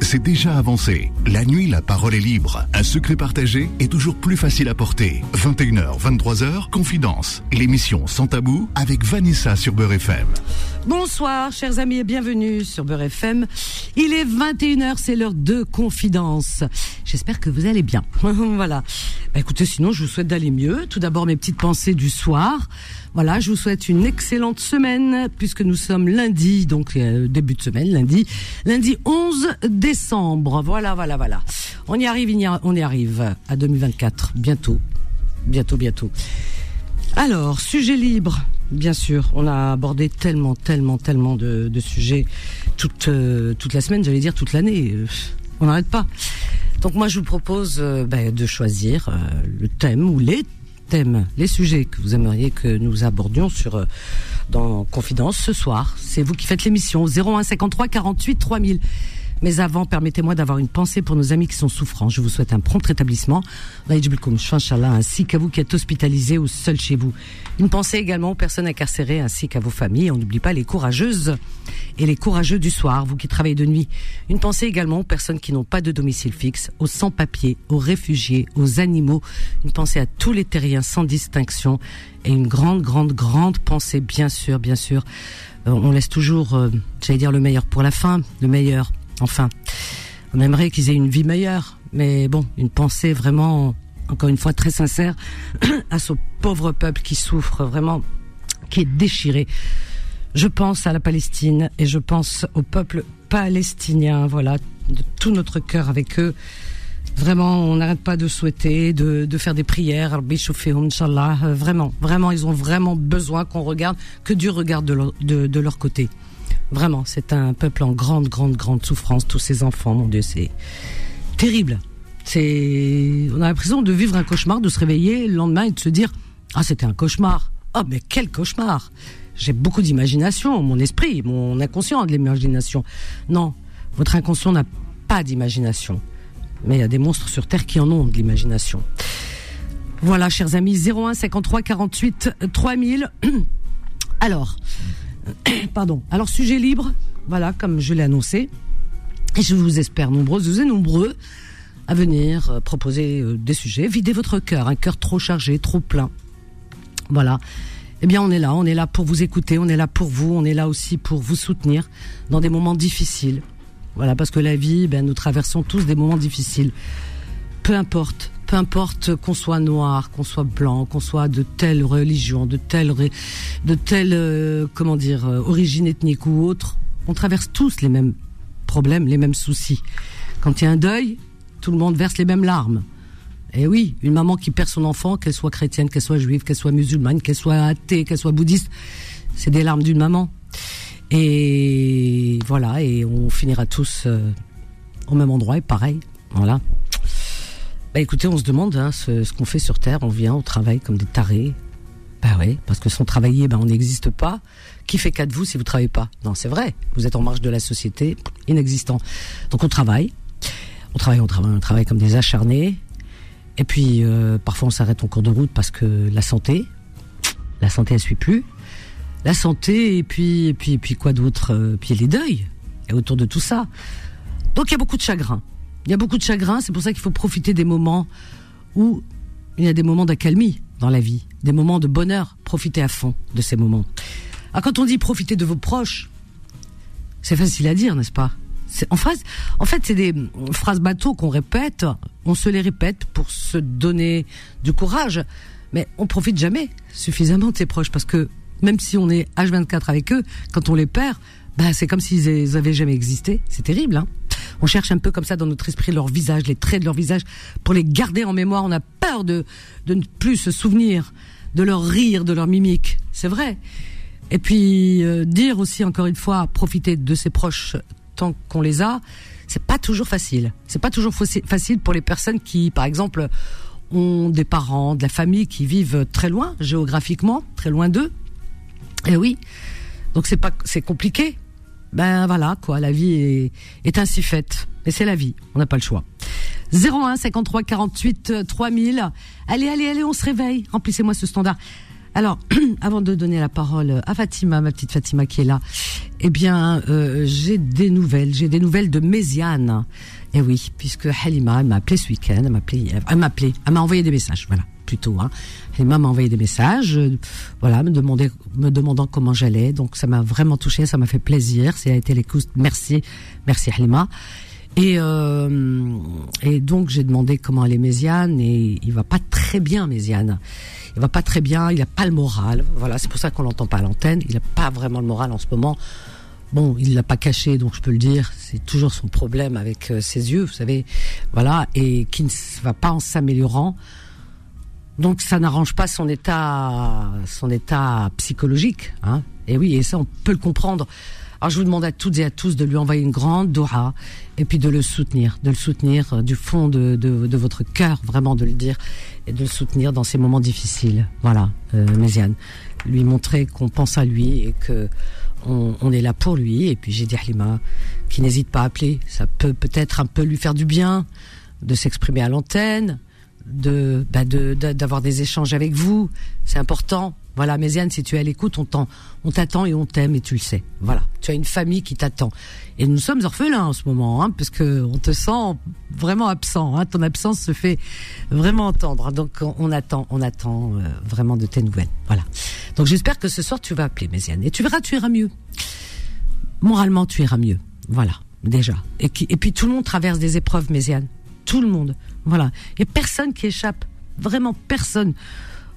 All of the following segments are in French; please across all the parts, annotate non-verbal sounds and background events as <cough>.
c'est déjà avancé. La nuit, la parole est libre. Un secret partagé est toujours plus facile à porter. 21h, 23h, Confidence. L'émission Sans Tabou avec Vanessa sur Beurre FM. Bonsoir, chers amis, et bienvenue sur Beurre FM. Il est 21h, c'est l'heure de Confidence. J'espère que vous allez bien. <laughs> voilà. Bah, écoutez, sinon, je vous souhaite d'aller mieux. Tout d'abord, mes petites pensées du soir. Voilà, je vous souhaite une excellente semaine puisque nous sommes lundi, donc euh, début de semaine, lundi, lundi 11 décembre. Voilà, voilà, voilà. On y arrive, on y arrive à 2024, bientôt, bientôt, bientôt. Alors, sujet libre, bien sûr. On a abordé tellement, tellement, tellement de, sujets toute euh, toute la semaine, j'allais dire toute l'année. Euh, on n'arrête pas. Donc moi, je vous propose ben, de choisir le thème ou les les sujets que vous aimeriez que nous abordions sur euh, dans Confidence ce soir. C'est vous qui faites l'émission 01 53 48 3000. Mais avant, permettez-moi d'avoir une pensée pour nos amis qui sont souffrants. Je vous souhaite un prompt rétablissement, ainsi qu'à vous qui êtes hospitalisés ou seuls chez vous. Une pensée également aux personnes incarcérées ainsi qu'à vos familles. On n'oublie pas les courageuses et les courageux du soir, vous qui travaillez de nuit. Une pensée également aux personnes qui n'ont pas de domicile fixe, aux sans-papiers, aux réfugiés, aux animaux. Une pensée à tous les terriens sans distinction et une grande, grande, grande pensée, bien sûr, bien sûr. Euh, on laisse toujours, euh, j'allais dire, le meilleur pour la fin, le meilleur Enfin, on aimerait qu'ils aient une vie meilleure, mais bon, une pensée vraiment, encore une fois, très sincère <clears throat> à ce pauvre peuple qui souffre vraiment, qui est déchiré. Je pense à la Palestine et je pense au peuple palestinien, voilà, de tout notre cœur avec eux. Vraiment, on n'arrête pas de souhaiter, de, faire des prières, Inch'Allah. Vraiment, vraiment, ils ont vraiment besoin qu'on regarde, que Dieu regarde de, de leur côté. Vraiment, c'est un peuple en grande, grande, grande souffrance. Tous ces enfants, mon Dieu, c'est terrible. C'est, on a l'impression de vivre un cauchemar, de se réveiller le lendemain et de se dire, ah, c'était un cauchemar. Oh, mais quel cauchemar. J'ai beaucoup d'imagination, mon esprit, mon inconscient a de l'imagination. Non, votre inconscient n'a pas d'imagination. Mais il y a des monstres sur Terre qui en ont de l'imagination. Voilà, chers amis, 01 53 48 3000. Alors, <coughs> Pardon. Alors, sujet libre, voilà, comme je l'ai annoncé. Et je vous espère nombreuses et nombreux à venir euh, proposer euh, des sujets. Videz votre cœur, un cœur trop chargé, trop plein. Voilà. Eh bien, on est là, on est là pour vous écouter, on est là pour vous, on est là aussi pour vous soutenir dans des moments difficiles. Voilà, parce que la vie, ben, nous traversons tous des moments difficiles. Peu importe peu importe qu'on soit noir, qu'on soit blanc, qu'on soit de telle religion, de telle, de telle, euh, comment dire, euh, origine ethnique ou autre, on traverse tous les mêmes problèmes, les mêmes soucis. Quand il y a un deuil, tout le monde verse les mêmes larmes. Et oui, une maman qui perd son enfant, qu'elle soit chrétienne, qu'elle soit juive, qu'elle soit musulmane, qu'elle soit athée, qu'elle soit bouddhiste, c'est des larmes d'une maman. Et voilà, et on finira tous euh, au même endroit et pareil. Voilà. Bah écoutez, on se demande hein, ce, qu'on fait sur Terre. On vient, on travaille comme des tarés. Bah oui, parce que sans travailler, bah on n'existe pas. Qui fait cas de vous si vous travaillez pas? Non, c'est vrai. Vous êtes en marge de la société, inexistant. Donc on travaille, on travaille, on travaille, on travaille comme des acharnés. Et puis euh, parfois on s'arrête en cours de route parce que la santé, la santé elle suit plus. La santé et puis et puis et puis quoi d'autre? Euh, Puis les deuils et autour de tout ça. Donc il y a beaucoup de chagrin. Il y a beaucoup de chagrin, c'est pour ça qu'il faut profiter des moments où il y a des moments d'accalmie dans la vie, des moments de bonheur. Profitez à fond de ces moments. Ah, quand on dit profiter de vos proches, c'est facile à dire, n'est-ce pas? En, phrase, en fait, c'est des phrases bateaux qu'on répète, on se les répète pour se donner du courage, mais on profite jamais suffisamment de ses proches parce que même si on est H24 avec eux, quand on les perd, bah, c'est comme s'ils avaient jamais existé. C'est terrible, hein on cherche un peu comme ça dans notre esprit leur visage, les traits de leur visage, pour les garder en mémoire. On a peur de, de ne plus se souvenir de leur rire, de leur mimique. C'est vrai. Et puis euh, dire aussi encore une fois, profiter de ses proches tant qu'on les a, c'est pas toujours facile. C'est pas toujours facile pour les personnes qui, par exemple, ont des parents, de la famille qui vivent très loin géographiquement, très loin d'eux. Et oui, donc c'est pas, c'est compliqué ben voilà quoi, la vie est, est ainsi faite. Mais c'est la vie, on n'a pas le choix. 01 53 48 3000. Allez, allez, allez, on se réveille. Remplissez-moi ce standard. Alors, <clears throat> avant de donner la parole à Fatima, ma petite Fatima qui est là, eh bien, euh, j'ai des nouvelles. J'ai des nouvelles de Méziane. Eh oui, puisque Halima m'a appelé ce week-end, elle m'a appelé, elle m'a appelé, elle m'a envoyé des messages, voilà, plutôt. Hein. M'a envoyé des messages, euh, voilà, me, me demandant comment j'allais. Donc ça m'a vraiment touché, ça m'a fait plaisir. C'est a été l'écoute. Merci, merci Halima. Et, euh, et donc j'ai demandé comment allait Méziane et il va pas très bien Méziane. Il va pas très bien, il a pas le moral. Voilà, c'est pour ça qu'on l'entend pas à l'antenne. Il a pas vraiment le moral en ce moment. Bon, il l'a pas caché, donc je peux le dire. C'est toujours son problème avec euh, ses yeux, vous savez. Voilà, et qui ne va pas en s'améliorant. Donc ça n'arrange pas son état, son état psychologique. Hein. Et oui, et ça on peut le comprendre. Alors je vous demande à toutes et à tous de lui envoyer une grande doha et puis de le soutenir, de le soutenir euh, du fond de, de, votre cœur, vraiment de le dire et de le soutenir dans ces moments difficiles. Voilà, euh, Méziane, lui montrer qu'on pense à lui et que on, est là pour lui. Et puis j'ai dit Halima qui n'hésite pas à appeler, ça peut peut-être un peu lui faire du bien de s'exprimer à l'antenne, de bah d'avoir des échanges avec vous, c'est important. Voilà, Méziane, si tu es à l'écoute, on on t'attend et on t'aime et tu le sais. Voilà, tu as une famille qui t'attend. Et nous sommes orphelins en ce moment, hein, parce que on te sent vraiment absent. Hein, ton absence se fait vraiment entendre. Donc on, attend, on attend euh, vraiment de tes nouvelles. Voilà. Donc j'espère que ce soir tu vas appeler Méziane et tu verras, tu iras mieux. Moralement, tu iras mieux. Voilà, déjà. Et, et puis tout le monde traverse des épreuves, Méziane. Tout le monde. Voilà. Il n'y a personne qui échappe. Vraiment personne.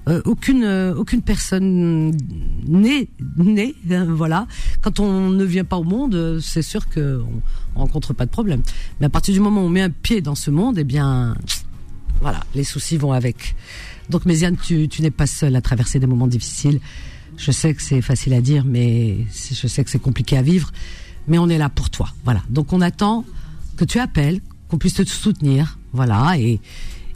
Euh, aucune euh, aucune personne née née euh, voilà. Quand on ne vient pas au monde c'est sûr que on, rencontre pas de problème. Mais à partir du moment où on met un pied dans ce monde eh bien voilà les soucis vont avec. Donc Méziane tu, tu n'es pas seule à traverser des moments difficiles. Je sais que c'est facile à dire mais je sais que c'est compliqué à vivre. Mais on est là pour toi. Voilà. Donc on attend que tu appelles qu'on puisse te soutenir voilà et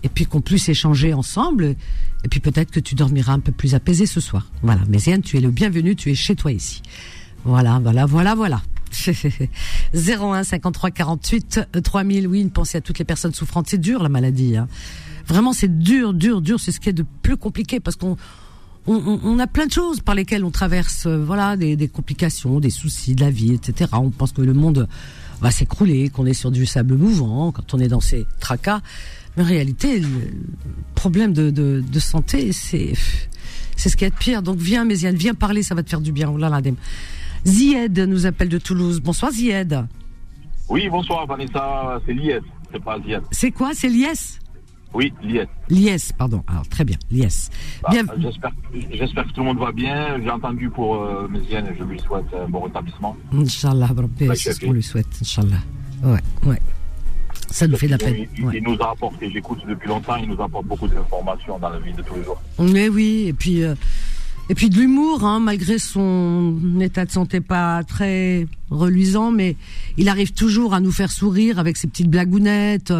et puis qu'on puisse échanger ensemble. Et puis peut-être que tu dormiras un peu plus apaisé ce soir. Voilà. Mais Ziane, tu es le bienvenu, tu es chez toi ici. Voilà, voilà, voilà, voilà. 01 53 48 3000. Oui, une pensée à toutes les personnes souffrantes. C'est dur la maladie. Hein. Vraiment, c'est dur, dur, dur. C'est ce qui est de plus compliqué parce qu'on on, on, a plein de choses par lesquelles on traverse, euh, voilà, des, des, complications, des soucis de la vie, etc. On pense que le monde va s'écrouler, qu'on est sur du sable mouvant quand on est dans ces tracas. Mais en réalité, le problème de, de, de santé, c'est c'est ce qui est de pire. Donc viens, Méziane, viens parler, ça va te faire du bien. Oh Zied nous appelle de Toulouse. Bonsoir, Zied. Oui, bonsoir, Vanessa. C'est Lies, c'est pas Zied. C'est quoi? C'est Lies? Oui, Lies. Lies, pardon. Alors, très bien, Lies. Bah, bien... J'espère, j'espère que tout le monde va bien. J'ai entendu pour euh, Méziane et je lui souhaite un bon rétablissement. Inch'Allah, c'est ce qu'on lui souhaite, Inch'Allah. Ouais, ouais. Ça nous fait de la peine. Il, nous a apporté, j'écoute depuis longtemps, il nous apporte beaucoup d'informations dans la vie de tous les jours. Mais oui, et puis, euh, et puis de l'humour, hein, malgré son état de santé pas très reluisant, mais il arrive toujours à nous faire sourire avec ses petites blagounettes.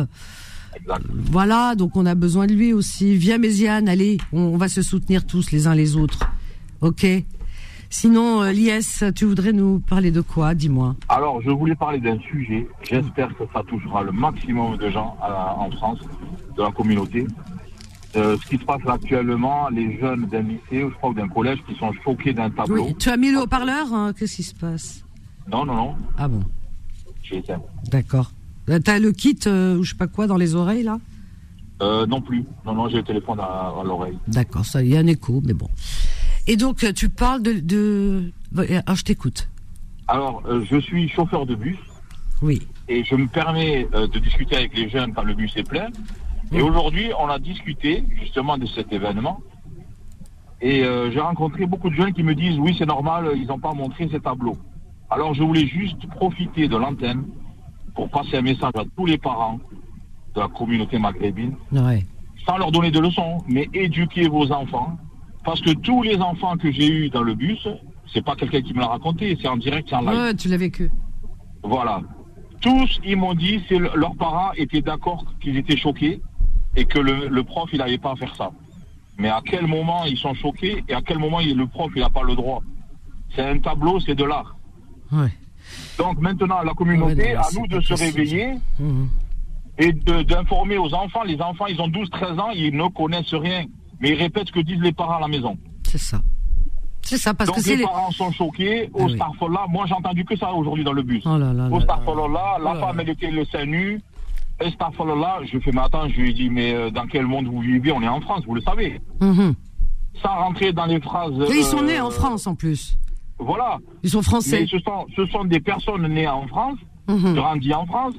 Exact. Voilà, donc on a besoin de lui aussi. Viens Méziane, allez, on va se soutenir tous les uns les autres. Ok Sinon, euh, Lies, tu voudrais nous parler de quoi Dis-moi. Alors, je voulais parler d'un sujet. J'espère que ça touchera le maximum de gens en France, de la communauté. Euh, ce qui se passe actuellement, les jeunes d'un lycée, je crois, ou d'un collège, qui sont choqués d'un tableau. Oui. Tu as mis le haut-parleur hein? Qu'est-ce qui se passe? Non, non, non. Ah bon J'ai éteint. D'accord. Euh, t'as le kit euh, ou je sais pas quoi dans les oreilles là? Euh, Non plus. Non, non, j'ai le téléphone à, à l'oreille. D'accord, ça, il y a un écho, mais bon. Et donc, tu parles de... de... Ah, je t'écoute. Alors, euh, je suis chauffeur de bus. Oui. Et je me permets de discuter avec les jeunes quand le bus est plein. Et aujourd'hui, on a discuté justement de cet événement. Et j'ai rencontré beaucoup de jeunes qui me disent, oui, c'est normal, ils n'ont pas montré ces tableaux. Alors, je voulais juste profiter de l'antenne pour passer un message à tous les parents de la communauté maghrébine. Ouais. Sans leur donner de leçons, mais éduquer vos enfants parce que tous les enfants que j'ai eus dans le bus, c'est pas quelqu'un qui me l'a raconté, c'est en direct, c'est en live. Ouais, tu l'as vécu. Voilà. Tous, ils m'ont dit, c'est leurs parents étaient d'accord qu'ils étaient choqués et que le, prof, il n'avait pas à faire ça. Mais à quel moment ils sont choqués et à quel moment le prof, il n'a pas le droit? C'est un tableau, c'est de l'art. Ouais. Donc maintenant, la communauté, à nous de se réveiller mmh. et d'informer aux enfants. Les enfants, ils ont 12-13 ans, ils ne connaissent rien mais ils répètent ce que disent les parents à la maison. C'est ça. C'est ça, parce Donc que les les... parents sont choqués. Ah Au oui. Starfall moi j'ai entendu que ça aujourd'hui dans le bus. Oh là là Au là. la Oh femme elle était le sein nu. Et je fais mais attends, je lui ai dit mais euh, dans quel monde vous vivez? On est en France, vous le savez. Mhm. Sans rentrer dans les phrases. Et ils sont euh, nés en France en plus. Voilà. Ils sont Mais français. ce sont, ce sont des personnes nées en France, Mhm. grandies en France.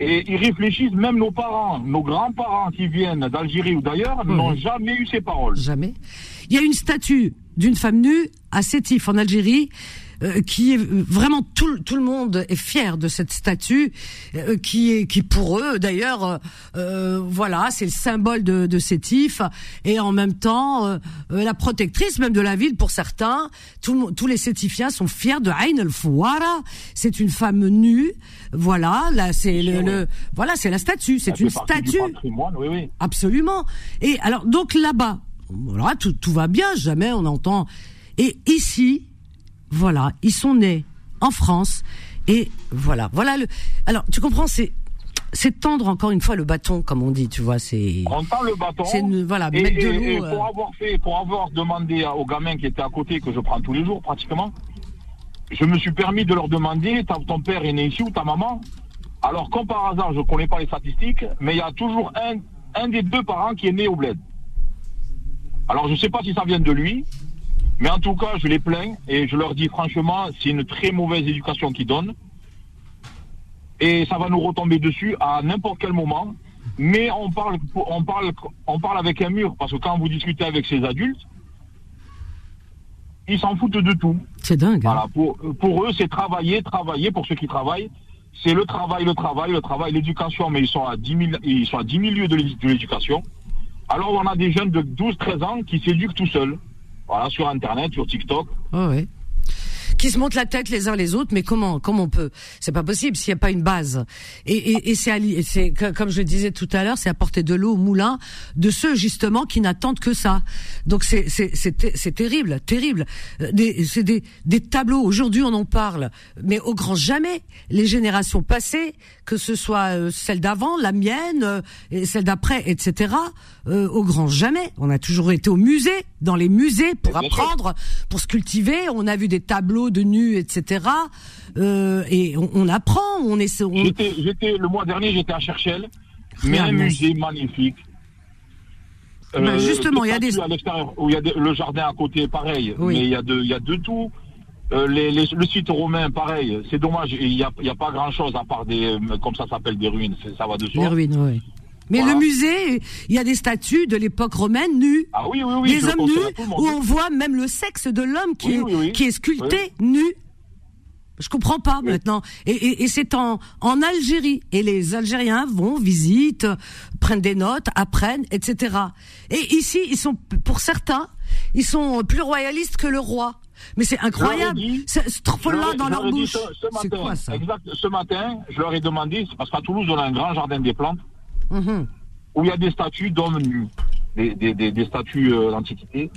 Et ils réfléchissent, même nos parents, nos grands-parents qui viennent d'Algérie ou d'ailleurs, Oui. n'ont jamais eu ces paroles. Jamais. Il y a une statue d'une femme nue à Sétif en Algérie. Euh, qui est euh, vraiment tout, tout le monde est fier de cette statue euh, qui est qui pour eux d'ailleurs euh, euh, voilà c'est le symbole de, de Sétif et en même temps la protectrice même de la ville pour certains tout tous les Sétifiens sont fiers de Ain el Fouara c'est une femme nue voilà là c'est le, le- voilà c'est la statue c'est une statue oui, oui. Absolument. Et alors donc là-bas, voilà, tout, tout va bien, jamais on entend. Et ici, voilà, ils sont nés en France et voilà, voilà le. Alors tu comprends, c'est c'est tendre encore une fois le bâton, comme on dit, tu vois, c'est. On tend le bâton. C'est une- voilà, et, mettre de l'eau, euh. pour avoir fait, pour avoir demandé aux gamins qui étaient à côté, que je prends tous les jours pratiquement, je me suis permis de leur demander, ton père est né ici ou ta maman? Alors, comme par hasard, je ne connais pas les statistiques, mais il y a toujours un, un des deux parents qui est né au bled. Alors, je ne sais pas si ça vient de lui, mais en tout cas, je les plains et je leur dis franchement, c'est une très mauvaise éducation qu'ils donnent. Et ça va nous retomber dessus à n'importe quel moment. Mais on parle, on, parle, on parle avec un mur, parce que quand vous discutez avec ces adultes, ils s'en foutent de tout. C'est dingue. hein. Voilà, pour, pour eux, c'est travailler, travailler, pour ceux qui travaillent. C'est le travail, le travail, le travail, l'éducation, mais ils sont à 10 000, ils sont à 10 000 lieues de l'é- de l'éducation. Alors, on a des jeunes de 12, 13 ans qui s'éduquent tout seuls. Voilà, sur Internet, sur TikTok. Ouais, ouais. Qui se montent la tête les uns les autres, mais comment comment on peut? C'est pas possible s'il n'y a pas une base. Et, et, et c'est comme je le disais tout à l'heure, c'est apporter de l'eau au moulin de ceux justement qui n'attendent que ça. Donc c'est c'est c'est ter- c'est terrible, terrible. Euh, c'est des des tableaux. Aujourd'hui on en parle, mais au grand jamais. Les générations passées, que ce soit euh, celle d'avant, la mienne, euh, et celle d'après, etc. euh, au grand jamais. On a toujours été au musée, dans les musées pour apprendre pour se cultiver. On a vu des tableaux de nus, etc. Euh, et on, on apprend. On est. on- J'étais, le mois dernier, j'étais à Cherchel, mais un musée magnifique. Euh, Ben, justement, il y a des- à l'extérieur, où il y a des- le jardin à côté, pareil. Oui. Mais il y a de, il y a de tout. Euh, les, les- le site romain, pareil. C'est dommage. Il n'y a, a pas grand chose à part des, euh, comme ça s'appelle, des ruines. Ça va de soi. les ruines, oui. Mais Voilà. le musée, il y a des statues de l'époque romaine nues. Ah oui, oui, oui. des hommes nus tout où on voit même le sexe de l'homme qui, Oui, est- oui, oui. qui est sculpté nu. Je comprends pas maintenant. Et, et, et c'est en, en Algérie. Et les Algériens vont, visitent, prennent des notes, apprennent, etc. Et ici, ils sont, pour certains, ils sont plus royalistes que le roi. Mais c'est incroyable. Dit- Ce ai- dans leur bouche. ce- matin, quoi ça? Exact. Ce matin, je leur ai demandé, parce qu'à Toulouse, on a un grand jardin des plantes Mhm. où il y a des statues d'hommes nus, des, des, des, des statues euh, d'antiquité.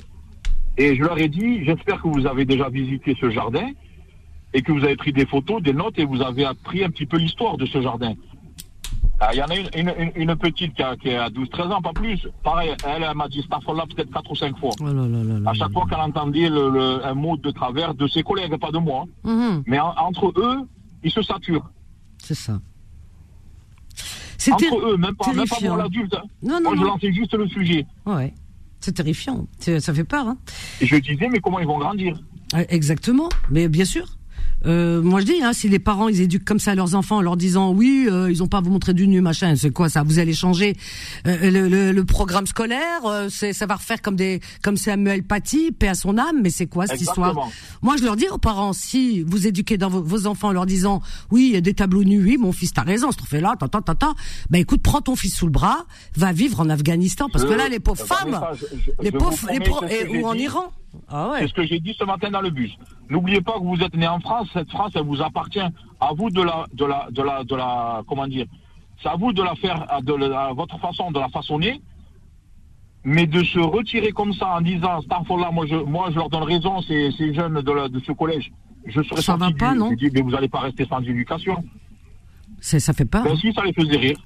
Et je leur ai dit, j'espère que vous avez déjà visité ce jardin et que vous avez pris des photos, des notes et vous avez appris un petit peu l'histoire de ce jardin. Ah, Il y en a une, une, petite qui a, qui a 12-13 ans, pas plus. Pareil, elle, elle m'a dit cette là peut-être 4 ou 5 fois. Oh là là là là À chaque fois qu'elle entendait le, le- un mot de travers de ses collègues, pas de moi. Mhm. Mais en- entre eux, ils se saturent. C'est ça. Terri- eux, même pas, même pas terrifiant. pour l'adulte. hein. Non, non, Moi, je lançais juste le sujet. Ouais. C'est terrifiant. Ça fait peur. Hein. Et je disais, mais comment ils vont grandir? Exactement, mais bien sûr. Euh, moi je dis, hein, si les parents ils éduquent comme ça leurs enfants en leur disant oui, euh, ils ont pas à vous montrer du nu machin, c'est quoi ça? Vous allez changer euh, le, le, le programme scolaire, euh, c'est ça va refaire comme des comme Samuel Paty, paix à son âme, mais c'est quoi cette Exactement. histoire Moi je leur dis aux parents, si vous éduquez dans vos, vos enfants en leur disant oui, il y a des tableaux nus, oui, mon fils t'as raison, ce fait là, tata tata, ben écoute, prends ton fils sous le bras, va vivre en Afghanistan parce Je- que là les pauvres Attendez, femmes, ça, je- je- les pauvres, les ce et- ou en dit. Iran. Ah ouais. C'est ce que j'ai dit ce matin dans le bus. N'oubliez pas que vous êtes né en France. Cette France, elle vous appartient. À vous de la, de la, de la, de la, comment dire C'est à vous de la faire, de la, à votre façon, de la façonner. Mais de se retirer comme ça en disant, Starfall moi je, moi je leur donne raison, ces, ces jeunes de, la- de ce collège. Je serais Ça va pas, du- non Je dis, mais vous n'allez pas rester sans éducation. Ça fait peur. Ben si, ça les faisait rire.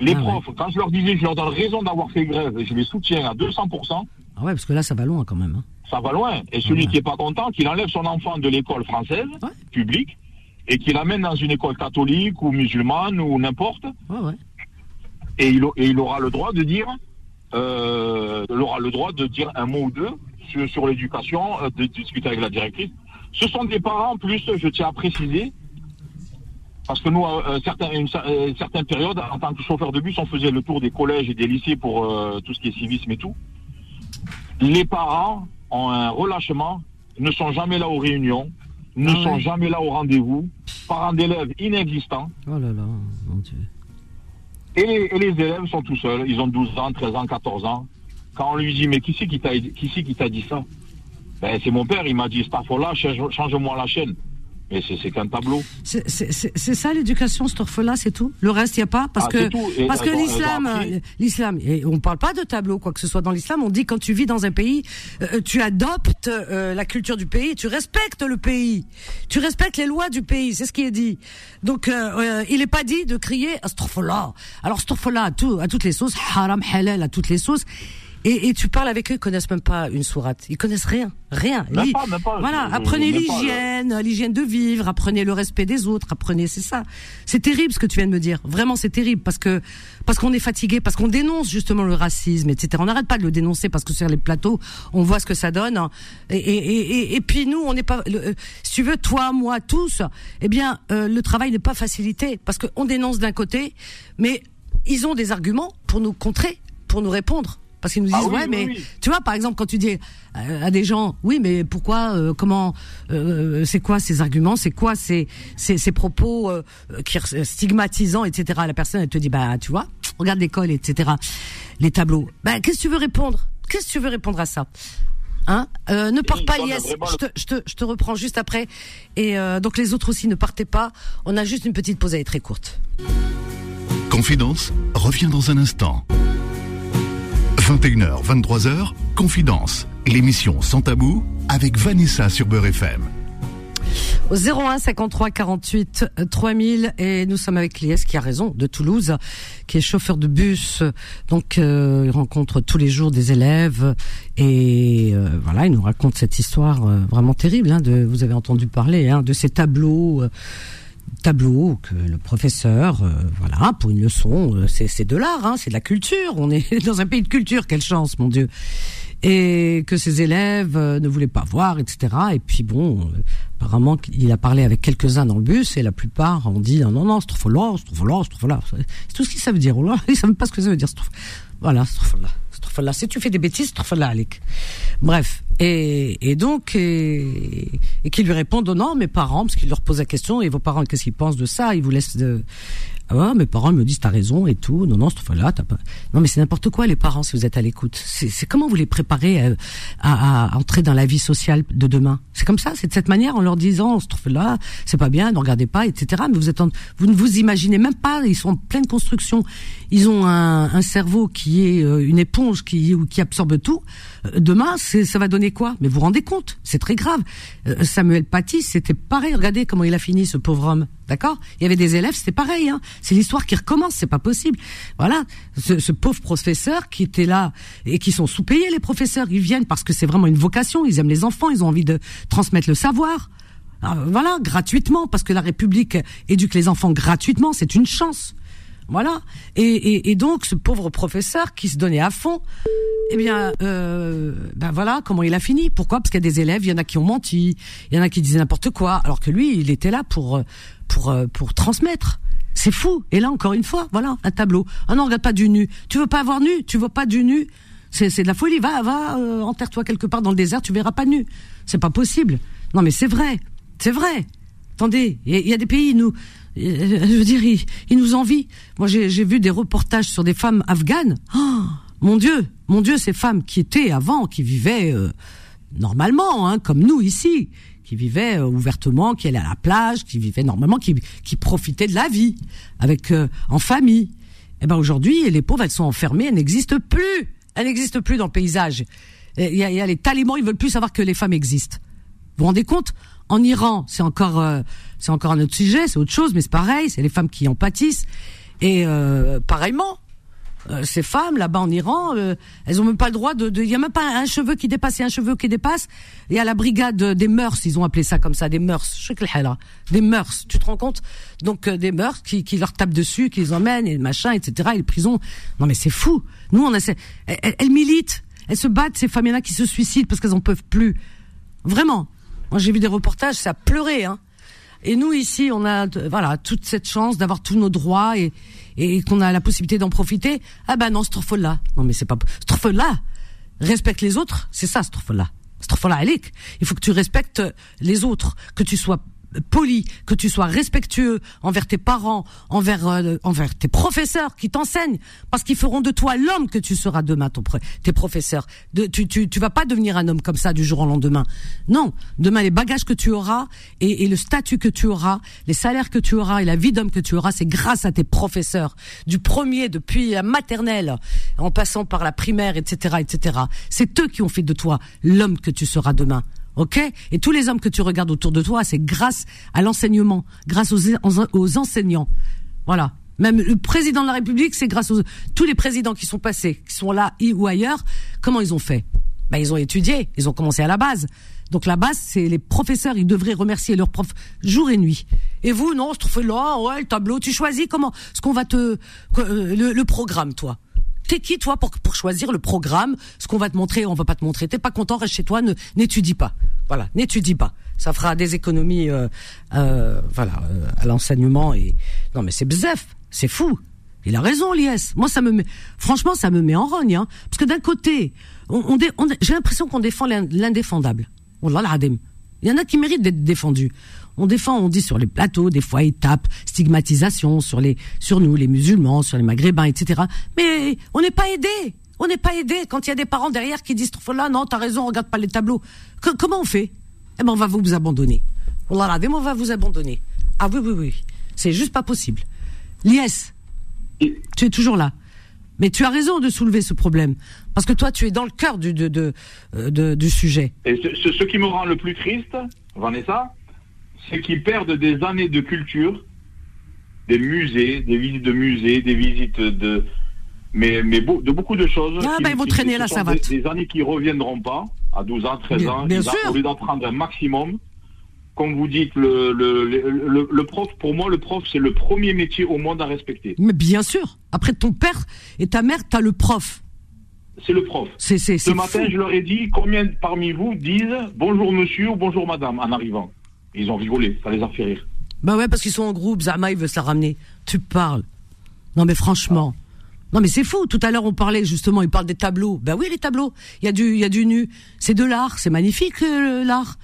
Les Ah ouais. profs, quand je leur disais, je leur donne raison d'avoir fait grève, et je les soutiens à 200%, Ah ouais, parce que là, ça va loin quand même. Hein. Ça va loin. Et celui qui est pas content, qu'il enlève son enfant de l'école française, publique, et qu'il l'amène dans une école catholique ou musulmane ou n'importe. Et, il, et il aura le droit de dire, euh, il aura le droit de dire un mot ou deux sur, sur l'éducation, euh, de discuter avec la directrice. Ce sont des parents, en plus, je tiens à préciser, parce que nous, euh, certains, une, euh, certaine période, en tant que chauffeur de bus, on faisait le tour des collèges et des lycées pour euh, tout ce qui est civisme et tout. Les parents ont un relâchement, ne sont jamais là aux réunions, ne ah sont jamais là au rendez-vous, parents d'élèves inexistants. Oh là là, mon Dieu. Et les, et les, élèves sont tout seuls, ils ont 12 ans, 13 ans, 14 ans. Quand on lui dit, mais qui c'est qui t'a qui dit ça? Ben c'est mon père, il m'a dit, là change-moi la chaîne. Mais c'est qu'un tableau. C'est ça l'éducation, cet orphelin, c'est tout. Le reste, il n'y a pas parce ah, que parce que l'islam, euh, l'islam, et on parle pas de tableau, quoi que ce soit dans l'islam. On dit quand tu vis dans un pays, euh, tu adoptes euh, la culture du pays, tu respectes le pays, tu respectes les lois du pays. C'est ce qui est dit. Donc, il n'est pas dit de crier astaghfirullah. Alors astaghfirullah à tout, à toutes les sauces, haram, halal à toutes les sauces. Et, et, tu parles avec eux, ils connaissent même pas une sourate. Ils connaissent rien, rien. voilà, apprenez l'hygiène, l'hygiène de vivre, apprenez le respect des autres, apprenez, c'est ça. C'est terrible ce que tu viens de me dire. Vraiment, c'est terrible parce que parce qu'on est fatigué, parce qu'on dénonce justement le racisme, etc. On n'arrête pas de le dénoncer parce que sur les plateaux, on voit ce que ça donne. Et, et, et, puis nous, on n'est pas. Euh, si tu veux, toi, moi, tous, eh bien, euh, le travail n'est pas facilité parce qu'on dénonce d'un côté, mais ils ont des arguments pour nous contrer, pour nous répondre. Parce qu'ils nous disent, ah ouais, mais tu vois, par exemple, quand tu dis à, des gens, oui, mais pourquoi, euh, comment, euh, c'est quoi ces arguments, c'est quoi ces, ces, ces propos euh, qui stigmatisants, etc. La personne, elle te dit, bah, tu vois, regarde l'école, etc. Les tableaux. Bah, qu'est-ce que tu veux répondre? Qu'est-ce que tu veux répondre à ça? Hein? Ne pars pas, Lies. Je te, je, te, je te reprends juste après. Et donc les autres aussi, ne partez pas. On a juste une petite pause, elle est très courte. Confidence revient dans un instant. 21h, 23h, Confidence, l'émission sans tabou avec Vanessa sur Beurre FM. Au 01 53 48 3000 et nous sommes avec Lies qui a raison de Toulouse qui est chauffeur de bus donc euh, il rencontre tous les jours des élèves et euh, voilà il nous raconte cette histoire euh, vraiment terrible hein, vous avez entendu parler hein, de ces tableaux tableau que le professeur, euh, voilà, pour une leçon, euh, c'est de l'art, hein, c'est de la culture. On est <laughs> dans un pays de culture, quelle chance, mon Dieu. Et que ses élèves euh, ne voulaient pas voir, etc. Et puis bon, apparemment, il a parlé avec quelques-uns dans le bus et la plupart ont dit non, non, non, c'est trop là, c'est trop là, c'est trop là. C'est tout ce qu'ils savent dire. <laughs> Ils savent pas ce que ça veut dire. Voilà, c'est trop là là. Si tu fais des bêtises. Bref. Et, et donc, et, et qui lui répondent, non, mes parents, parce qu'il leur pose la question, et vos parents, qu'est-ce qu'ils pensent de ça? Ils vous laissent de, ah mes parents me disent t'as raison et tout. Non non cette fois-là t'as pas. Non mais c'est n'importe quoi les parents si vous êtes à l'écoute. C'est comment vous les préparez euh, à, à, entrer dans la vie sociale de demain? C'est comme ça, c'est de cette manière en leur disant ce là c'est pas bien, ne regardez pas, etc. Mais vous êtes vous ne vous imaginez même pas. Ils sont en pleine construction. Ils ont un, un cerveau qui est euh, une éponge qui qui absorbe tout. Euh, demain ça va donner quoi? Mais vous vous rendez compte C'est très grave. Samuel Paty c'était pareil. Regardez comment il a fini ce pauvre homme. D'accord? Il y avait des élèves, c'était pareil. Hein. C'est l'histoire qui recommence, c'est pas possible. Voilà, ce, pauvre professeur qui était là et qui sont sous-payés, les professeurs, ils viennent parce que c'est vraiment une vocation, ils aiment les enfants, ils ont envie de transmettre le savoir. voilà, gratuitement, parce que la République éduque les enfants gratuitement, c'est une chance. Voilà. Et, et, donc ce pauvre professeur qui se donnait à fond, eh bien, euh, ben voilà comment il a fini. Pourquoi? Parce qu'il y a des élèves, il y en a qui ont menti, il y en a qui disaient n'importe quoi, alors que lui, il était là pour pour euh, pour transmettre. C'est fou. Et là encore une fois, voilà un tableau. Ah non, regarde pas du nu. Tu veux pas avoir nu? Tu veux pas du nu? C'est de la folie. Va va euh, enterre-toi quelque part dans le désert, tu verras pas nu. C'est pas possible. Non mais c'est vrai, c'est vrai. Attendez, il y, a des pays nous euh, je veux dire, ils, nous envient. Moi, j'ai vu des reportages sur des femmes afghanes. Oh, mon Dieu, mon Dieu, ces femmes qui étaient avant, qui vivaient normalement, hein, comme nous ici, qui vivaient euh, ouvertement, qui allaient à la plage, qui vivaient normalement, qui, qui profitaient de la vie, avec en famille. Eh ben aujourd'hui, les pauvres, elles sont enfermées, elles n'existent plus. Elles n'existent plus dans le paysage. Il y, a, les talibans, ils veulent plus savoir que les femmes existent. Vous vous rendez compte? En Iran, c'est encore c'est encore un autre sujet, c'est autre chose, mais c'est pareil, c'est les femmes qui en pâtissent. Et euh, pareillement, Euh, ces femmes là-bas en Iran, euh, elles ont même pas le droit de. Il y a même pas un cheveu qui dépasse, a un cheveu qui dépasse. Il y a la brigade des mœurs, ils ont appelé ça comme ça, des mœurs. Des mœurs. Tu te rends compte? Donc euh, des mœurs qui, qui leur tapent dessus, qui les emmènent et machin, etc. Et les prisons. Non mais c'est fou. Nous on a. Elles, elles, militent, elles se battent. Ces femmes, a qui se suicident parce qu'elles en peuvent plus. Vraiment. Moi j'ai vu des reportages, ça a pleuré, hein. Et nous ici, on a voilà toute cette chance d'avoir tous nos droits et, et qu'on a la possibilité d'en profiter. Ah ben non, là Non mais c'est pas là Respecte les autres, c'est ça là là Il faut que tu respectes les autres, que tu sois poli, que tu sois respectueux envers tes parents, envers euh, envers tes professeurs qui t'enseignent, parce qu'ils feront de toi l'homme que tu seras demain, ton tes professeurs. Tu, tu tu vas pas devenir un homme comme ça du jour au lendemain. Non, demain les bagages que tu auras et, et le statut que tu auras, les salaires que tu auras et la vie d'homme que tu auras, c'est grâce à tes professeurs, du premier depuis la maternelle, en passant par la primaire, etc., etc. C'est eux qui ont fait de toi l'homme que tu seras demain. Ok Et tous les hommes que tu regardes autour de toi, c'est grâce à l'enseignement, grâce aux, aux, enseignants. Voilà. Même le président de la République, c'est grâce aux tous les présidents qui sont passés, qui sont là ou ailleurs. Comment ils ont fait? Ben ils ont étudié, ils ont commencé à la base. Donc la base, c'est les professeurs, ils devraient remercier leurs profs jour et nuit. Et vous, non, je trouve là, ouais, le tableau, tu choisis comment ce qu'on va te euh, le, le programme, toi. T'es qui toi pour, pour choisir le programme, ce qu'on va te montrer, on va pas te montrer. T'es pas content, reste chez toi, ne n'étudie pas. Voilà, n'étudie pas. Ça fera des économies, euh, euh, voilà, euh, à l'enseignement et non mais c'est bzef, c'est fou. Il a raison, Lies. Moi, ça me met, franchement, ça me met en rogne, hein, parce que d'un côté, j'ai l'impression qu'on défend l'indéfendable. Il y en a qui méritent d'être défendus on défend, on dit sur les plateaux, des fois étapes, stigmatisation sur les, sur nous, les musulmans, sur les maghrébins, etc. Mais on n'est pas aidé. On n'est pas aidé quand il y a des parents derrière qui disent là non t'as raison regarde pas les tableaux. comment on fait? Eh ben on va vous abandonner. On va vous abandonner. Ah oui oui oui c'est juste pas possible. Lies, tu es toujours là. Mais tu as raison de soulever ce problème. Parce que toi, tu es dans le cœur du, de, de, euh, du sujet. Et ce, ce, qui me rend le plus triste, Vanessa, c'est qu'ils perdent des années de culture, des musées, des visites de musées, des visites de, mais, mais de beaucoup de choses. Ah, ben, ils vont traîner là, ça va. Des, années qui reviendront pas, à 12 ans, 13 ans. Bien sûr. Au lieu d'en prendre un maximum, comme vous dites, le, le, le, le, prof, pour moi, le prof, c'est le premier métier au monde à respecter. Mais bien sûr. Après ton père et ta mère, tu as le prof. C'est le prof. C'est, c'est, Ce matin, je leur ai dit combien parmi vous disent bonjour monsieur ou bonjour madame en arrivant. Ils ont rigolé, ça les a fait rire. Bah ouais, parce qu'ils sont en groupe, Zama, il veut se la ramener. Tu parles. Non mais franchement. Non mais c'est fou. Tout à l'heure on parlait justement, il parle des tableaux. Ben oui les tableaux. Il y a du, nu. C'est de l'art. C'est magnifique euh, l'art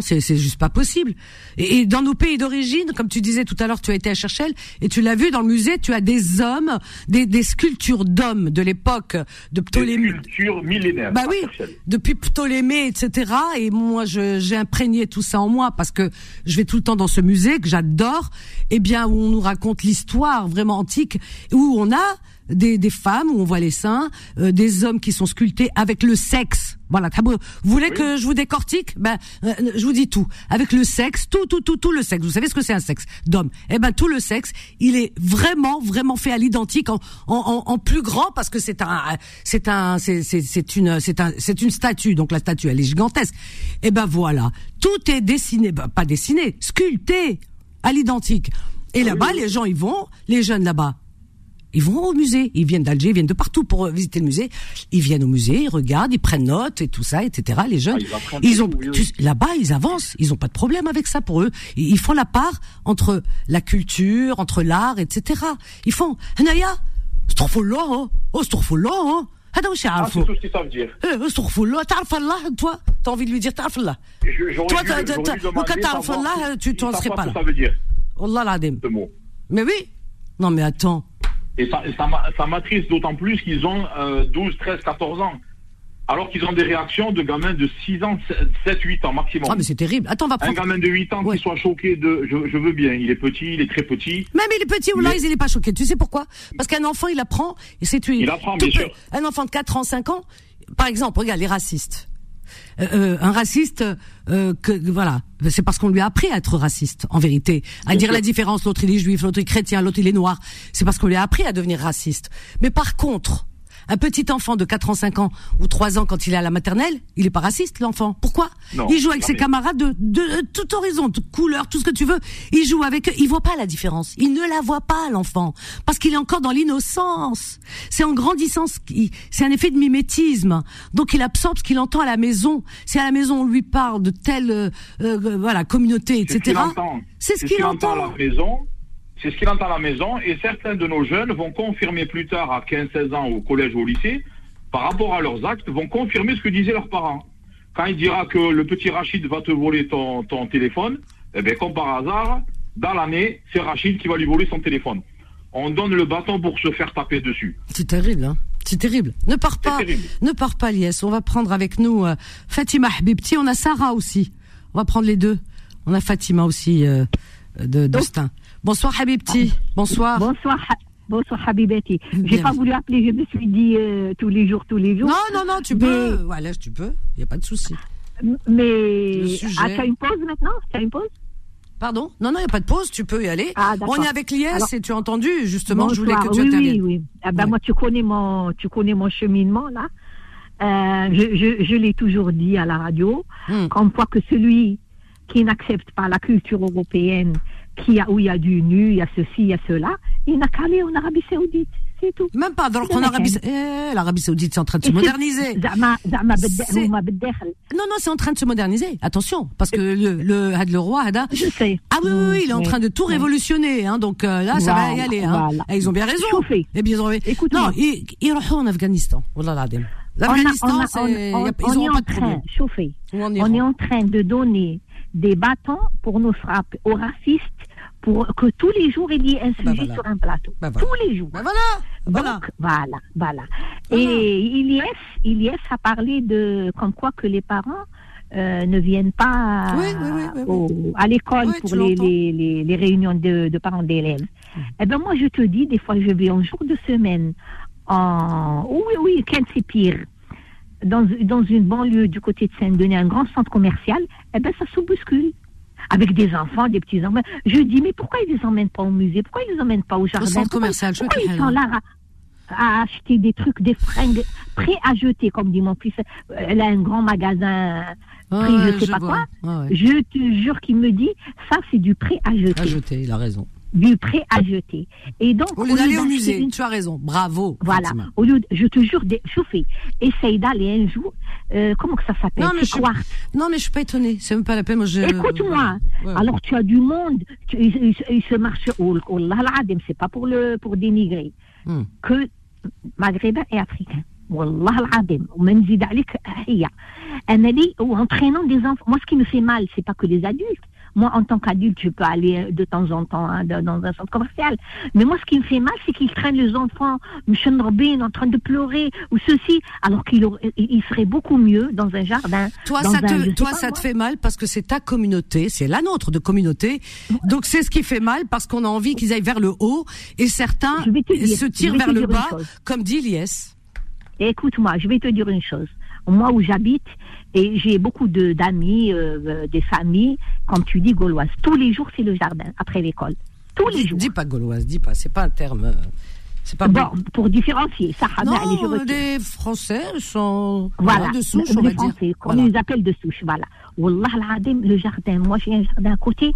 c'est c'est juste pas possible. Et, dans nos pays d'origine, comme tu disais tout à l'heure, tu as été à Cherchel et tu l'as vu dans le musée, tu as des hommes, des, des sculptures d'hommes de l'époque de Ptolémée. Des sculptures millénaires. Bah oui, depuis Ptolémée, etc. Et moi, j'ai imprégné tout ça en moi parce que je vais tout le temps dans ce musée que j'adore. Eh bien, où on nous raconte l'histoire vraiment antique, où on a des, des femmes où on voit les seins, euh, des hommes qui sont sculptés avec le sexe. Voilà, vous voulez que je vous décortique? Ben, euh, je vous dis tout. Avec le sexe, tout, tout, tout, tout le sexe. Vous savez ce que c'est un sexe d'homme? Eh ben, tout le sexe, il est vraiment, vraiment fait à l'identique, en, en, en, plus grand parce que c'est un, c'est un, c'est, c'est, une, c'est un, c'est une statue. Donc la statue, elle est gigantesque. Eh ben voilà, tout est dessiné, ben, pas dessiné, sculpté à l'identique. Et là-bas, les gens y vont, les jeunes là-bas, ils vont au musée, ils viennent d'Alger, ils viennent de partout pour visiter le musée. Ils viennent au musée, ils regardent, ils prennent note et tout ça, etc. Les jeunes, ah, ils, ont là-bas, ils avancent, ils ont pas de problème avec ça pour eux. Ils, font la part entre la culture, entre l'art, etc. Ils font, Hanaya, là, hein, oh là, hein. هذا واش يعرفوا ايه استغفر الله تعرف الله toi t'as envie de lui dire تعرف الله toi لو كان تعرف الله tu t'en serais pas là والله العظيم mais oui non mais attends et ça, ça m'attriste d'autant plus qu'ils ont 12, 13, 14 ans. Alors qu'ils ont des réactions de gamins de 6 ans, 7, 8 ans maximum. Ah, mais c'est terrible. Attends, on va prendre... Un gamin de 8 ans qui soit choqué de. Je, veux bien, il est petit, il est très petit. Même il est petit ou là, il n'est pas choqué. Tu sais pourquoi? Parce qu'un enfant, il apprend. Et c'est Il apprend, bien sûr. Un enfant de 4 ans, 5 ans, par exemple, regarde, les racistes. Euh, euh, un raciste, euh, que voilà, c'est parce qu'on lui a appris à être raciste, en vérité, à dire la différence. L'autre il est juif, l'autre il est chrétien, l'autre il est noir. C'est parce qu'on lui a appris à devenir raciste. Mais par contre, un petit enfant de 4 ans, 5 ans ou 3 ans quand il est à la maternelle, il est pas raciste l'enfant. Pourquoi Non, Il joue avec ses camarades de, de, de tout horizon, de couleur, tout ce que tu veux. Il joue avec eux, il voit pas la différence. Il ne la voit pas l'enfant parce qu'il est encore dans l'innocence. C'est en grandissant, c'est un effet de mimétisme. Donc il absorbe ce qu'il entend à la maison. Si à la maison on lui parle de telle euh, euh, voilà communauté, C'est ce qu'il etc. entend. C'est ce qu'il à entend. la maison. C'est ce qu'il entend à la maison. Et certains de nos jeunes vont confirmer plus tard, à 15-16 ans, au collège ou au lycée, par rapport à leurs actes, vont confirmer ce que disaient leurs parents. Quand il dira que le petit Rachid va te voler ton, ton téléphone, eh bien, comme par hasard, dans l'année, c'est Rachid qui va lui voler son téléphone. On donne le bâton pour se faire taper dessus. C'est terrible, hein. C'est terrible. Ne pars pas, ne pars pas, Lies. On va prendre avec nous euh, Fatima Habibti. On a Sarah aussi. On va prendre les deux. On a Fatima aussi euh, de d'Austin. Bonsoir Habibti. Bonsoir. Bonsoir, bonsoir Habibati. J'ai pas voulu appeler, je me suis dit euh, tous les jours, tous les jours. Non, non, non, tu Mais- peux. Voilà, tu peux. Il y a pas de souci. Mais ah, tu as une pause maintenant? Tu as une pause? Pardon? Non, non, il y a pas de pause. Tu peux y aller. Ah, on est avec Lies Alors- et tu as entendu justement. Je voulais que tu oui. Oui, oui. Ah ben Ouais. moi, tu connais mon, tu connais mon cheminement là. Euh, je je, je l'ai toujours dit à la radio, Hmm. comme quoi que celui qui n'accepte pas la culture européenne, où il y a du nu, il y a ceci, il y a cela, il n'a qu'à aller en Arabie Saoudite. C'est tout. Même pas, donc eh, l'Arabie Saoudite, c'est en train de se moderniser. Non, non, c'est en train de se moderniser. Attention, parce que le, le, le roi, Hada. Je sais. Ah oui, oui, oui il est en train de tout révolutionner, hein, donc euh, là, ça va y aller, hein. ils ont bien raison. Et eh bien, ils ont... Écoute non, ils, en Afghanistan. Oh L'Afghanistan, c'est, on, ils est en train, chauffer. On est en train de donner des bâtons pour nous frapper aux racistes pour que tous les jours il y ait un Bah sujet voilà. sur un plateau. Bah voilà. Tous les jours. Ben voilà, Donc, voilà. voilà. Et Ilyes, Ilyes a parlé de comme quoi que les parents euh, ne viennent pas Oui, oui, oui, oui, oui. au- à l'école pour les, les, les, les réunions de, de parents d'élèves. Eh ben moi, je te dis, des fois, je vais en jour de semaine en... Oui, oui, quand c'est pire. Dans, dans une banlieue du côté de Saint-Denis, un grand centre commercial, eh ben ça se bouscule. Avec des enfants, des petits-enfants. Je dis, mais pourquoi ils les emmènent pas au musée? Pourquoi ils les emmènent pas au jardin? centre Pourquoi- commercial, je pourquoi ils sont là à, à acheter des trucs, des fringues prêts à jeter, comme dit mon fils. Euh, Elle a un grand magasin prix, Ouais, je sais pas vois. quoi. Ouais. Je te jure qu'il me dit, ça c'est du prêt à jeter. À jeter, il a raison Du prêt à jeter. Et donc, Au lieu d'aller au d'acheter musée, une- tu as raison. Bravo. Voilà. Fatima. Au lieu, de- je te jure, de, chauffer. Essaye d'aller un jour. euh, comment que ça s'appelle Non, mais C'est je- quoi Non, mais je suis pas étonnée. C'est même pas la peine. Moi, je... Écoute-moi. Ouais. Alors tu as du monde. Tu, il, il- il se marche. Oh, oh là là, c'est pas pour le pour dénigrer. Hmm. que maghrébins et africains. والله العظيم وما نزيد عليك هي انا لي entraînant des enfants moi ce qui me fait mal c'est pas que les adultes moi en tant qu'adulte je peux aller de temps en temps hein, dans un centre commercial mais moi ce qui me fait mal c'est qu'ils traînent les enfants mchenrobin en train de pleurer ou ceci alors qu'il il serait beaucoup mieux dans un jardin Toi, ça un- te, toi, pas, ça moi. te fait mal parce que c'est ta communauté, c'est la nôtre de communauté. Donc c'est ce qui fait mal parce qu'on a envie qu'ils aillent vers le haut et certains se tirent vers le bas, comme dit Lies. Écoute-moi, je vais te dire une chose. Moi où j'habite, et j'ai beaucoup de d'amis, euh, des familles, comme tu dis, gauloises. Tous les jours, c'est le jardin, après l'école. Tous les jours. dis pas gauloise, dis pas, c'est pas un terme. euh, C'est pas Bon, bon. pour différencier, ça, Non, les Français sont Voilà, de souche, les on va dire. Français, qu'on Voilà. les appelle de souche, voilà. Wallah al-Adim, le jardin, moi j'ai un jardin à côté,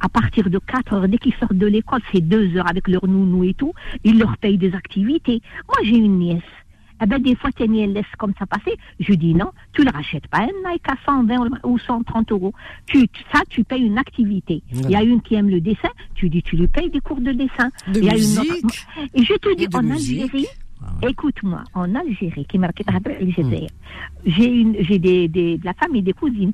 à partir de 4 heures, dès qu'ils sortent de l'école, c'est 2 heures avec leur nounou et tout, ils leur payent des activités. Moi j'ai une nièce. Eh ben, des fois, ta nièce laisse comme ça passer. Je dis non, tu ne rachètes pas un Nike à 120 ou 130 euros. Tu, ça, tu payes une activité. Il y a une qui aime le dessin, tu dis, tu lui payes des cours de dessin. De Il y a une autre- Et je te dis, en musique. Algérie, Ah écoute-moi, en Algérie, qui j'ai une, j'ai des, des, de la famille, des cousines.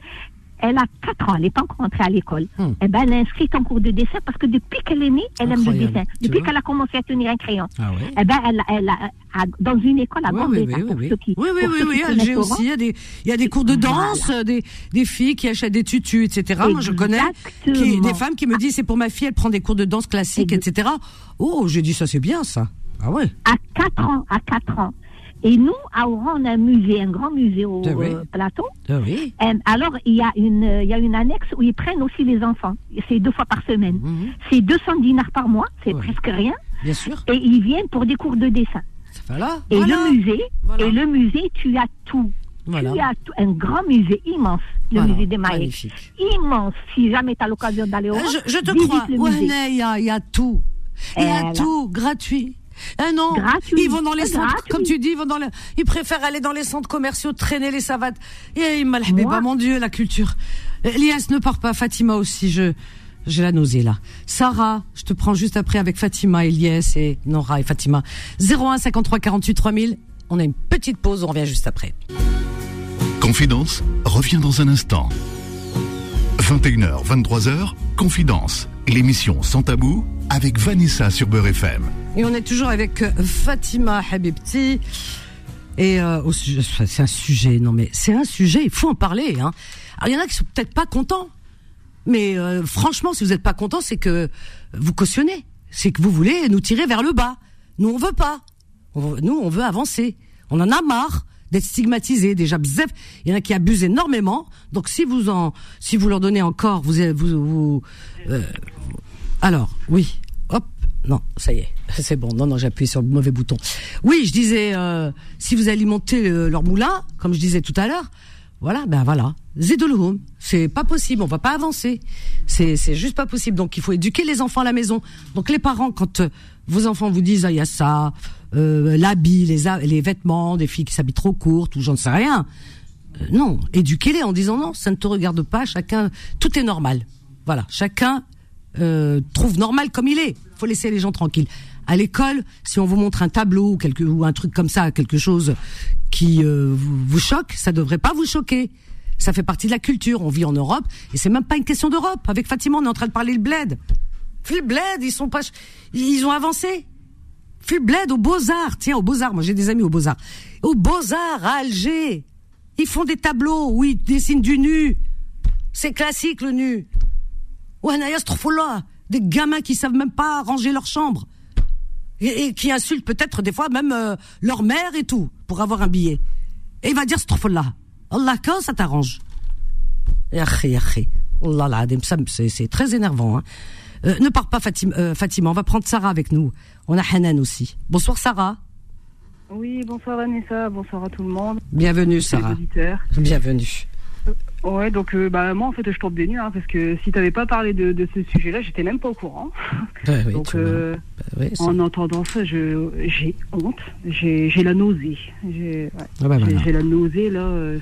Elle a 4 ans, elle n'est pas encore entrée à l'école. Hmm. Eh ben, elle est inscrite en cours de dessin parce que depuis qu'elle est née, elle aime le dessin. Depuis qu'elle a commencé à tenir un crayon. Ah ouais. Eh ben, elle, elle a, dans une école à Gambetta, oui, oui, oui, oui, oui, oui, oui, Alger aussi, il y a des, il y a des cours de danse, euh, des, des filles qui achètent des tutus, etc. Moi, je connais, qui, des femmes qui me disent, c'est pour ma fille, elle prend des cours de danse classique, etc. Oh, j'ai dit, ça c'est bien, ça. Ah ouais. à 4 ans, à 4 ans. Et nous, à Oran, on a un musée, un grand musée au Ah oui. euh, plateau. Ah oui. Euh, alors, il y, a une, euh, il y a une annexe où ils prennent aussi les enfants. C'est deux fois par semaine. Mhm. C'est 200 dinars par mois, c'est Ouais. presque rien. Bien sûr. Et ils viennent pour des cours de dessin. Voilà. Et voilà. le musée, Voilà. et le musée, tu as tout. Voilà. Tu as tout. Un grand musée immense, le Voilà. musée des Maïs. Magnifique. Immense. Si jamais tu as l'occasion d'aller au Je, je te crois. Ouais, il y a, il y a tout. Il y a Voilà. tout, gratuit. Eh non, Gratuit. ils vont dans les centres, gratuit. comme tu dis, ils vont dans les, ils préfèrent aller dans les centres commerciaux, traîner les savates. Et il m'a le Moi- mon Dieu, la culture. Elias ne part pas, Fatima aussi, je, j'ai la nausée là. Sarah, je te prends juste après avec Fatima, Elias et Nora et Fatima. 01 53 48 3000. On a une petite pause, on revient juste après. Confidence revient dans un instant. 21h, 23h, Confidence, l'émission sans tabou avec Vanessa sur Beurre FM. Et on est toujours avec euh, Fatima Habibti. Et euh, c'est un sujet, non mais c'est un sujet, il faut en parler. Hein. Alors il y en a qui sont peut-être pas contents, mais euh, franchement, si vous n'êtes pas content, c'est que vous cautionnez, c'est que vous voulez nous tirer vers le bas. Nous on veut pas. Nous on veut avancer. On en a marre d'être stigmatisés. Déjà, bzef, il y en a qui abusent énormément. Donc si vous en, si vous leur donnez encore, vous, vous, vous euh, alors, oui. Non, ça y est. <laughs> C'est bon. Non, non, j'ai appuyé sur le mauvais bouton. Oui, je disais, euh, si vous alimentez euh, leur moulin, comme je disais tout à l'heure, voilà, ben voilà. Zidulhum. C'est pas possible. On va pas avancer. C'est, c'est juste pas possible. Donc, il faut éduquer les enfants à la maison. Donc, les parents, quand euh, vos enfants vous disent, ah, il y a ça, euh, l'habit, les, les vêtements, des filles qui s'habillent trop courtes ou j'en sais rien. Non, éduquez-les en disant non, ça ne te regarde pas. Chacun, tout est normal. Voilà, chacun trouve normal comme il est. Faut laisser les gens tranquilles. À l'école, si on vous montre un tableau ou un truc comme ça, quelque chose qui euh, vous, choque, ça devrait pas vous choquer. Ça fait partie de la culture. On vit en Europe et c'est même pas une question d'Europe. Avec Fatima, on est en train de parler le bled. Le bled, ils sont pas, ils ont avancé. Le bled aux Beaux Arts. Tiens, aux Beaux Arts. Moi, j'ai des amis aux Beaux Arts. Aux Beaux Arts à Alger, ils font des tableaux où ils dessinent du nu. C'est classique le nu. Ouais, Naya là, des gamins qui savent même pas ranger leur chambre et, et qui insultent peut-être des fois même euh, leur mère et tout pour avoir un billet. Et il va dire là. Allah quand ça t'arrange? C'est c'est très énervant. Hein. Euh, ne pars pas Fatima, euh, Fatima, on va prendre Sarah avec nous. On a Hanan aussi. Bonsoir Sarah. Oui, bonsoir Vanessa, bonsoir à tout le monde, Bienvenue Sarah. Bienvenue. Ouais, donc euh, bah, moi en fait je tombe des nues, hein, parce que si t'avais pas parlé de, de ce sujet-là, j'étais même pas au courant. Ouais, <laughs> oui, donc euh, Bah en entendant ça, j'ai honte, j'ai la nausée, j'ai ouais, Ah bah la nausée là. euh,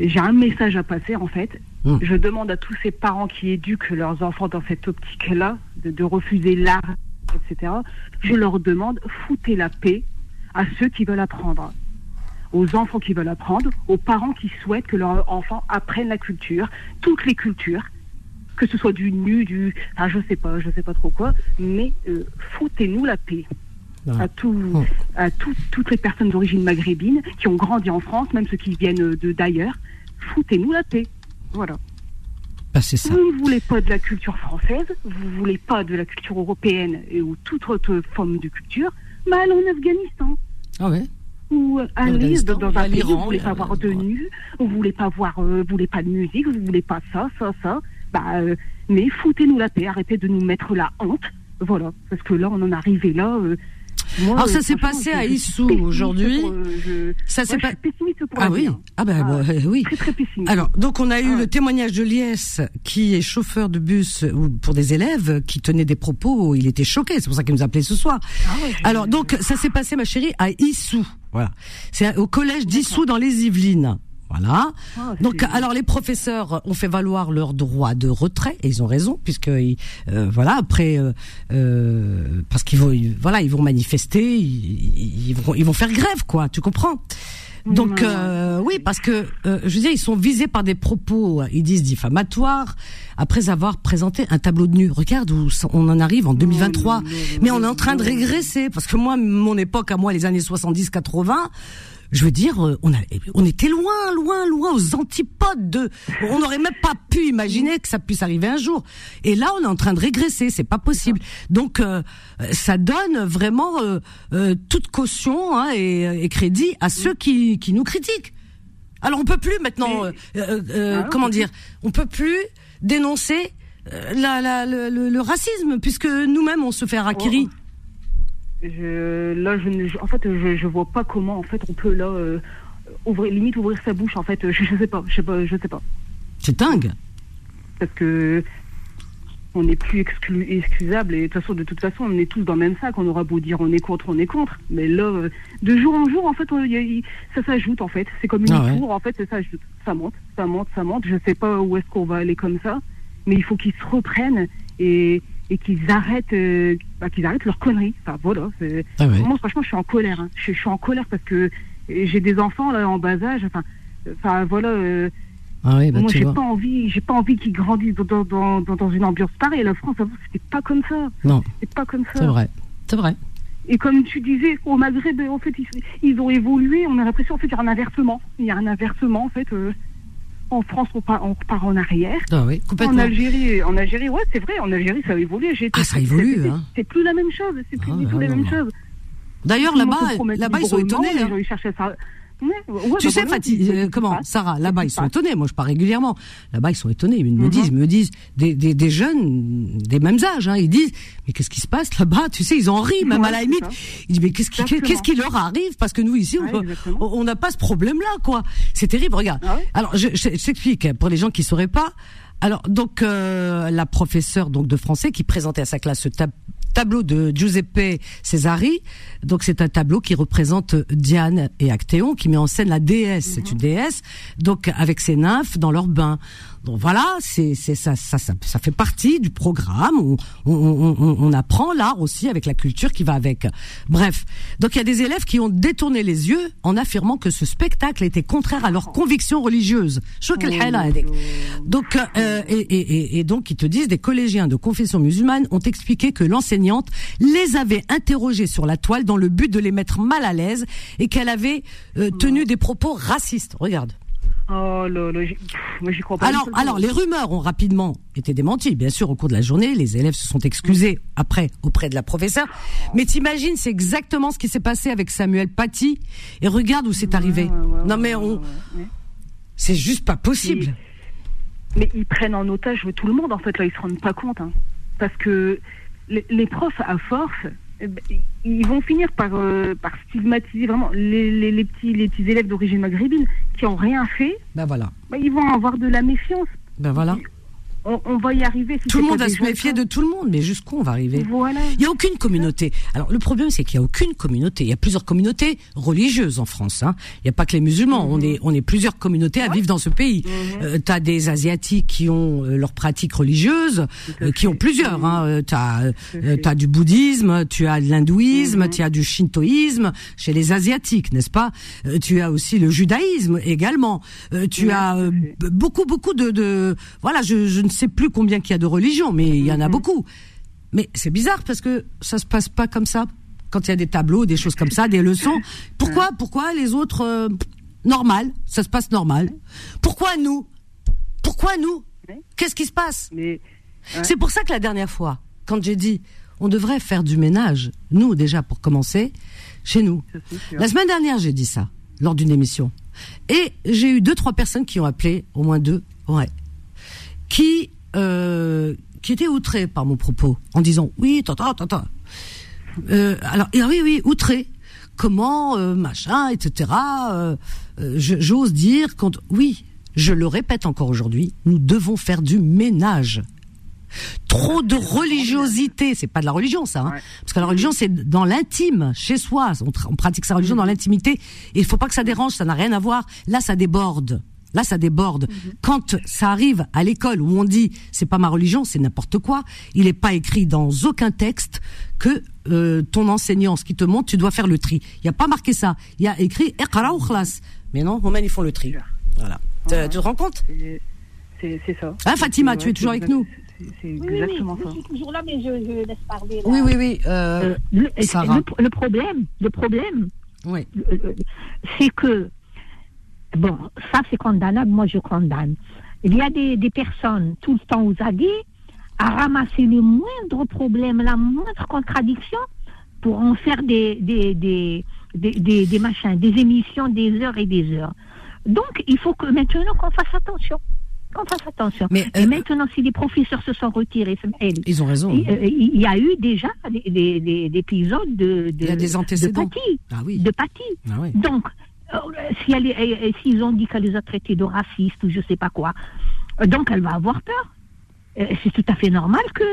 J'ai un message à passer en fait. Hmm. Je demande à tous ces parents qui éduquent leurs enfants dans cette optique-là de, de refuser l'art, etc. Je leur demande foutez la paix à ceux qui veulent apprendre, aux enfants qui veulent apprendre, aux parents qui souhaitent que leurs enfants apprennent la culture, toutes les cultures, que ce soit du nu, du, enfin je sais pas, je sais pas trop quoi, mais euh, foutez-nous la paix Voilà. à, tout, à tout- toutes les personnes d'origine maghrébine qui ont grandi en France, même ceux qui viennent de d'ailleurs, foutez-nous la paix. Voilà. Bah, ça. Vous ne voulez pas de la culture française, vous voulez pas de la culture européenne et ou toute autre forme de culture, mais allez en Afghanistan. Ah ouais? Ou L'Afghanistan, dans, dans à un pays vous voulez pas voir de nu, vous voulez pas voir, euh, vous voulez pas de musique, vous voulez pas ça, ça, ça. Bah, euh, mais foutez-nous la paix, arrêtez de nous mettre la honte. Voilà, parce que là, on en est arrivé là. euh, moi, Alors, ça euh, s'est passé à Issou aujourd'hui. euh, je- Ça s'est pas. suis pessimiste pour Ah oui. vie, hein. Ah ben Ah, bah, oui. Très très pessimiste. Alors, donc on a eu Ah. le témoignage de Lies, qui est chauffeur de bus ou pour des élèves qui tenait des propos. Il était choqué. C'est pour ça qu'il nous appelait ce soir. Ah ouais, Alors, donc ça s'est passé, ma chérie, à Issou. Voilà. C'est au collège d'Issou dans les Yvelines. Voilà. Ah, Donc, alors les professeurs ont fait valoir leur droit de retrait et ils ont raison puisque ils, euh, voilà après euh, euh, parce qu'ils vont ils- voilà ils vont manifester ils, ils vont ils vont faire grève quoi tu comprends? Donc euh, oui parce que euh, je veux dire ils sont visés par des propos ils disent diffamatoires après avoir présenté un tableau de nu. Regarde où on en arrive en 2023 mais on est en train de régresser parce que moi mon époque à moi les années 70 80 je veux dire, euh, on, a, on était loin, loin, loin, aux antipodes de. On n'aurait même pas pu imaginer que ça puisse arriver un jour. Et là, on est en train de régresser, c'est pas possible. Donc, euh, ça donne vraiment euh, toute caution hein, et, et, crédit à ceux qui, qui nous critiquent. Alors, on peut plus maintenant, ah comment dire, on peut plus dénoncer la, la, le, le, racisme puisque nous-mêmes on se fait harakiri. Oh. Je, là, je, en fait, je, je vois pas comment, en fait, on peut là euh, ouvrir, limite ouvrir sa bouche. En fait, je, je sais pas, je sais pas, je sais pas. C'est dingue. Parce que on n'est plus exclu, excusable et de toute façon, de toute façon, on est tous dans le même sac. On aura beau dire on est contre, on est contre, mais là, euh, de jour en jour, en fait, ça s'ajoute. En fait, c'est comme une ah tour. En fait, ça Ça monte, ça monte, ça monte. Je sais pas où est-ce qu'on va aller comme ça, mais il faut qu'ils se reprennent et et qu'ils arrêtent, euh, bah, qu'ils arrêtent leurs conneries. Enfin voilà. Ah Moi franchement, je suis en colère. Hein. Je, suis en colère parce que j'ai des enfants là en bas âge. Enfin, enfin voilà. Euh, ah oui, bah, moi, j'ai pas envie, j'ai pas envie qu'ils grandissent dans, dans, dans, dans, une ambiance pareille. La France, avant, c'était pas comme ça. Non. C'est pas comme ça. C'est vrai. C'est vrai. Et comme tu disais, au Maghreb, en fait, ils, ils ont évolué. On a l'impression, en fait, qu'il y a un inversement. Il y a un inversement, en fait. Euh, en France, on, part, on repart en arrière. Ah oui, complètement. En Algérie, en Algérie, ouais, c'est vrai. En Algérie, ça a évolué. Ah, ça évolue, hein. C'est plus la même chose. C'est plus ah, du tout la même chose. D'ailleurs, là-bas, là-bas, ils sont étonnés. Hein. Ils cherchaient ça tu sais, Fatih, euh, comment, Sarah, là-bas, ils sont étonnés. Moi, je pars régulièrement. Là-bas, ils sont étonnés. Ils me mhm. disent, me disent, des, des, des, jeunes, des mêmes âges, hein, ils disent, mais qu'est-ce qui se passe là-bas? Tu sais, ils en rient, même à la limite. Ils disent, mais qu'est-ce qui, qu'est-ce qui leur arrive? Parce que nous, ici, on n'a pas ce problème-là, quoi. C'est terrible, regarde. Ah Alors, je, je, je t'explique, pour les gens qui sauraient pas. Alors, donc, euh, la professeure donc de français qui présentait à sa classe ce, tableau de Giuseppe Cesari. Donc c'est un tableau qui représente Diane et Actéon, qui met en scène la déesse. C'est mhm. une déesse, donc avec ses nymphes dans leur bain. Donc voilà, c'est ça, ça, ça, ça, fait partie du programme. On, on, on, on apprend l'art aussi avec la culture qui va avec. Bref, donc il y a des élèves qui ont détourné les yeux en affirmant que ce spectacle était contraire à leurs convictions religieuses. Donc euh, et, et, et donc ils te disent des collégiens de confession musulmane ont expliqué que l'enseignante les avait interrogés sur la toile dans le but de les mettre mal à l'aise et qu'elle avait euh, tenu des propos racistes. Regarde. Oh là là, moi j'y crois pas. Alors, alors les rumeurs ont rapidement été démenties. Bien sûr, au cours de la journée, les élèves se sont excusés après auprès de la professeure. Mais t'imagines, c'est exactement ce qui s'est passé avec Samuel Paty. Et regarde où c'est arrivé. non mais on, c'est juste pas possible. Mais ils prennent en otage tout le monde en fait là, ils se rendent pas compte, hein. parce que les, les profs à force ils vont finir par, euh, par stigmatiser vraiment les, les, les, petits, les petits élèves d'origine maghrébine qui ont rien fait. Ben voilà. Ben, ils vont avoir de la méfiance. Ben voilà on, va y arriver. tout le monde va se méfier de tout le monde, mais jusqu'où on va arriver? Il n'y a aucune communauté. Alors le problème, c'est qu'il n'y a aucune communauté. Il y a plusieurs communautés religieuses en France. Hein. Il n'y a pas que les musulmans. On est on est plusieurs communautés à vivre dans ce pays. Mhm. Euh, tu as des asiatiques qui ont euh, leurs pratiques religieuses, euh, qui ont plusieurs. Hein. Tu as, as du bouddhisme, tu as de l'hindouisme, mhm. tu as du shintoïsme chez les asiatiques, n'est-ce pas? Tu as aussi le judaïsme également. tu as beaucoup beaucoup de, de voilà, je, je ne sais plus combien qu'il y a de religions, mais il y en a mhm. beaucoup. Mais c'est bizarre parce que ça se passe pas comme ça. Quand il y a des tableaux, des choses comme ça, des leçons. Pourquoi, pourquoi les autres euh, normal, ça se passe normal. Pourquoi nous Pourquoi nous Qu'est-ce qui se passe? C'est pour ça que la dernière fois, quand j'ai dit on devrait faire du ménage, nous déjà pour commencer, chez nous. La semaine dernière, j'ai dit ça lors d'une émission. Et j'ai eu deux, trois personnes qui ont appelé, au moins deux, ouais, qui euh, qui était outré par mon propos en disant oui, tata, tata. Euh, alors oui, oui, outré. Comment euh, machin, etc. Euh, euh J'ose dire quand oui, je le répète encore aujourd'hui, nous devons faire du ménage. Trop de religiosité, c'est pas de la religion ça, hein, parce que la religion c'est dans l'intime, chez soi, on, on, pratique sa religion dans l'intimité, et il faut pas que ça dérange, ça n'a rien à voir. Là, ça déborde. Là, ça déborde. Mhm. Quand ça arrive à l'école où on dit c'est pas ma religion, c'est n'importe quoi, il n'est pas écrit dans aucun texte que euh, ton enseignant, ce qui te montre, tu dois faire le tri. Il n'y a pas marqué ça. Il y a écrit Iqra ou khlas. Mais non, Romain, ils font le tri. Voilà. Tu te rends compte C'est ça. Ah, Fatima, tu es toujours avec nous c'est exactement oui, oui, ça. Je suis toujours là, mais je, je laisse parler. Là. Oui, oui, oui. Euh, euh, le, le, problème, le problème, Oui. euh, c'est que, bon, ça c'est condamnable, moi je condamne. Il y a des, des personnes tout le temps aux aguets à ramasser le moindre problème, la moindre contradiction pour en faire des, des, des, des, des, machins, des émissions des heures et des heures. Donc il faut que maintenant qu'on fasse attention. Qu'on fasse attention. Mais, et euh, maintenant, si les professeurs se sont retirés, Ils ont raison. il euh, il y a eu déjà des, des, des- des épisodes de, de, Il y a des de antécédents. Paty, Ah oui. de Paty. Ah oui. Donc, si elle est- euh, euh, s'ils ont dit qu'elle les a traités de racistes ou je sais pas quoi, euh, donc elle va avoir peur. Euh, c'est tout à fait normal que.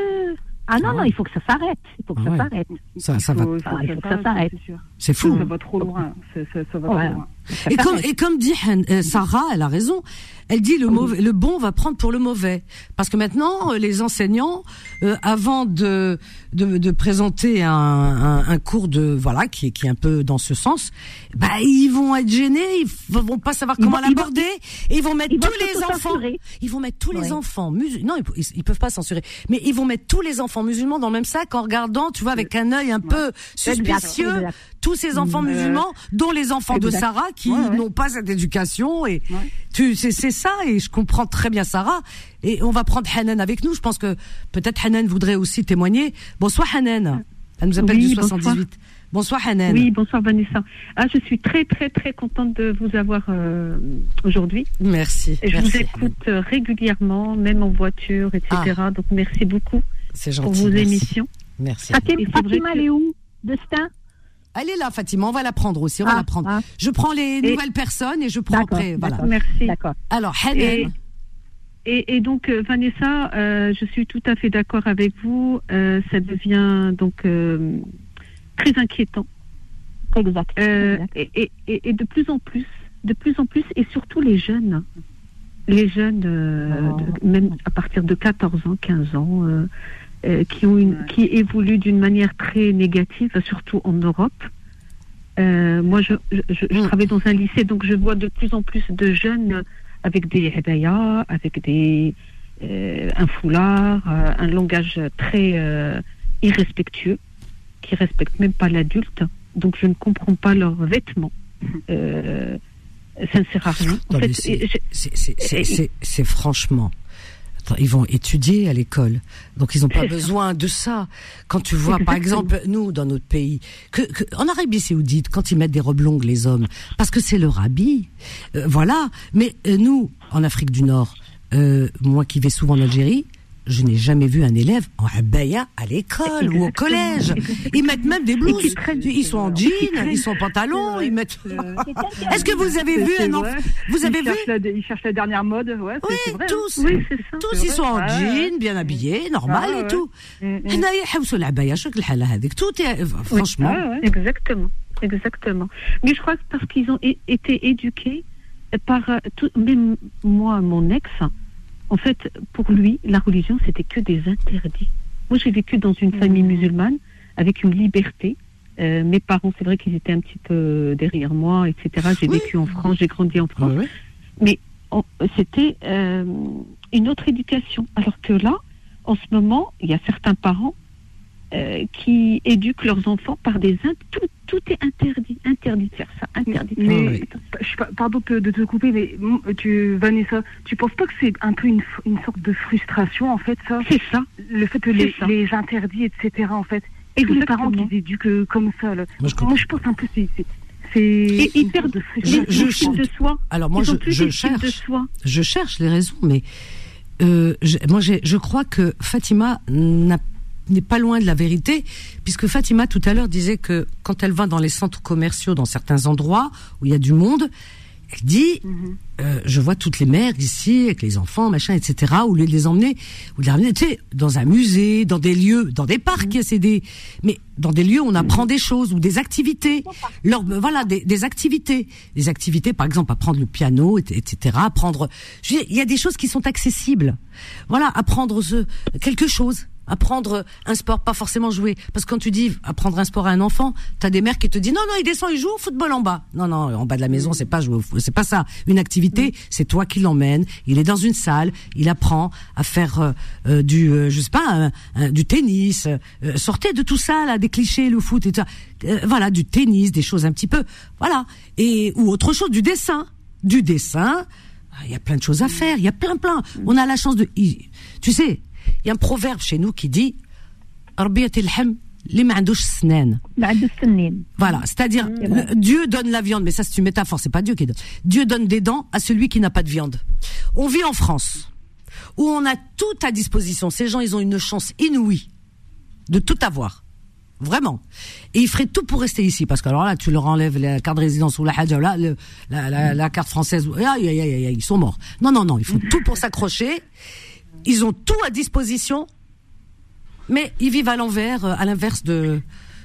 Ah non, Ah non, il faut que ça s'arrête. Il faut que Ah ça ouais. s'arrête. Ça, ça va. Ah, il faut que ça s'arrête, s'arrête. c'est fou. Ça va trop loin. Ça, ça- ça va Ouais. trop loin. Et comme, et comme dit euh, Sarah, elle a raison. Elle dit le mauvais, le bon va prendre pour le mauvais, parce que maintenant euh, les enseignants, euh, avant de, de de présenter un, un, un cours de voilà qui est qui est un peu dans ce sens, bah ils vont être gênés, ils vont pas savoir comment vont- vont- l'aborder, et ils vont mettre ils vont tous les enfants, ils vont mettre tous les enfants musulmans. Non, ils, ils peuvent pas censurer, mais ils vont mettre tous les enfants musulmans dans le même sac en regardant, tu vois, avec un œil un peu suspicieux. Tous ces enfants musulmans, dont les enfants de. Sarah qui Ouais, ouais. n'ont pas cette éducation et Ouais. tu c'est c'est ça et je comprends très bien Sarah et on va prendre Hanan avec nous je pense que peut-être Hanan voudrait aussi témoigner bonsoir Hanan elle nous appelle Oui, du bonsoir. 78 bonsoir Hanan Oui, bonsoir Vanessa. Ah, je suis très très très contente de vous avoir euh, aujourd'hui. merci Et Je merci vous écoute euh, régulièrement, même en voiture, etc. Donc merci beaucoup c'est pour gentil vos merci. émissions. merci Fatima, elle est où? Destin? Elle est là Fatima on va la prendre aussi on va Ah, la prendre ah. je prends les Et- nouvelles personnes et je prends D'accord, après voilà d'accord. Merci. D'accord. alors Hanan Et, et, et donc euh, Vanessa, euh, je suis tout à fait d'accord avec vous. Euh, ça devient donc euh, très inquiétant. Exact. Euh, exact. et, et- de plus en plus, de plus en plus, et surtout les jeunes, les jeunes, euh, Oh. de- même à partir de 14 ans, 15 ans, euh, qui ont une, qui évoluent d'une manière très négative, surtout en Europe. Euh, moi, je, je, je- je Mm. travaille dans un lycée, donc je vois de plus en plus de jeunes avec des hébayas, avec des euh, un foulard, un langage très irrespectueux, qui respectent même pas l'adulte. Donc je ne comprends pas leurs vêtements. Euh, ça ne sert à rien. C'est franchement. Ils vont étudier à l'école, donc ils n'ont pas <laughs> besoin de ça. Quand tu vois, par exemple, <laughs> nous dans notre pays, que, que en Arabie Saoudite, quand ils mettent des robes longues, les hommes, parce que c'est leur habit, euh, voilà. Mais euh, nous, en Afrique du Nord, euh, moi qui vais souvent en Algérie je n'ai jamais vu un élève en abaya à l'école ou au collège. Ils mettent même des blouses. Ils sont en jean, ils sont en pantalon, ils mettent. <laughs> Est-ce que vous avez vu un enfant Vous avez vu Ils cherchent la dernière mode, ouais. Oui, tous. Hein. Tous ils sont en jean, bien habillés, normal et tout. Mm, mm. Tout est euh, franchement. Ah, exactement, exactement. Mais je crois que parce qu'ils ont été éduqués par euh, tout, même moi, mon ex. Hein, en fait, pour lui, la religion, c'était que des interdits. Moi, j'ai vécu dans une famille musulmane avec une liberté. Euh, mes parents, c'est vrai qu'ils étaient un petit peu derrière moi, etc. J'ai Oui. vécu en France, j'ai grandi en France. On- c'était euh, une autre éducation. Alors que là, en ce moment, il y a certains parents euh, qui éduquent leurs enfants par des... Tout, tout est interdit. Interdit de faire ça, interdit de faire Mais, oui. je sais pas, pardon de, te couper, mais tu, Vanessa, tu penses pas que c'est un peu une, une sorte de frustration, en fait, ça? C'est ça. Le fait que les, les interdits, etc., en fait. Et les parents qui éduquent euh, comme ça, là. Moi, je Moi, je pense un peu c'est c'est sorte de les frustration. je- estime de soi. Alors moi je, je cherche, soi. je cherche les raisons, mais euh, je, moi je crois que Fatima n'a- n'est pas loin de la vérité, puisque Fatima tout à l'heure disait que quand elle va dans les centres commerciaux, dans certains endroits où il y a du monde, elle dit Mhm. euh, je vois toutes les mères ici avec les enfants, machin, etc. Ou les, les emmener, ou les ramener, tu sais, dans un musée, dans des lieux, dans des parcs, c'est des, mais dans des lieux où on apprend des choses ou des activités. Leur, voilà, des, des activités, des activités, par exemple, apprendre le piano, et- etc. Apprendre, je veux dire, il y a des choses qui sont accessibles. Voilà, apprendre ce, quelque chose. Apprendre un sport, pas forcément jouer. Parce que quand tu dis apprendre un sport à un enfant, t'as des mères qui te disent non, non, il descend, il joue au football en bas. Non, non, en bas de la maison, c'est pas jouer, c'est pas ça. Une activité, c'est toi qui l'emmènes. Il est dans une salle, il apprend à faire euh, euh, du, euh, je sais pas, du tennis. sortez de tout ça là, des clichés, le foot et tout ça. voilà, du tennis, des choses un petit peu, voilà, et ou autre chose, du dessin, du dessin. Ah, il y a plein de choses à faire. Il y a plein, plein. On a la chance de. Tu sais, il y a un proverbe chez nous qui dit Voilà, c'est-à-dire Dieu donne la viande, mais ça c'est une métaphore, c'est pas Dieu qui donne. Dieu donne des dents à celui qui n'a pas de viande. On vit en France où on a tout à disposition. Ces gens, ils ont une chance inouïe de tout avoir. Vraiment. Et ils feraient tout pour rester ici, parce que alors là, tu leur enlèves la carte de résidence ou la là, la, la, carte française, ils sont morts. Non, non, non, ils font tout pour s'accrocher. Ils ont tout à disposition, mais ils vivent à l'envers, euh, à l'inverse de,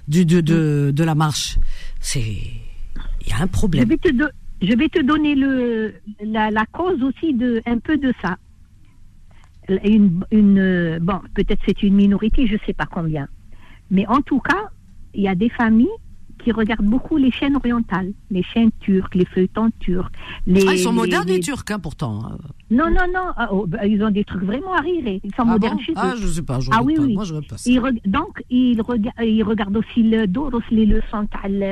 de, la marche. C'est, il y a un problème. Je vais te, donner le, la, la, cause aussi de, un peu de ça. Une, une bon, peut-être c'est une minorité, je sais pas combien mais en tout cas, il y a des familles qui regardent beaucoup les chaînes orientales, les chaînes turques, les feuilletons turcs. Les, ah, ils sont modernes les, Turcs, hein, pourtant. Hein. Non, non, non. Ah, oh, bah, ils ont des trucs vraiment arriérés. Ils sont ah modernes chez Ah, je sais pas. Je ah oui, pas. oui. Moi, je pas donc, ils, ils, regardent aussi le Doros, les leçons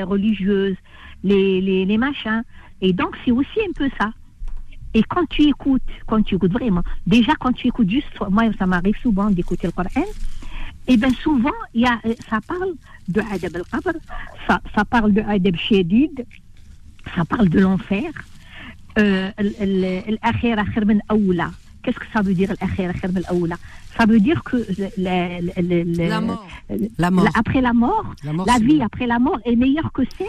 religieuses, les, les, les machins. Et donc, c'est aussi un peu ça. Et quand tu écoutes, quand tu écoutes vraiment, déjà quand tu écoutes juste, moi ça m'arrive souvent d'écouter le Coran, et bien souvent, y a, euh, ça parle de Adab al-Qabr, ça, ça parle de Adab Shadid, ça parle de l'enfer. Euh, Qu'est-ce que ça veut dire Ça veut dire que la, la, mort. La mort. après la mort, la, vie après la mort est meilleure que celle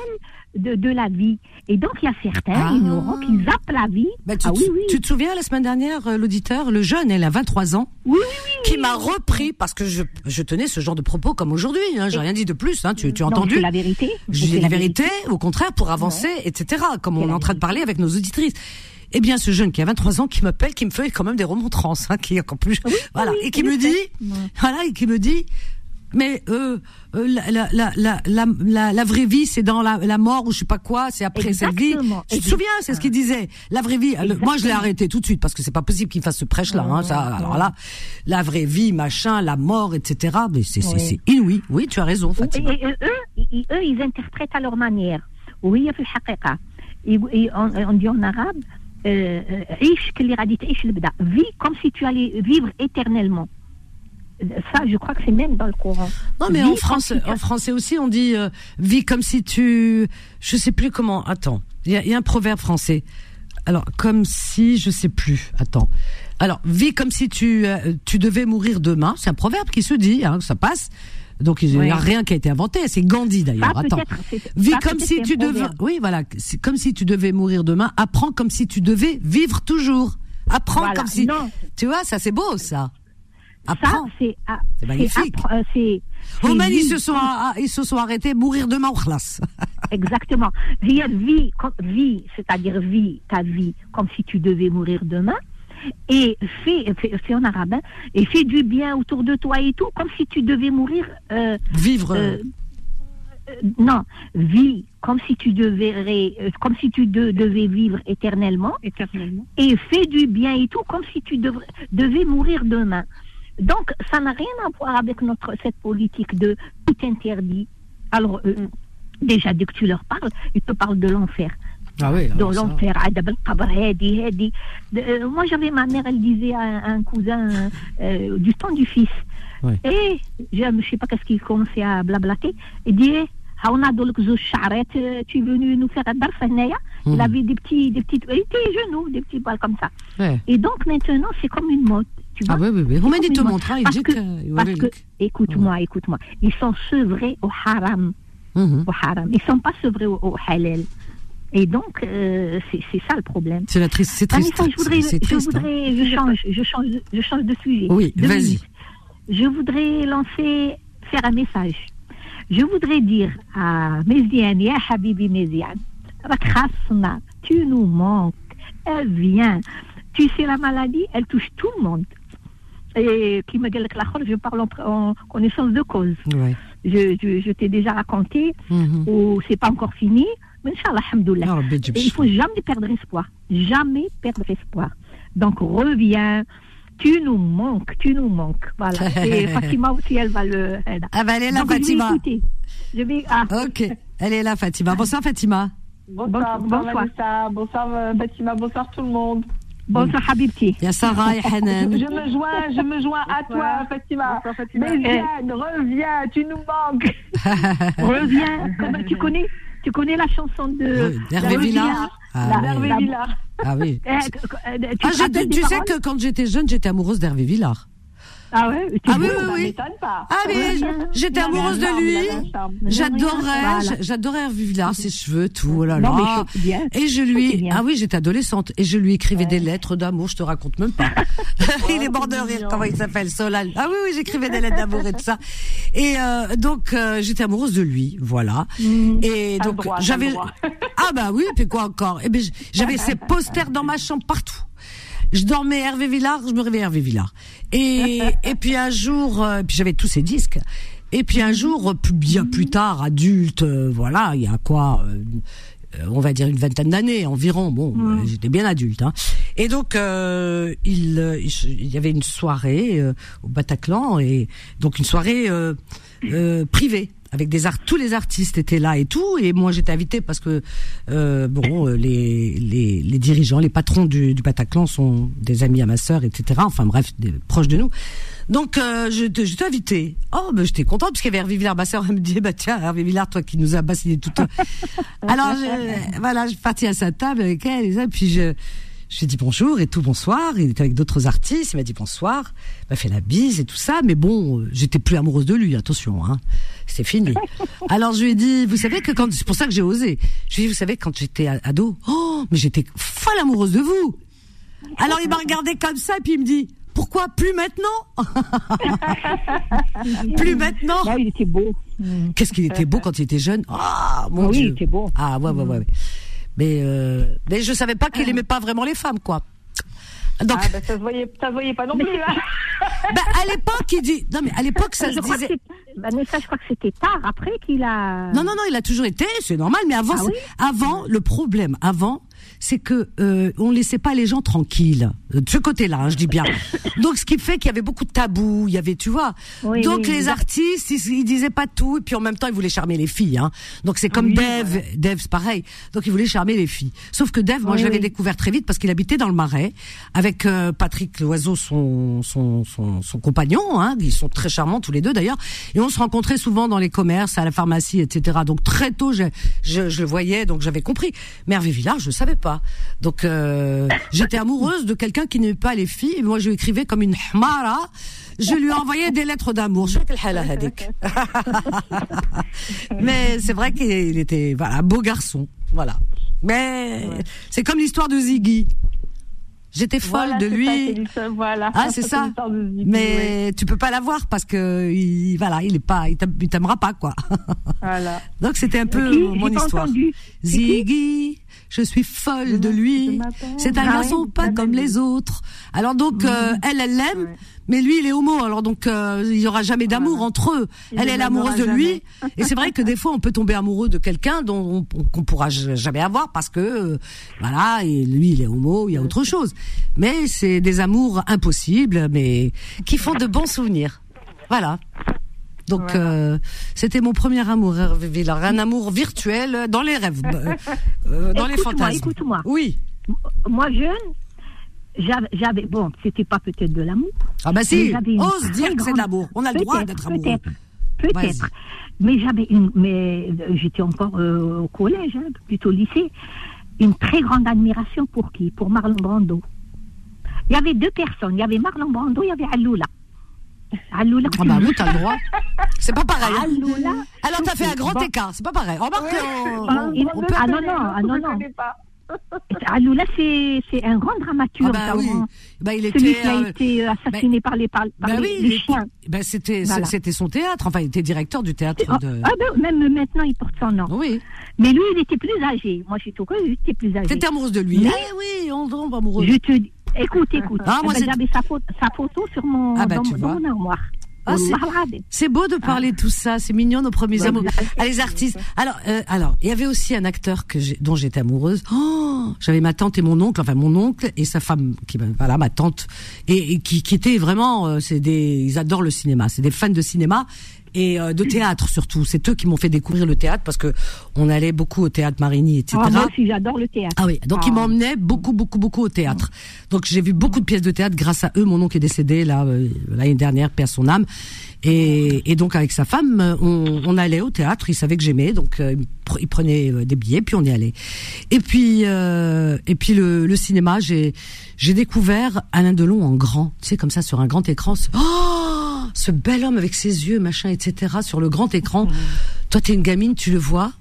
de, de la vie. Et donc il y a certains ah. ignorants qui zappent la vie. Ben, tu, ah, oui, oui. tu, te souviens la semaine dernière, euh, l'auditeur, le jeune, elle a 23 ans, oui, qui m'a repris parce que je, je, tenais ce genre de propos comme aujourd'hui. Hein, J'ai rien dit de plus. Hein, tu, tu as entendu C'est la vérité. J'ai la vérité, au contraire, pour avancer, etc. Comme on est en train de parler avec nos auditrices. Eh bien, ce jeune qui a 23 ans, qui m'appelle, qui me fait quand même des remontrances, hein, qui est encore plus, voilà, et qui me dit, voilà, et qui me dit, mais euh, euh la, la, la, la, la, vraie vie, c'est dans la, la mort ou je sais pas quoi, c'est après cette vie. Tu te souviens, c'est ce qu'il disait. La vraie vie. moi, je l'ai arrêté tout de suite parce que c'est pas possible qu'il fasse ce prêche-là. Hein, ça, alors là, la vraie vie, machin, la mort, etc. Mais c'est c'est inouï. Oui, tu as raison. Fatima. Et, eux, ils, interprètent à leur manière. Oui, on dit en arabe, vis comme si tu allais vivre éternellement. Ça, je crois que c'est même dans le Coran. Non, mais en France, en français aussi, on dit euh, vis comme si tu, je sais plus comment. Attends, il y, a un proverbe français. Alors, comme si, je sais plus. Attends. Alors, vis comme si tu, tu devais mourir demain. C'est un proverbe qui se dit, hein, ça passe. Donc il n'y a rien qui a été inventé. C'est Gandhi d'ailleurs. Attends. Vis comme si tu devais. Oui, voilà. Comme si tu devais mourir demain. Apprends comme si tu devais vivre toujours. Apprends comme si. Tu vois, ça c'est beau ça. Apprends. c'est magnifique. Euh, c'est ils se sont ils se sont arrêtés mourir demain au classe. <laughs> Exactement. Vie, vie, c'est-à-dire vie, ta vie, comme si tu devais mourir demain et fais, fais, en arabe, hein, et fais du bien autour de toi et tout, comme si tu devais mourir. Euh, Vivre. Euh, euh, non, vis comme si tu devais, comme si tu devais vivre éternellement, éternellement, et fais du bien et tout, comme si tu devais mourir demain. Donc, ça n'a rien à voir avec notre cette politique de tout interdit. Alors, déjà, dès que tu leur parles, ils te parlent de l'enfer. Ah oui, dans l'enfer, moi j'avais ma mère, elle disait à un, cousin euh, du temps du fils. Et je ne sais pas qu'est-ce qu'il commençait à blablater. Il dit on a euh, tu es venu nous faire un darf Il hmm. avait des petits, des petites, il était genoux, des petits balles comme ça. Et donc maintenant, c'est comme une mode. Ah oui, oui, oui. Dit que, parce que écoute-moi, écoute-moi, ils sont sevrés au haram. Mhm. Au haram. Ils ne sont pas sevrés au, au halal. Et donc, euh, c'est ça le problème. C'est la triste, c'est triste. je voudrais, je, hein. voudrais je change, je change, je change de sujet. Oui, vas-y. Je voudrais lancer, faire un message. Je voudrais dire à Méziane, ya Habibi Méziane, tu nous manques, elle vient. Tu sais, la maladie, elle touche tout le monde. Et qui me dit que je parle en, connaissance de cause. Ouais. Je, je, je t'ai déjà raconté, Mhm. ou c'est pas encore fini, mais Inch'Allah, alhamdoulilah. Il faut shfa. jamais perdre espoir. Jamais perdre espoir. Donc reviens. Tu nous manques, tu nous manques. Voilà. <laughs> Et Fatima aussi, elle va le. elle- Ah bah elle est là, Donc, je vais Fatima. écouter. Je vais. Ah, Ok, elle est là, Fatima. Bonsoir, Fatima. Bonsoir, Bon- bonsoir bonsoir. Vanessa, bonsoir euh, Fatima, bonsoir tout le monde. bonsoir, Habibti. Il y a Sarah et Je, Hanan. je me joins, je me joins à toi Fatima. Bonsoir, Fatima. Mais Jeanne, reviens, tu nous manques. <laughs> Reviens. Comment- tu connais, tu connais la chanson de Hervé Villard. Ah, La- Villard. Ah oui. Eh, tu Ah, tu sais que quand j'étais jeune, j'étais amoureuse d'Hervé Villard. Ah ouais. Ah oui, oui, oui. pas. Ah mais j'étais amoureuse de lui. J'adorais, j'adorais Hervé Villard, ses cheveux, tout, oh là là. Et je lui, ah oui, j'étais adolescente, et je lui écrivais des lettres d'amour, je te raconte même pas. <laughs> <laughs> il est mort de rire, comment il s'appelle, Solal. Ah oui, oui, j'écrivais des lettres d'amour et tout ça. Et euh, donc, euh, j'étais amoureuse de lui, voilà. Et T'as le donc, j'avais, ah bah oui, puis quoi encore? Eh ben, j'avais ses <laughs> posters dans ma chambre partout. Je dormais Hervé Villard, je me réveillais Hervé Villard. Et, et puis un jour, euh, puis j'avais tous ses disques. Et puis un jour, plus- bien plus tard, adulte, euh, voilà, il y a quoi euh, on va dire une vingtaine d'années environ. Bon, euh, j'étais bien adulte. Hein. Et donc, euh, il, euh, il y avait une soirée euh, au Bataclan et donc une soirée euh, euh, privée avec des art tous les artistes étaient là et tout et moi j'étais invitée parce que euh, bon euh, les, les les dirigeants les patrons du, du Bataclan sont des amis à ma sœur etc enfin bref des, proches de nous. Donc euh, je j'étais invitée oh ben j'étais contente parce qu'il y avait Hervé Villard ma sœur elle me dit bah tiens Hervé Villard toi qui nous a bassiné tout <laughs> alors je, voilà je suis partie à sa table avec elle et ça puis je je lui ai dit bonjour et tout bonsoir. Il était avec d'autres artistes. Il m'a dit bonsoir. Il m'a fait la bise et tout ça. Mais bon, euh, j'étais plus amoureuse de lui. Attention, hein. C'est fini. <laughs> Alors je lui ai dit, vous savez que quand c'est pour ça que j'ai osé. Je lui ai dit, vous savez quand j'étais ado, oh, mais j'étais folle amoureuse de vous. Alors il m'a regardé comme ça et puis il me dit, pourquoi plus maintenant? <laughs> Plus maintenant? Là, il était beau. Qu'est-ce qu'il était beau quand il était jeune? Ah mon oui, dieu. il était beau. Ah ouais ouais ouais. ouais. Mais euh, mais je savais pas qu'il aimait pas vraiment les femmes quoi. Donc Ah, bah, ça se voyait, ça se voyait pas non plus. hein. <laughs> bah, à l'époque il dit non mais à l'époque ça je se crois disait Vanessa, je crois que c'était tard après qu'il a. non non non il a toujours été c'est normal mais avant Ah avant le problème avant c'est que euh, on laissait pas les gens tranquilles. De ce côté-là hein, je dis bien. <laughs> Donc ce qui fait qu'il y avait beaucoup de tabous il y avait tu vois. Oui, donc oui, les oui. artistes ils, ils disaient pas tout et puis en même temps ils voulaient charmer les filles hein. donc c'est comme Oui, Dave Dave c'est pareil. Donc il voulait charmer les filles. Sauf que Dave moi je l'avais découvert très vite parce qu'il habitait dans le Marais avec euh, Patrick Loiseau son son son, son compagnon hein. ils sont très charmants tous les deux d'ailleurs. Et on se rencontrait souvent dans les commerces à la pharmacie etc donc très tôt je je, je le voyais donc j'avais compris. Mais Hervé Villard je savais pas donc euh, j'étais amoureuse de quelqu'un qui n'aimait pas les filles. Et moi, je lui écrivais comme une hmara. Je lui envoyais des lettres d'amour. <laughs> Mais c'est vrai qu'il était voilà, un beau garçon. Voilà. Mais c'est comme l'histoire de Ziggy. J'étais folle de lui. Ah, c'est ça. Mais ouais. tu peux pas l'avoir parce que il, voilà, il est pas, il t'aimera pas quoi. <laughs> Donc c'était un peu mon histoire. Ziggy, je suis folle de lui. C'est un Ah garçon oui, pas comme les autres. Alors donc euh, elle elle l'aime Ouais. mais lui il est homo. Alors donc euh, il y aura jamais d'amour entre eux. Il elle ne est l'amoureuse de lui. Et c'est vrai que des fois on peut tomber amoureux de quelqu'un dont on, qu'on pourra jamais avoir parce que euh, voilà et lui il est homo il y a autre chose. Mais c'est des amours impossibles mais qui font de bons souvenirs. Voilà donc euh, c'était mon premier amour Hervé Villard, un amour virtuel dans les rêves euh, euh, dans les fantasmes écoute-moi. oui Moi, jeune, j'avais, j'avais- bon, c'était pas peut-être de l'amour. ah bah si ose dire que c'est de grande- l'amour on a le droit d'être amoureux Peut-être, peut-être. Mais j'avais une, mais j'étais encore euh, au collège, hein, plutôt au lycée, une très grande admiration pour qui? Pour Marlon Brando. Il y avait deux personnes. Il y avait Marlon Brando, il y avait Aloula. Aloula. ah bah oui t'as le droit c'est pas pareil hein. Aloula. alors t'as fait un grand écart c'est pas pareil remarque on- Ah, on- on peut ah non, non, ah non, non. Aloula, c'est, c'est un grand dramaturge. Ah bah oui. Bah, il Celui était. qui a euh, été assassiné par les, par, par bah les, oui, les chiens. bah, c'était Voilà. son théâtre. Enfin, il était directeur du théâtre Ah, de. ah ben, même maintenant, il porte son nom. Oui. Mais lui, il était plus âgé. Moi, suis tout il était plus âgé. T'étais amoureuse de lui. Mais- Eh oui, on tombe amoureux. Je te dis, Écoute, écoute. Ah, moi, ben, J'avais sa, photo- sa photo sur mon, Ah, bah, dans, tu dans vois. mon armoire. Ah, c'est- beau de parler de tout ça, c'est mignon nos premiers Bah, amours. Ah, les artistes. Alors, euh, alors, il y avait aussi un acteur que dont j'étais amoureuse. Oh, j'avais ma tante et mon oncle, enfin mon oncle et sa femme, qui voilà ma tante, et, et qui, qui étaient vraiment, euh, c'est des, ils adorent le cinéma, c'est des fans de cinéma et euh, de théâtre surtout. C'est eux qui m'ont fait découvrir le théâtre parce que on allait beaucoup au théâtre Marigny, etc. Ah, moi aussi, j'adore le théâtre. Ah oui, donc Ah. ils m'emmenaient beaucoup, beaucoup, beaucoup au théâtre. Donc j'ai vu beaucoup de pièces de théâtre grâce à eux. Mon oncle est décédé là euh, l'année dernière, paix à son âme. Et, et donc avec sa femme, on, on allait au théâtre. Il savait que j'aimais, donc euh, il pr- il prenait euh, des billets, puis on y allait. Et puis, euh, et puis le, le cinéma, j'ai j'ai découvert Alain Delon en grand, tu sais comme ça sur un grand écran. Oh, ce bel homme avec ses yeux, machin, etc. Sur le grand écran. Toi, t'es une gamine, tu le vois.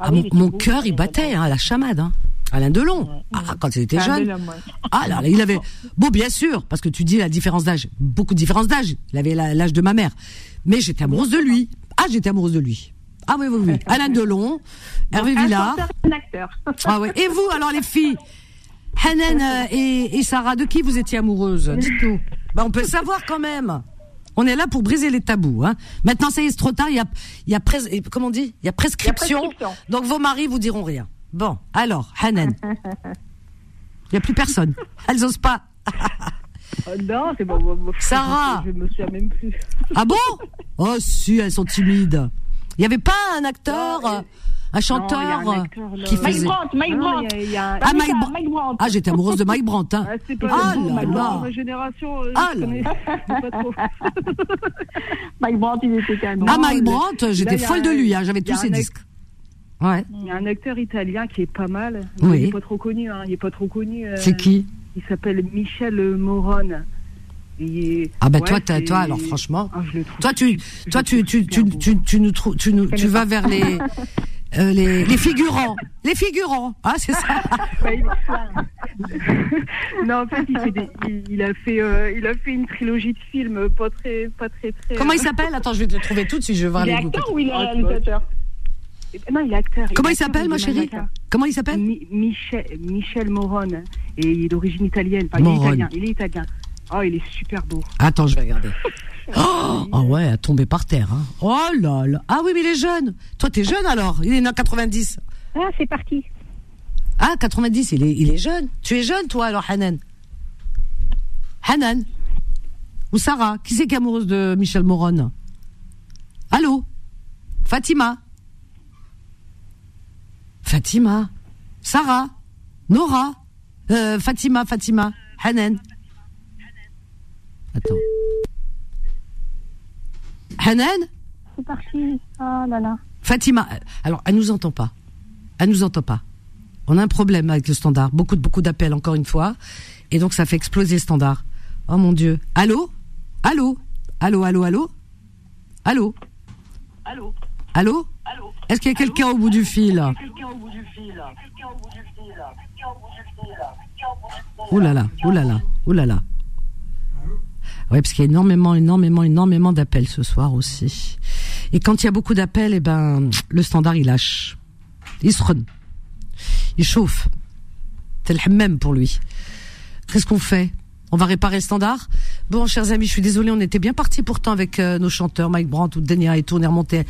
Ah, oui, mon cœur, il battait hein, à la chamade. Hein. Alain Delon. Ah, quand il était jeune. ouais. Ah là, il avait. Bon, bien sûr, parce que tu dis la différence d'âge, beaucoup de différence d'âge. Il avait l'âge de ma mère, mais j'étais amoureuse de lui. Ah, j'étais amoureuse de lui. Ah oui, oui, oui. <laughs> Alain Delon, Hervé Villard. un acteur. Ah ouais. Et vous, alors les filles, Hanan euh, et, et Sarah, de qui vous étiez amoureuses Dites-nous? Bah, on peut le savoir quand même. On est là pour briser les tabous. Hein. Maintenant, ça y est, c'est trop tard. Il y a, il y a pres- comment on dit? Il y a prescription. prescription. Donc vos maris vous diront rien. Bon, alors, Hanan. <laughs> Il y a plus personne. Elles osent pas. Euh, non, c'est bon. Sarah. Je me souviens même plus. Ah bon? Oh si, elles sont timides. Il y avait pas un acteur, Non, un chanteur a un euh, acteur, là. qui faisait. Brandt, Mike Non, Brandt. il y a- y a Ah, Vanessa, Mike Bra- Mike Brandt. Ah, j'étais amoureuse de Mike Brandt. Hein. Ah, pas Ah bon, là Mike là. Brandt, ma génération. euh, Ah je là <laughs> connais pas trop. <laughs> Mike Brandt, il était canon. Ah, Non, Mike Brandt, j'étais là, folle de lui. Hein. J'avais tous ses disques. Ouais. Il y a un acteur italien qui est pas mal. Oui. Il est pas trop connu. Hein. Il est pas trop connu. euh, C'est qui? Il s'appelle Michel Morone. Est- Ah bah ouais, toi, toi, alors franchement, Ah, toi tu, toi tu, tu, tu, tu, tu nous tu tu vas vers les, <laughs> euh, les, les figurants, les figurants. Ah c'est ça. <laughs> <laughs> Non, en fait, il, fait des- il- il a fait, euh, il a fait une trilogie de films pas très, pas très, très. Comment il s'appelle? Attends, je vais te le trouver tout de suite. Je vais voir Il est les acteur ou il est réalisateur? Non, il est acteur. Comment il s'appelle, ma chérie? Comment il s'appelle? Mi- Michel, Michel Morone. Et il est d'origine italienne. Enfin, il est italien. Il est italien. Oh, il est super beau. Attends, je vais regarder. <laughs> Oh, ah ouais, à tomber par terre. Hein. Oh là là. Ah oui, mais il est jeune. Toi, t'es jeune alors Il est né en 90. Ah, c'est parti. Ah, 90, il est, il est jeune. Tu es jeune, toi, alors, Hanan? Hanan? Ou Sarah? Qui c'est qui est amoureuse de Michel Moron? Allô? Fatima? Fatima? Sarah? Nora? Euh, Fatima, Fatima Hanan? Attends. Hanan C'est parti. Oh là là. Fatima, euh, alors elle nous entend pas. Elle nous entend pas. On a un problème avec le standard. Beaucoup de beaucoup d'appels encore une fois, et donc ça fait exploser le standard. Oh mon Dieu. Allô, allô, allô, allô, allô, allô, Allô? Allô? Allô? Est-ce qu'il y a quelqu'un au bout du fil? Quelqu'un au bout du fil? Quelqu'un au bout du fil? Quelqu'un au bout du fil? Quelqu'un au bout du fil? Oh là là, oh là là, oh là là. Oui, parce qu'il y a énormément, énormément, énormément d'appels ce soir aussi. Et quand il y a beaucoup d'appels, eh ben, le standard il lâche, il se run, il chauffe. C'est le hammam pour lui. Qu'est-ce qu'on fait? On va réparer le standard? Bon, chers amis, je suis désolée, on était bien parti pourtant avec euh, nos chanteurs, Mike Brandt ou Denia et tout, on est remonté.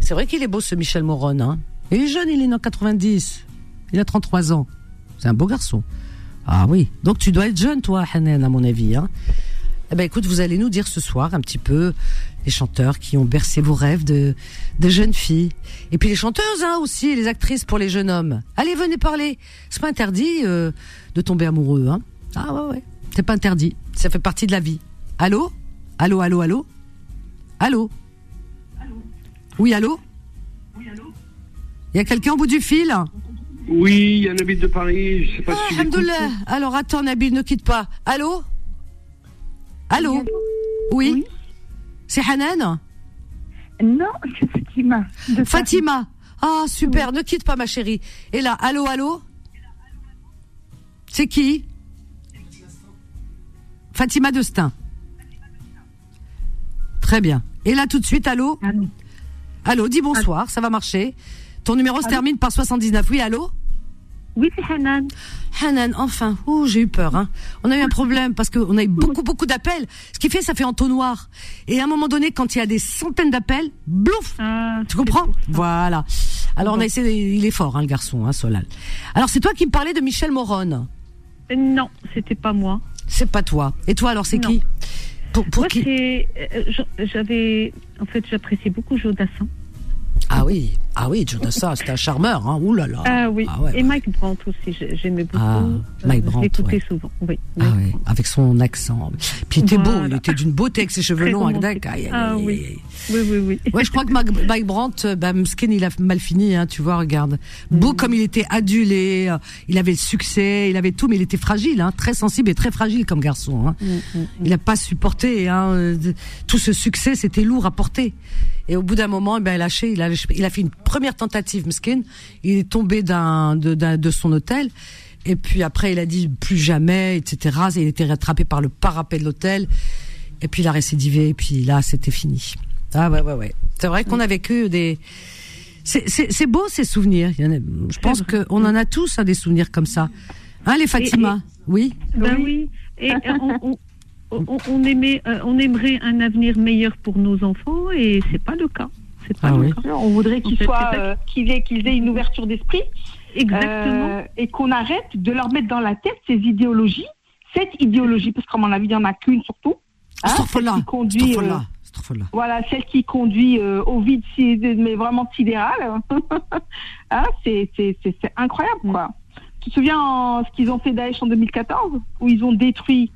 C'est vrai qu'il est beau ce Michel Moron, hein? Il est jeune, il est né en 90. Il a 33 ans. C'est un beau garçon. Ah oui. Donc tu dois être jeune, toi, Hanan, à mon avis. Hein? Eh ben écoute, vous allez nous dire ce soir un petit peu les chanteurs qui ont bercé vos rêves de, de jeunes filles. Et puis les chanteuses hein, aussi, les actrices pour les jeunes hommes. Allez, venez parler. C'est pas interdit euh, de tomber amoureux. Hein. Ah ouais, ouais. C'est pas interdit. Ça fait partie de la vie. Allô? Allô, allô, allô? Allô? Oui, allô? Il y a quelqu'un au bout du fil? Oui, il y a Nabil de Paris, je sais pas Ah, si. Alors attends, Nabil, ne quitte pas. Allô? Allô Oui, C'est Hanan? Non, c'est Fatima. Fatima. Ah, super, ne quitte pas, ma chérie. Et là, allô, allô? C'est qui? Fatima Destin. Très bien. Et là, tout de suite, allô? Allô. Allô, dis bonsoir, ça va marcher? Ton numéro se termine par 79. Oui, allô? Oui, c'est Hanan. Hanan, enfin, ouh, j'ai eu peur. Hein. On a eu un problème parce qu'on a eu beaucoup, beaucoup d'appels. Ce qui fait, ça fait entonnoir. Et à un moment donné, quand il y a des centaines d'appels, blouf Ah, Tu comprends Voilà. Alors on a essayé, il est fort, hein, le garçon, hein, Solal. Alors c'est toi qui me parlais de Michel Moron. Non, c'était pas moi. C'est pas toi. Et toi alors c'est qui Pour, pour Moi, qui c'est. euh, J'avais. En fait, j'appréciais beaucoup Jodassin. Ah oui, ah oui, Jonathan, c'est un charmeur. Hein. Ouh là là. Ah oui. Ah ouais, Et Mike Brandt aussi, j'ai- j'aimais beaucoup. Ah, Euh, Mike je Brandt, l'écoutais ouais. souvent. Oui. Ah Brandt. avec son accent. Puis il était beau, il était d'une beauté avec ses cheveux longs. aïe, Ah aïe, oui. Oui, oui, oui. Ouais, je crois que Mike Brandt, euh, bah, Mskin, il a mal fini, hein, tu vois, regarde. Mm. Beau comme il était adulé, euh, il avait le succès, il avait tout, mais il était fragile, hein, très sensible et très fragile comme garçon. Hein. Mm, Il n'a pas supporté hein, tout ce succès, c'était lourd à porter. Et au bout d'un moment, eh ben, il a lâché, il a, il a fait une première tentative, Mskin. Il est tombé d'un, de, son hôtel. Et puis après, il a dit plus jamais, etc. Il était rattrapé par le parapet de l'hôtel. Et puis il a récidivé. Et puis là, c'était fini. Ah ouais, ouais, ouais. C'est vrai qu'on a vécu des. C'est, beau ces souvenirs. Il y en a- je pense qu'on en a tous hein, des souvenirs comme ça. Hein, les Fatima? Oui? Ben oui. Et on, on, on- on aimait, euh, on aimerait un avenir meilleur pour nos enfants et c'est pas le cas. C'est pas Ah oui. On voudrait c'est ça euh, qu'ils aient, qu'ils aient une ouverture d'esprit. Exactement. euh, et qu'on arrête de leur mettre dans la tête ces idéologies, cette idéologie, parce qu'à mon avis, il n'y en a qu'une surtout. Hein, celle qui conduit, euh, astaghfirullah, astaghfirullah. voilà, celle qui conduit euh, au vide, mais vraiment sidéral. <laughs> hein, c'est, c'est, c'est, c'est incroyable, quoi. Tu te souviens en- ce qu'ils ont fait Daesh en 2014, où ils ont détruit,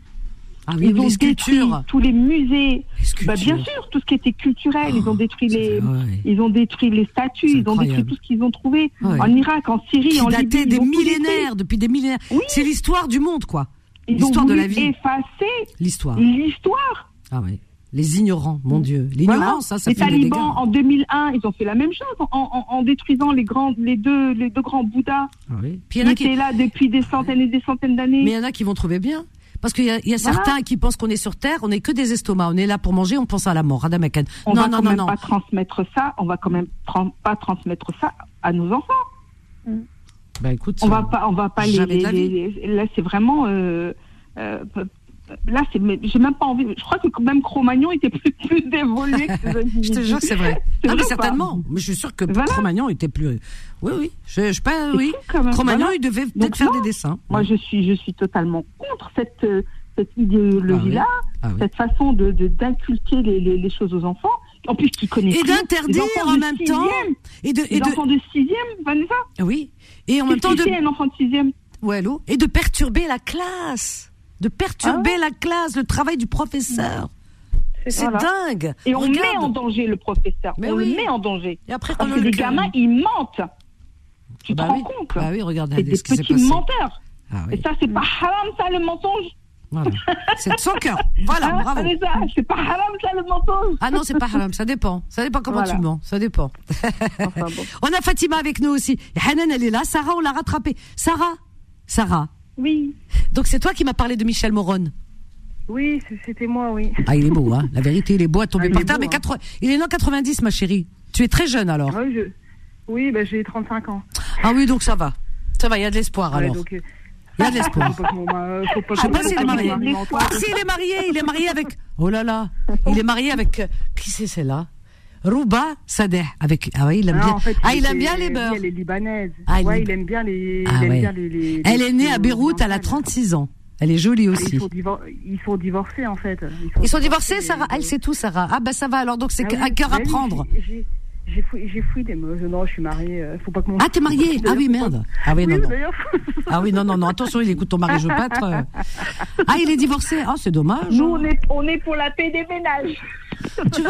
Ah oui, ils oui, ont les détruit tous les musées. Les. Bah, bien sûr, tout ce qui était culturel, ils ont détruit les, Ouais. ils ont détruit les statues, ils ont détruit tout ce qu'ils ont trouvé Ouais. en Irak, en Syrie, Qui en Libye. des millénaires, depuis des millénaires. Oui. C'est l'histoire du monde, quoi. détruit. Ils ont L'histoire de la vie. effacer L'histoire. l'histoire. Ah ouais. Les ignorants, mon Dieu. L'ignorance, Voilà. ça, ça les fait des dégâts. talibans en 2001, ils ont fait la même chose en, en- en détruisant les grands, les deux, les deux grands Bouddhas Ah oui. Puis il y qui en a qui, étaient là depuis des centaines et des centaines d'années. mais il y en a qui vont trouver bien. Parce qu'il y a, y a Voilà. certains qui pensent qu'on est sur Terre, on est que des estomacs, on est là pour manger, on pense à la mort. Adam Akan. on non, va non, quand non, même non. pas transmettre ça. On va quand même pas transmettre ça à nos enfants. Bah écoute, On euh, va pas, on va pas les, les- les- Là, c'est vraiment. euh, euh, là, c'est. J'ai même pas envie. Je crois que même Cro-Magnon était plus, <laughs> plus évolué que <laughs> ces Je te jure que c'est vrai. Ah mais vrai certainement. Mais je suis sûr que Voilà. Cro-Magnon était plus. Oui, oui. Je, je pas, oui. Cro-Magnon, Voilà. il devait peut-être faire non. des dessins. Moi, je suis, je suis totalement contre cette, euh, cette idéologie-là, Ah oui. cette façon de d'inculquer les, les, les choses aux enfants. En plus, qui connaissent Et d'interdire en même sixième, temps. Et de, et Les de, enfants de sixième, Vanessa. Ah oui. Et en même temps de, un enfant de sixième? Ouais, allô? Et de perturber la classe. De perturber Ah la classe, le travail du professeur. C'est Voilà. dingue. Et on Regarde. met en danger le professeur. Mais on oui. le met en danger. Et après, Parce que le- les gamins, ils mentent. Tu te Bah rends oui. compte Bah oui, regarde C'est des petits menteurs. Ah oui. Et ça, c'est pas haram, ça, le mensonge. Voilà. C'est de son <laughs> cœur. Voilà, Hein, bravo. C'est pas haram, ça, le mensonge. Ah non, c'est pas haram, ça dépend. Ça dépend comment Voilà. tu mens, ça dépend. Enfin, bon. <laughs> On a Fatima avec nous aussi. Hanan, elle est là. Sarah, on l'a rattrapée. Sarah Sarah. Oui, Donc c'est toi qui m'as parlé de Michel Moron. oui, c'était moi, oui. Ah, il est beau, hein. La vérité, il est beau à tomber Ah, par terre. mais hein. 80 il est né en 90, ma chérie. Tu es très jeune alors. Ah oui, je- oui bah, j'ai 35 ans. Ah oui, donc ça va. Ça va, il y a de l'espoir Ouais, alors. donc, euh, Il y a de l'espoir. <laughs> faut pas Je sais pas s'il est mari marié. Ah, si, il est marié, il est marié avec. Oh là là, il est marié avec. euh, Qui c'est celle-là? Rouba Sadeh. Avec. Ah oui, il aime Ah, bien. en fait, ah, il aime bien les oui, beurs. Elle est libanaise. Ah, ouais, il aime bien les. Ah, il aime ouais. bien les, les- Elle est née à Beyrouth, elle a orientales. 36 ans. Elle est jolie Ils aussi. sont, divor- ils sont divorcés en fait. Ils sont divorcés, Sarah Elle sait tout, Sarah. Ah bah ça va alors, donc c'est Ah oui, un cœur à oui, prendre. j'ai- fouillé, j'ai fouillé des. Je- Non, je suis mariée. euh, Faut pas que mon. Ah, t'es <laughs> mariée Ah oui, merde. Ah oui, non, non. Ah oui, non, non, non. Attention, il écoute ton mari, je être. euh. Ah, il est divorcé. Ah, c'est dommage. Nous, on est, on est pour la paix des ménages. Tu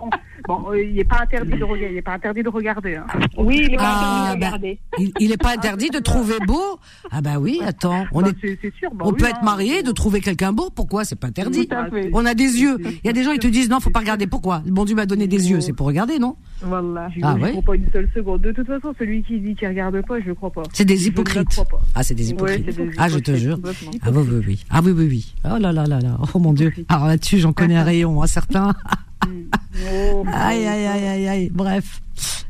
on- Bon, euh, il n'est pas interdit de regarder. Il est pas interdit de regarder. hein. Oui, il est pas Ah, interdit de bah, regarder. il, il est pas interdit de trouver beau. Ah bah oui, attends. On Bah, est. c'est- c'est sûr. bah On oui, peut hein. être marié, de trouver quelqu'un beau. Pourquoi? C'est pas interdit. Tout à fait. On a des yeux. Il y a des gens, ils te disent non, faut pas regarder. Pourquoi? Le bon Dieu m'a donné des yeux. C'est pour regarder, non? Voilà. Je Ah ne ouais? crois pas une seule seconde. De toute façon, celui qui dit qu'il regarde pas, je ne crois pas. C'est des Je ne le hypocrites. crois pas. Ah, c'est des Ouais, hypocrites. c'est des ah, je te jure. Ah oui, oui, oui. Ah oui, oui, oui. Oh là là là là. Oh mon Dieu. Alors là-dessus, j'en connais un rayon, hein, certains. <laughs> Oh, Aïe, aïe, aïe, aïe, aïe. Bref.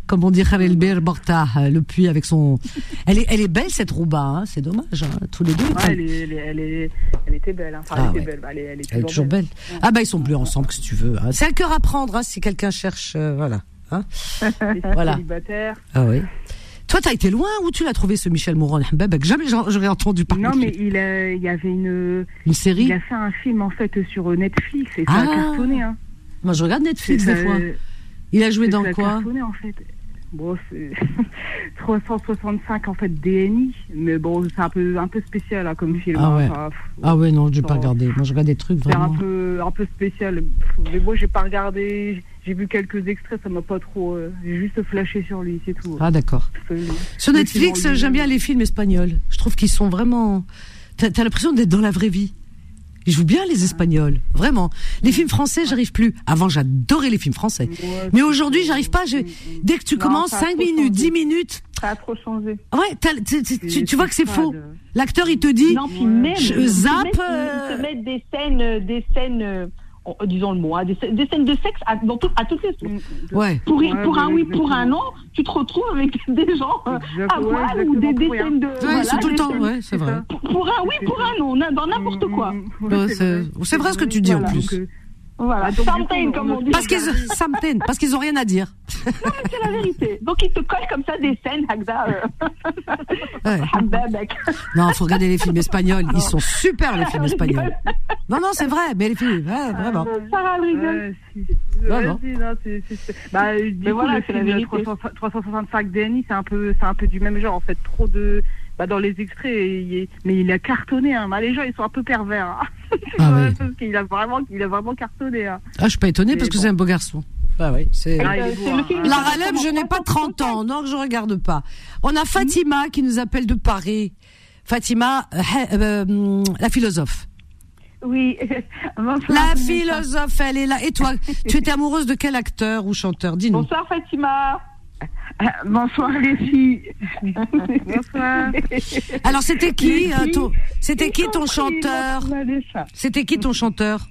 comme on dit Khalil Bir Borta, euh, le puits avec son. Elle est, elle est belle cette Rouba, hein, c'est dommage. hein, tous les deux. Ouais, elle, est- elle, est- elle, est- elle était belle. Hein. Enfin, Ah elle était ouais. belle. Elle est, toujours belle. Ah bah ils sont plus ensemble si tu veux. hein. C'est un cœur à prendre hein, si quelqu'un cherche, euh, voilà. Hein <laughs> Voilà. Célibataire. ah oui. Toi, t'as été loin où tu l'as trouvé ce Michel Moran Mbebek Jamais j'aurais entendu parler. Non, mais il, a- il y avait une. Une série? Il a fait un film en fait sur Netflix et ça Ah. a cartonné. Hein. Moi, je regarde Netflix des fois. Il a joué dans quoi en fait. Bon, c'est <laughs> 365 en fait DNI, mais bon, c'est un peu un peu spécial hein, comme film. Ah hein. ouais. Enfin, Ah ouais, non, je vais pas regarder. Moi, je regarde des trucs C'est un vraiment. peu un peu spécial. Mais moi, j'ai pas regardé. J'ai vu quelques extraits, ça m'a pas trop. euh, j'ai juste flashé sur lui, c'est tout. Ah d'accord. Sur Netflix, j'aime bien les films espagnols. Je trouve qu'ils sont vraiment. T'as as, l'impression d'être dans la vraie vie. Ils jouent bien les Espagnols, vraiment. Les films français, j'arrive plus. Avant, j'adorais les films français. Ouais, Mais aujourd'hui, j'arrive pas. Je- Dès que tu Non, commences, ça a 5 trop minutes, changé. 10 minutes, Ça a trop changé. ouais, t'as- tu, tu- tu- tu vois que c'est faux. L'acteur, il te dit, Non, puis même, je zappe, euh, ils te mettent des scènes, euh, des scènes, euh, disons le mot, hein, des, scènes- des scènes de sexe à, dans tout- à toutes les ouais. Pour, Ouais, pour un oui, pour un non, tu te retrouves avec des gens euh, Exact- à ouais, poil ou des, scènes de. Voilà, sont tout le temps, ouais, c'est vrai. Pour un oui, pour un non, dans n'importe quoi. Ouais, c'est c'est vrai ce que tu dis en plus. Donc, euh, Voilà, Ah, donc, something, coup, comme on- dit. Parce qu'ils, peine, parce qu'ils ont rien à dire. C'est la vérité. Donc ils te collent comme ça des scènes, Hagda. Euh, Ouais. Non, faut regarder les films espagnols. Ils sont super les films espagnols. Non, non, c'est vrai. Mais les films, ouais, vraiment. Sarah elle rigole. Non, non. non, Bah, du Mais coup, voilà, le c'est la film vérité. 300 365 DNI, c'est un peu, c'est un peu du même genre, en fait. Trop de, bah, dans les extraits, il est- mais il a cartonné, hein. Bah, les gens, ils sont un peu pervers, hein. Ah Ouais, <laughs> oui. Parce qu'il a vraiment, il a vraiment cartonné, hein. Ah, je suis pas étonnée parce que c'est un beau garçon. Ah oui, c'est. Ah, Euh, hein. La relève, je n'ai pas 30 ans, donc je regarde pas. On a Fatima qui nous appelle de Paris. Fatima, euh, euh, la philosophe. Oui. <laughs> La philosophe, elle est là. Et toi, tu étais amoureuse de quel acteur ou chanteur? Dis-nous. Bonsoir Fatima. <laughs> Bonsoir les filles. <laughs> Bonsoir. Alors, c'était qui euh, ton, C'était qui ton compris chanteur. C'était qui ton chanteur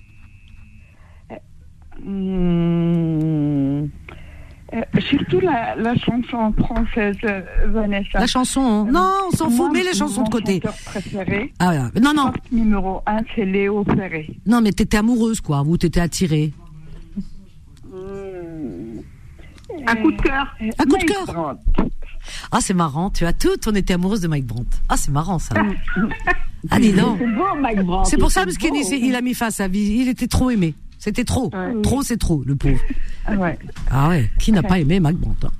surtout la, la chanson française euh, Vanessa. La chanson hein Non, on s'en fout. Mets les chansons de côté. chanteur préféré, Ah, ouais. non, non, numéro un, c'est Léo Ferré. non, mais t'étais amoureuse, quoi, ou t'étais attirée. Un coup de cœur. Un coup de cœur. Ah, c'est marrant. Tu as tout. On était amoureuse de Mike Brandt. Ah, c'est marrant ça. Ah, dis donc. C'est beau, Mike Brandt. C'est pour ça parce qu'il il a mis fin à sa vie. Il était trop aimé. C'était trop. Trop, c'est trop, le pauvre. Ah ouais. Ah ouais. Qui n'a pas aimé Mike Brandt hein?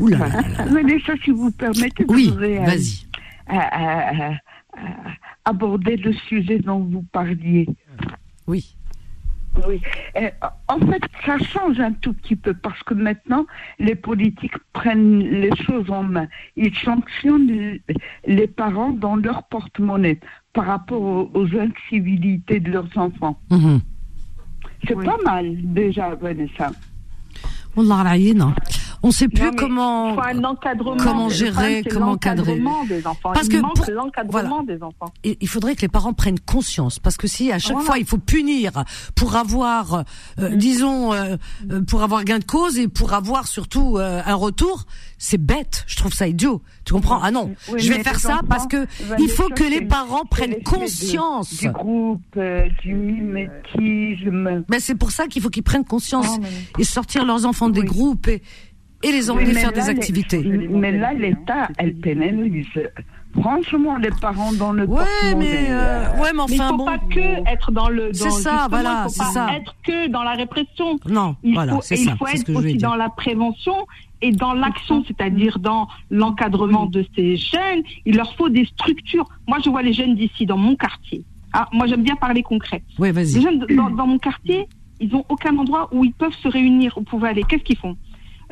Ouh là là là là. Vanessa, si vous permettez, Oui, euh, vas-y. euh, euh, aborder le sujet dont vous parliez. Oui. Oui. En fait, ça change un tout petit peu parce que maintenant, les politiques prennent les choses en main. Ils sanctionnent les- parents dans leur porte-monnaie par rapport aux, aux incivilités de leurs enfants. Mhm. C'est pas mal déjà, Vanessa. Wallah On sait plus Non, comment. Comment gérer, comment cadrer. l'encadrement des enfants. Parce il que manque pour- l'encadrement des enfants. il faudrait que les parents prennent conscience parce que si à chaque Voilà. fois il faut punir pour avoir euh, disons euh, euh, pour avoir gain de cause et pour avoir surtout euh, un retour c'est bête je trouve ça idiot tu comprends? Ah non Oui, je vais faire ça parce que il faut que les parents prennent conscience Du groupe, euh, du mimétisme. mais c'est pour ça qu'il faut qu'ils prennent conscience mais- et sortir leurs enfants des groupes et et les emmener Mais faire là, des les- activités Mais là, l'État, elle pénalise. Franchement, les parents dans le ouais mais euh, ouais mais Mais il enfin faut bon pas que être dans le. C'est ça, voilà, c'est ça. être que dans la répression. non Il voilà faut, c'est ça il faut être aussi dans la prévention et dans l'action, c'est-à-dire dans l'encadrement de ces jeunes. Il leur faut des structures. Moi, je vois les jeunes d'ici, dans mon quartier. Ah, moi, j'aime bien parler concret. ouais Les vas-y jeunes de- dans, dans mon quartier, ils ont aucun endroit où ils peuvent se réunir, où ils peuvent aller. Qu'est-ce qu'ils font?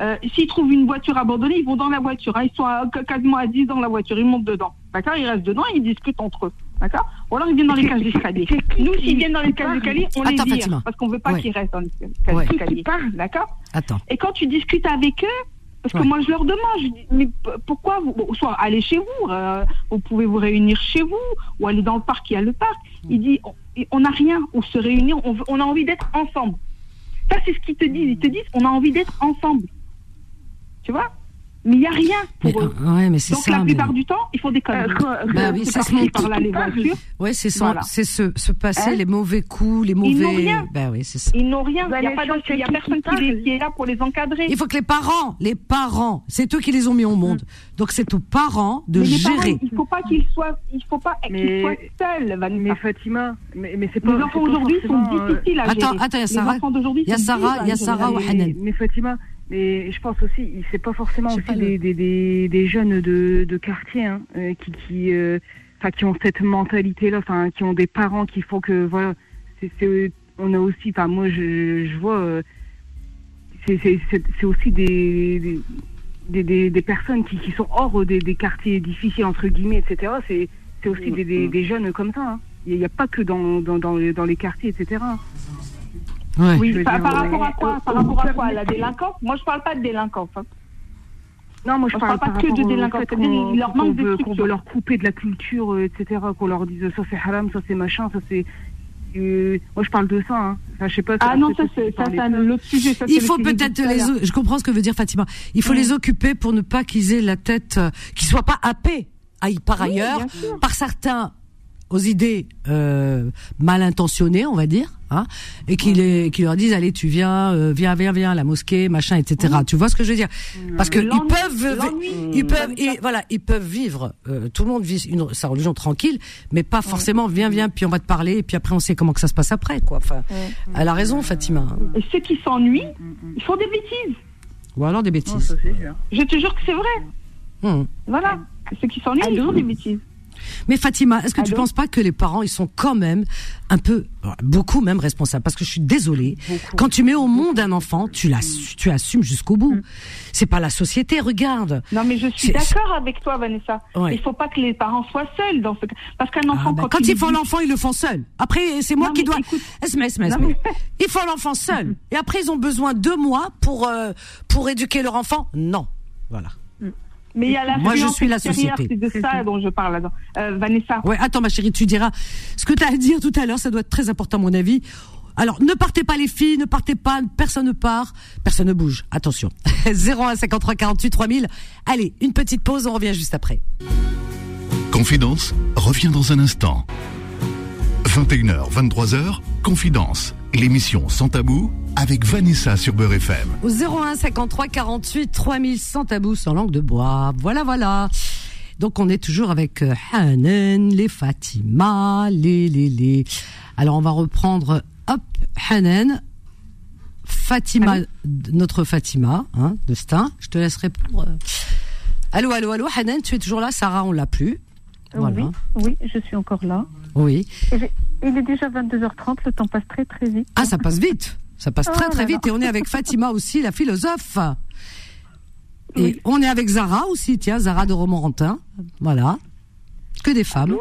Euh, S'ils trouvent une voiture abandonnée, ils vont dans la voiture. hein. Ils sont à- quasiment à 10 dans la voiture. Ils montent dedans. D'accord? Ils restent dedans et ils discutent entre eux. D'accord? Ou alors ils viennent dans les cages d'escalier. Nous, s'ils viennent dans les cages d'escalier, on Attends, les Fatima. vire. Parce qu'on veut pas Ouais. qu'ils restent dans les cages Ouais. d'escalier. D'accord? Attends et quand tu discutes avec eux, parce que Ouais. moi je leur demande, je dis, mais pourquoi vous, bon, soit allez chez vous, euh, vous pouvez vous réunir chez vous, ou aller dans le parc, il y a le parc. Il dit, on- on n'a rien où se réunir, on, veut- on a envie d'être ensemble. Ça c'est ce qu'ils te disent, ils te disent, on a envie d'être ensemble. Tu vois Mais il n'y a rien pour Mais, eux. euh, ouais, mais Donc ça. la mais- plupart du temps, ils font des conneries. Bah oui, mon- par là les voitures. Ouais, c'est Voilà. c'est se, se passer Hein les mauvais coups, les mauvais. Ils n'ont rien. Bah oui, ça. Ils n'ont rien. Il n'y a, pas y personne qui est là pour les encadrer. Il faut que les parents, les parents, c'est eux qui les ont mis au monde. Donc c'est aux parents de Mais gérer. parents, il faut pas qu'ils soient, il faut pas qu'ils Mais- soient seuls, Vanessa. Mais Fatima, mais, mais c'est pas. Les enfants aujourd'hui sont euh, difficiles à gérer. Attends, attends, il y a Les Sarah. enfants d'aujourd'hui Il y a sont Sarah, il y a. Sarah mais Fatima, mais je pense aussi, c'est pas forcément aussi pas, des, des, des, des jeunes de, de quartier hein, euh, qui, qui, euh, qui ont cette mentalité-là, enfin, qui ont des parents qui font que, voilà, c'est, on a aussi, enfin, moi, je, je vois, euh, c'est, aussi des, des, des, personnes qui, qui sont hors des, des quartiers difficiles, entre guillemets, etc. C'est, c'est aussi des, des, des jeunes comme ça. hein. Il n'y a pas que dans, dans, dans, les, dans les quartiers, etc. Ouais. Oui, par, dire, par rapport à quoi euh, Par rapport à quoi La délinquance? Moi, je parle pas de délinquance. hein. Non, moi je On parle, parle pas que de délinquance, fait il leur manque de veut- qu'on veut leur couper de la culture, euh, etc. Qu'on leur dise ça c'est haram, ça c'est machin, ça c'est. euh, moi je parle de ça. Hein. Enfin, je sais pas. Ah non, ça c'est tu ça, parlais c'est un de ça. autre sujet. ça, Il faut peut-être les. o- Je comprends ce que veut dire Fatima. Il faut les occuper pour ne pas qu'ils aient la tête, euh, qu'ils soient pas happés aïe, par ailleurs, par certains aux idées euh, mal intentionnées, on va dire, hein, et qui, les, qui leur disent allez tu viens, euh, viens, viens, viens, la mosquée, machin, etc. Tu vois ce que je veux dire? Parce que ils peuvent, ils peuvent, ils- voilà, ils peuvent vivre. euh, tout le monde vit une, sa religion tranquille, mais pas forcément viens, viens, puis on va te parler, et puis après on sait comment que ça se passe après, quoi. Enfin, elle a raison, Fatima. hein. Et ceux qui s'ennuient, ils font des bêtises. Ou alors des bêtises. ça, c'est sûr. Je te jure que c'est vrai. Hum. Voilà. Ceux qui s'ennuient, ils font des bêtises. Mais Fatima, est-ce que tu Allô penses pas que les parents, ils sont quand même un peu, beaucoup même responsables? Parce que je suis désolée, quand tu mets au monde un enfant, tu l'assumes, tu assumes jusqu'au bout. Mm. C'est pas la société, regarde. Non, mais je suis d'accord avec toi, Vanessa. Ouais. Il faut pas que les parents soient seuls dans ce cas. Parce qu'un Ah, enfant, ben, quand, quand il ils font l'enfant, ils le font seul. Après, c'est moi Non, qui dois. écoute- esme, esme. Non, mais- <laughs> Ils font l'enfant seul. Et après, ils ont besoin de moi pour euh, pour éduquer leur enfant? Non. Voilà. Mais il y a la Moi, je suis la société. C'est de ça dont je parle là-dedans. Euh, Vanessa. Ouais, attends, ma chérie, tu diras ce que tu as à dire tout à l'heure. Ça doit être très important, à mon avis. Alors, ne partez pas les filles, ne partez pas, personne ne part, personne ne bouge. Attention. 01 53 48 3000. Allez, une petite pause, on revient juste après. Confidence revient dans un instant. 21h, 23h, Confidence, l'émission sans tabou avec Vanessa sur Beurre FM. Au 01 53 48 3000 sans tabou, sans langue de bois. Voilà, voilà. Donc on est toujours avec euh, Hanan, les Fatima, les, les, les. Alors on va reprendre, hop, Hanan, Fatima, notre Fatima, hein, de Stein. Je te laisserai pour... euh. Allô, allô, allô, Hanan, tu es toujours là? Sarah, on l'a plus. Voilà. Oui, oui, je suis encore là. Oui. Il est déjà 22h30, le temps passe très très vite. Ah, ça passe vite. Ça passe Oh très très là vite. Et on est avec Fatima aussi, la philosophe. Et on est avec Zara aussi, tiens, Zara de Romorantin. Voilà. Que des femmes.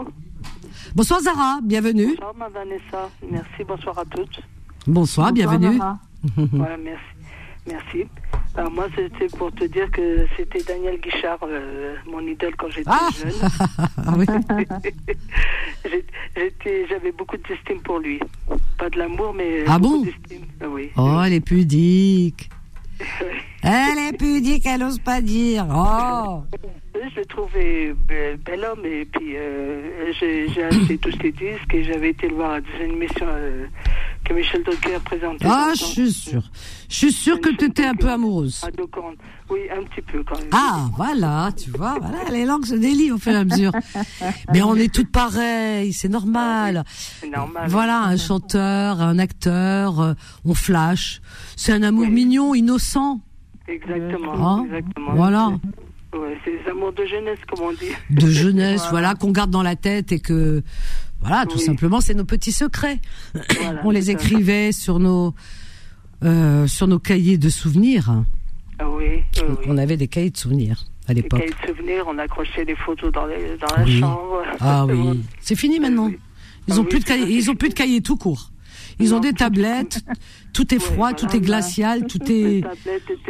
Bonsoir Zara, bienvenue. Bonsoir, ma Vanessa. Merci, bonsoir à toutes. Bonsoir, bienvenue. <laughs> voilà, merci. Merci. Alors, moi, c'était pour te dire que c'était Daniel Guichard, euh, mon idole quand j'étais Ah jeune. <laughs> Ah oui. <laughs> J'avais beaucoup d'estime pour lui. Pas de l'amour, mais. Ah beaucoup bon d'estime. Ah oui. Oh, elle est pudique. <laughs> Elle est pudique, elle n'ose pas dire. Oh. Je le trouvais euh, bel homme et puis euh, j'ai acheté tous ses disques et j'avais été le voir à des émissions euh, que Michel Drucker présentait. Ah, je suis sûre. Je suis sûre que tu étais un peu amoureuse. À deux cornes. Oui, un petit peu quand même. Ah, voilà, tu vois, voilà, les langues se délient au fur et à mesure. <laughs> Mais on est toutes pareilles, c'est normal. C'est normal. Voilà, un chanteur, un acteur, euh, on flash. C'est un amour mignon, innocent. Exactement. Exactement. Voilà. Ouais, c'est les amours de jeunesse, comme on dit. De jeunesse, <laughs> voilà, qu'on garde dans la tête et que, voilà, tout Oui. simplement, c'est nos petits secrets. Voilà, on les ça. écrivait sur nos, euh, sur nos cahiers de souvenirs. Ah oui. On avait des cahiers de souvenirs à l'époque. cahiers de souvenirs, on accrochait des photos dans, les, dans la chambre. Ah <laughs> oui, c'est fini maintenant. Ils Ah ont plus de cahiers, ils ont plus de cahiers tout court. Ils ont des tablettes, tout est froid, tout est glacial, tout est.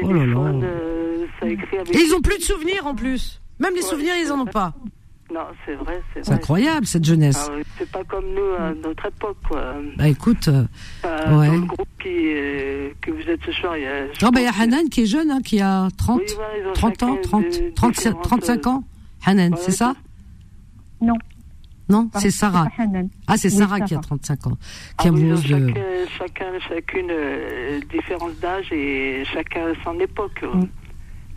Oh là là. euh, ça écrit avec... Et ils ont plus de souvenirs en plus. Même les souvenirs, ils en ont pas. Non, c'est vrai, c'est incroyable cette jeunesse. Ah c'est pas comme nous à notre époque, quoi. Bah écoute, euh, Euh, ouais. Dans le groupe qui, euh, que vous êtes ce soir, il y a. Oh, bah, il y a Hanan qui est jeune, hein, qui a 30, Oui, voilà, ils ont 30 ans, chacun 30, des 37, différentes, 35 euh, ans. Hanan, ouais, c'est ça Non. Non, c'est Sarah. pas Hanan. Ah, c'est Oui, Sarah qui a Sarah. 35 ans, qui Ah oui, amoureuse de. chacun, chacun, chacune euh, différence d'âge et chacun son époque. Mm.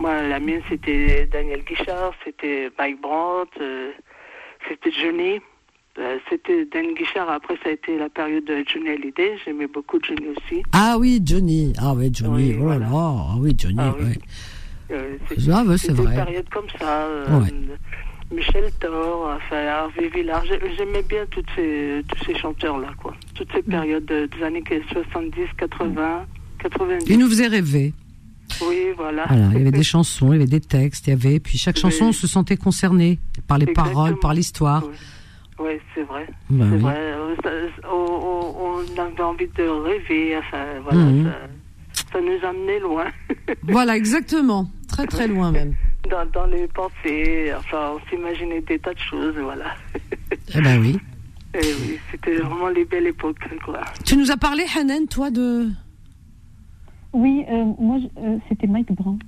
Moi, la mienne, c'était Daniel Guichard, c'était Mike Brandt, euh, c'était Johnny. Euh, c'était Daniel Guichard, après ça a été la période de Johnny Hallyday, j'aimais beaucoup Johnny aussi. Ah oui, Johnny. Ah oui, Johnny. Oui, oh là là. Ah oui, Johnny. Ah oui. ouais. Euh, Ah c'était vrai. une période comme ça. euh, Ouais. Michel Thor, enfin, Harvey Villard, j'ai- j'aimais bien toutes ces, tous ces chanteurs-là, quoi. Toutes ces périodes de- des années 70, 80, 90. Il nous faisait rêver. Oui, voilà. Voilà, il y avait des chansons, il y avait des textes, il y avait, puis chaque chanson, on se sentait concerné par les paroles, par l'histoire. Oui, c'est vrai. Bah c'est oui. vrai. On, avait envie de rêver. Enfin, voilà. Mhm. Ça, ça nous amenait loin. <laughs> Voilà, exactement. Très très loin même. dans, dans les pensées. Enfin, on s'imaginait des tas de choses, voilà. Eh ben oui. <laughs> Et oui, c'était vraiment les belles époques, quoi. Tu nous as parlé, Hanan, toi, de. Oui, euh, moi, euh, c'était Mike Brandt.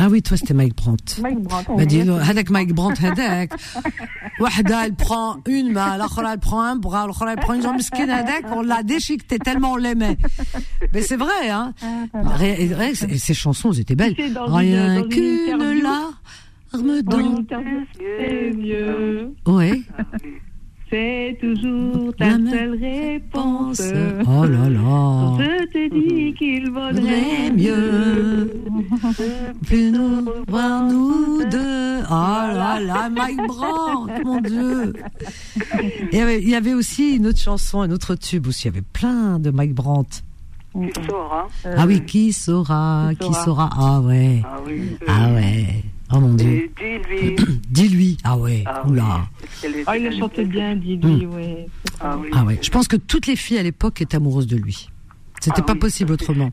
Ah oui, toi, c'était Mike Brandt. Mike Brandt. Bah, hadak Mike Brandt, hadak. <laughs> Wahda, elle prend une main, l'autre, elle prend un bras, l'autre, elle prend une jambe skin, hadak, on l'a déchiqueté tellement on l'aimait. Mais c'est vrai, hein. Bah, et, ces chansons, elles étaient belles. Rien qu'une larme dans tes yeux. Ouais. Ah, c'est toujours ta La seule réponse. oh là là Je te dis qu'il vaudrait mieux plus nous voir nous deux oh là là Mike Brandt mon dieu Et il y avait- aussi une autre chanson, un autre tube aussi. Il y avait plein de Mike Brandt. Qui saura ah oui, qui saura, qui saura. saura. Ah ouais. Ah oui. Ah ouais. Oh mon dieu. Dis-lui. <coughs> Dis-lui. Ah ouais. Ah oui. Oula. qu'elle est- Ah, il le chantait bien, dis-lui, ouais. Ah oui. Ah ouais. Je pense que toutes les filles à l'époque étaient amoureuses de lui. C'était Ah pas oui, possible autrement.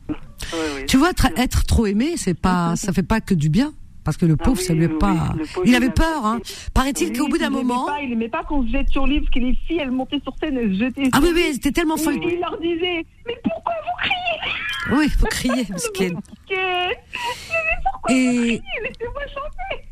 Tu vois, être trop aimé, c'est pas, <laughs> ça fait pas que du bien. Parce que le pauvre, ça lui est oui, pas. pauvre, il avait peur, hein. Paraît-il qu'au bout d'un moment. Pas, il aimait pas qu'on se jette sur lui, parce que les filles, elles montaient sur scène, elles se jetaient. Ah oui, oui, elles étaient tellement Et folles. Il leur disait, mais pourquoi vous criez? Oui, faut crier, <laughs> Et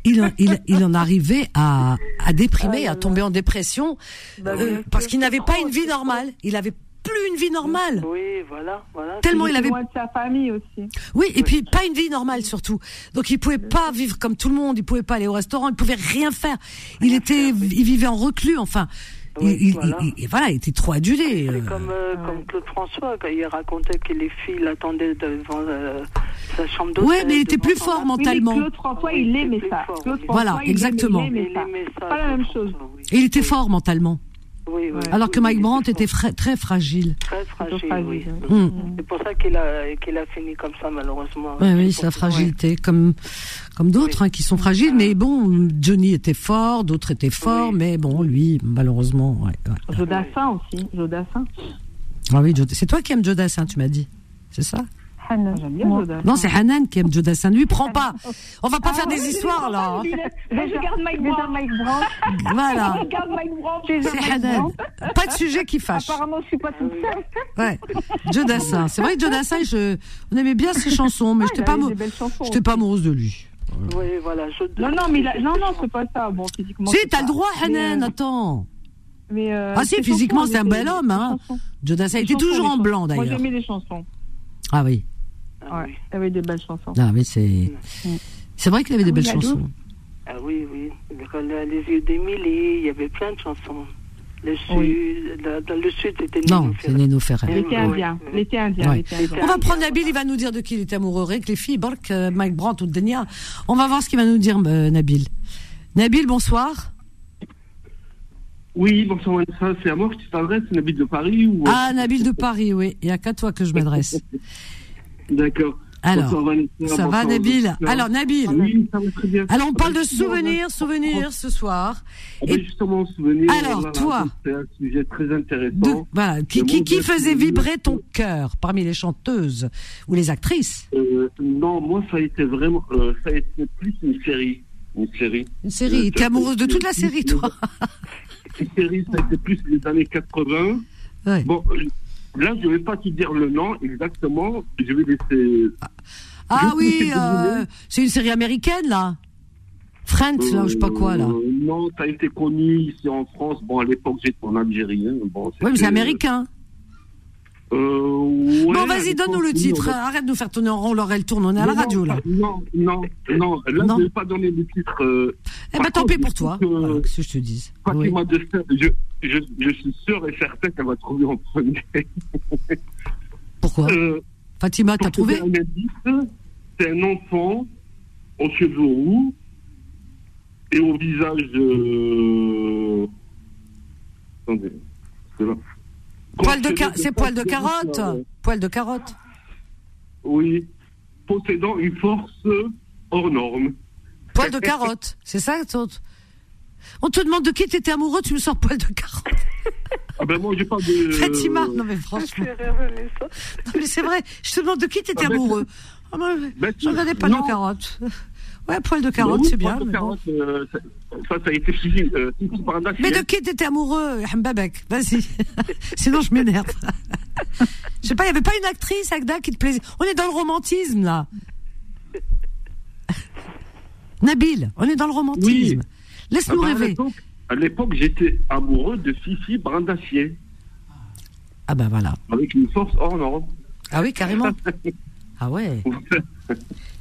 il en, il, il en arrivait à, à déprimer, à tomber en dépression, Bah, euh, parce qu'il n'avait pas une vie normale. Il avait plus une vie normale. Oui, voilà, voilà. Tellement il était avait. loin de sa famille aussi. Oui, et puis pas une vie normale surtout. Donc il pouvait pas vivre comme tout le monde. Il pouvait pas aller au restaurant. Il pouvait rien faire. Il était, il vivait en reclus. Enfin, il, il- voilà. il- il- voilà, il était trop adulé. euh. C'est comme, euh, comme Claude François, quand il racontait que les filles l'attendaient devant euh, sa chambre d'hôtel. Ouais, mais il était plus fort mentalement. Oui, Claude François, il aimait ça. Claude François, Voilà, il exactement. aimait- il aimait ça. ça, Pas la même chose. Et il était fort mentalement. Oui, oui. Alors que Mike Brandt était fra- très fragile. Très fragile, oui. Hmm. C'est pour ça qu'il a, qu'il a fini comme ça, malheureusement. Oui, oui, sa fragilité, comme comme d'autres hein, qui sont fragiles. Mais bon, Johnny était fort, d'autres étaient forts, mais bon, lui, malheureusement, ouais. ouais. Jodassin aussi, Jodassin. Ah oui, c'est toi qui aimes Joe Dassin, tu m'as dit, c'est ça? Hanan. J'aime bien Jodassin. Non, c'est Hanan qui aime Joe Dassin. Lui, prends pas. On va pas Ah faire des histoires là. hein. Je regarde Mike Brandt. <laughs> Voilà. Je regarde Mike Brandt. C'est Hanan. Pas de sujet qui fâche. Apparemment, je suis pas toute seule. <laughs> Ouais. Joe Dassin. C'est vrai que Joe Dassin, je, on aimait bien ses chansons, mais Ah, j'étais il pas, amoureuse de lui. Oui, voilà. Je... Non, non, mais non, non, c'est pas ça. Bon, physiquement. Si, t'as le droit, Hanan, euh, attends. Mais euh, Ah si, physiquement, c'est un bel homme, hein. ses chansons. Joe Dassin Les était toujours en blanc, Moi, d'ailleurs. j'aimais les chansons. Ah oui. Ouais, il y avait des belles chansons. Ah oui, c'est, c'est vrai qu'il avait des Ah belles oui, Adou. chansons. Ah oui, oui. Le- Les yeux d'Émilie, il y avait plein de chansons. Le sud, dans- dans le sud, c'était Non, Nino c'est Nino Ferrer. L'été indien. L'été indien. Ouais. l'été indien. On va prendre Nabil, il va nous dire de qui il était amoureux. Avec les filles, euh, Mike Brandt ou Denia. On va voir ce qu'il va nous dire, euh, Nabil. Nabil, bonsoir. Oui, bonsoir c'est à moi que tu t'adresses, Nabil de Paris ou... Ah, Nabil de Paris, oui. Il n'y a qu'à toi que je m'adresse. <laughs> D'accord. Alors, Bonsoir, Vanessa, ça va, Nabil. Alors, Nabil. Oui, ça va très bien. Alors, on parle de Effectivement, souvenirs, souvenirs ce soir. Ah ben, justement, souvenir. Alors, voilà, toi. C'est un sujet très intéressant. De- voilà, qui, faisait souvenirs. vibrer ton cœur parmi les chanteuses ou les actrices? Euh, non, moi, ça a été vraiment. euh, ça a été plus une série. Une série. Une série. Euh, T'es amoureuse de toute la <laughs> série, toi? Une série, ça a été plus les années 80. Bon, euh, là, je vais pas te dire le nom exactement. Je vais laisser. Ah Je oui, euh, c'est une série américaine, là. Friends, là, ou je sais pas quoi, là. Euh, non, ça a été connu ici en France. Bon, à l'époque, j'étais en Algérie. hein. Bon, Oui, mais c'est américain. Euh, ouais, bon, vas-y, donne-nous le titre. oui, on- Arrête de nous faire tourner en rond, l'oreille tourne. On est à la Non, radio, là. Non, non, non. Là, Non. je ne vais pas donner le titre. euh, Eh ben, tant pis pour toi. que Voilà, qu'est-ce que je te dis. Fatima de Fer, je, je, je suis sûr et certain qu'elle va trouver en premier. <laughs> Pourquoi euh, Fatima, t'as trouvé c'est un enfant aux cheveux roux et au visage. Euh... Attendez, c'est là. Poil de ca- C'est poil de carotte euh, Poil de carotte Oui. Possédant une force hors norme. Poil de carotte, c'est ça On te demande de qui t'étais amoureux, tu me sors poil de carotte. Ah ben moi, j'ai pas de. <laughs> Fatima, non mais franchement. Non mais c'est vrai, je te demande de qui t'étais Ah ben, amoureux. Ah, Ben, je regardais poil non. de carotte. Ouais, poil de carotte, oui, c'est bien. poil de mais bon. carotte, euh, ça, ça, ça a été. Euh, Mais de qui t'étais amoureux, Hambabek? Vas-y. <laughs> Sinon, je m'énerve. <laughs> Je sais pas, il y avait pas une actrice, Agda, qui te plaisait? On est dans le romantisme, là. <laughs> Nabil, on est dans le romantisme. Laisse-nous Ah ben, à rêver. À l'époque, j'étais amoureux de Fifi Brandacier. Ah ben voilà. Avec une force hors norme. Ah oui, carrément. Ah ouais.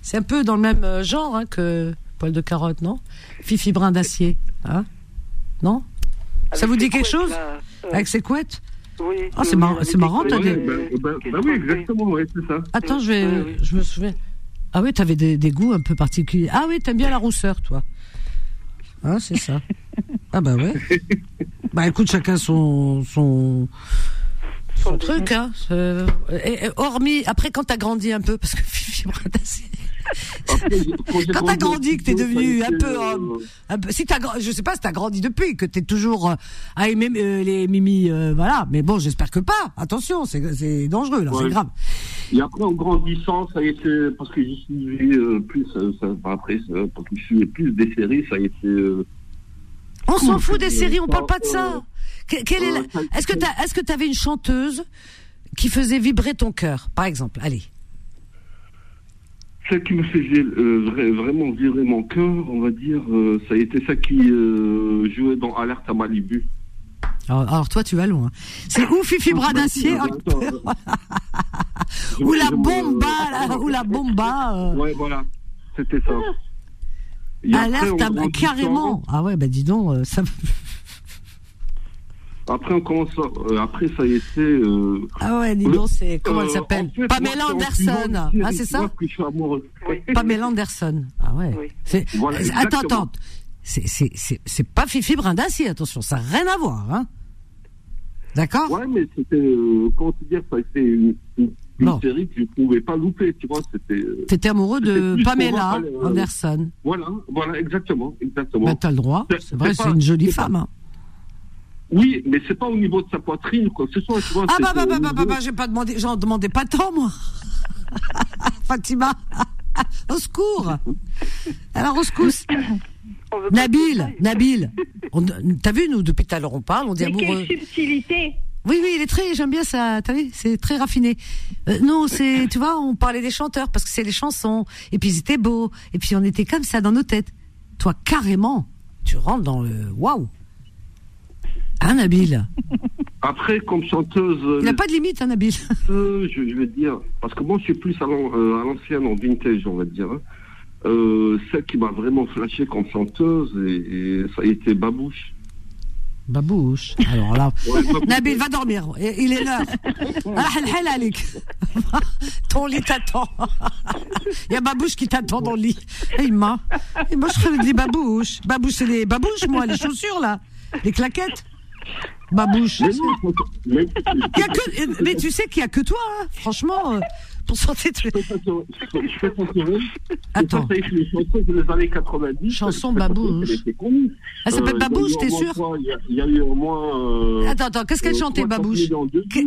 C'est un peu dans le même euh, genre hein, que poil de carotte, non? Fifi brin d'acier, hein? Non? Ça vous dit quelque chose? Avec ses couettes? Oui. Ah, c'est marrant, c'est marrant, t'as des... Ben oui, exactement, ouais, c'est ça. Attends, je vais, je me souviens. Ah oui, t'avais des, des goûts un peu particuliers. Ah oui, t'aimes bien la rousseur, toi. Hein, c'est ça. Ah bah ouais. <laughs> Bah écoute, chacun son son son truc, hein. Euh, et- et hormis après quand t'as grandi un peu, parce que Fifi Bradassi- Quand t'as grandi, que t'es devenu un peu, homme, un peu, si t'as, je sais pas si t'as grandi depuis, que t'es toujours euh, à aimer euh, les mimi, euh, voilà. Mais bon, j'espère que pas. Attention, c'est, c'est dangereux là, c'est grave. Et après, en grandissant, ça a été. Parce que j'y euh, plus. euh, ça, après, ça, parce que je suivais plus des séries, ça a été. euh, On s'en fout des séries, on parle pas de euh, ça. Que- quelle est la- euh, ça- Est-ce que t'as, est-ce que t'avais une chanteuse qui faisait vibrer ton cœur, par exemple? Allez. Celle qui me faisait euh, vra- vraiment virer mon cœur, on va dire, euh, ça a été ça qui euh, jouait dans Alerte à Malibu. Alors, alors toi, tu vas loin. C'est <laughs> ou Fifi Bras d'acier, Attends, ou la bomba, là, ou la bomba. euh, Ouais, voilà, c'était ça. Alerte à- carrément. Ah ouais, bah dis donc, euh, ça. <laughs> Après, on commence. à- euh, après, ça a été. euh, Ah ouais, dis donc, c'est comment elle euh, s'appelle en fait, Pamela moi, Anderson. Ah c'est ça vois, que je suis amoureux. Pamela Anderson. Ah ouais. Voilà, attends, attends. C'est, c'est, c'est, c'est pas Fifi Brindassi, attention, ça n'a rien à voir, hein. D'accord Ouais, mais c'était. Euh, comment te dire Ça a été une, une, une série que je ne pouvais pas louper, tu vois. C'était. euh, T'étais amoureux de Pamela moi, euh, Anderson. Voilà, voilà, exactement. exactement. Bah, t'as le droit. C'est- vrai, c'est une jolie femme. hein. Oui, mais c'est pas au niveau de sa poitrine quoi que ce soit, tu vois. Ah bah bah bah bah bah, bah, j'ai pas demandé, j'en demandais pas tant moi. <laughs> Fatima, <laughs> au secours. Alors au secours. Nabil, Nabil, t'as vu nous depuis tout à l'heure on parle, on dit Mais amoureux. quelle subtilité Oui oui, il est très, j'aime bien ça. T'as vu, c'est très raffiné. Euh, non, c'est, tu vois, on parlait des chanteurs parce que c'est les chansons et puis ils étaient beaux et puis on était comme ça dans nos têtes. Toi carrément, tu rentres dans le waouh. Hein Nabil <laughs> Après, comme chanteuse. Il n'a pas de limite, hein, Nabil. <laughs> euh, je, je vais te dire, parce que moi je suis plus à euh, l'ancienne, en vintage, on va dire. hein. Euh, celle qui m'a vraiment flashé comme chanteuse, et, et ça a été Babouche. Babouche. Alors là, <laughs> Ouais, Babouche. Nabil, va dormir. Il est l'heure. Ah. Ton lit t'attend. Il y a Babouche qui t'attend dans le lit. Et il m'a. Et moi, je serais des babouches. Babouche, c'est les babouches, moi, les chaussures, là. Les claquettes. Babouche. Mais mais tu sais qu'il n'y a que toi, hein. franchement, euh, pour fais ça sur- je. Attends. Des années 90. Chanson Babouche. Elle. Elle s'appelle Euh, Babouche, t'es sûr Il y a- eu au moins. euh, Attends, attends, qu'est-ce qu'elle euh, chantait, 60 Babouche.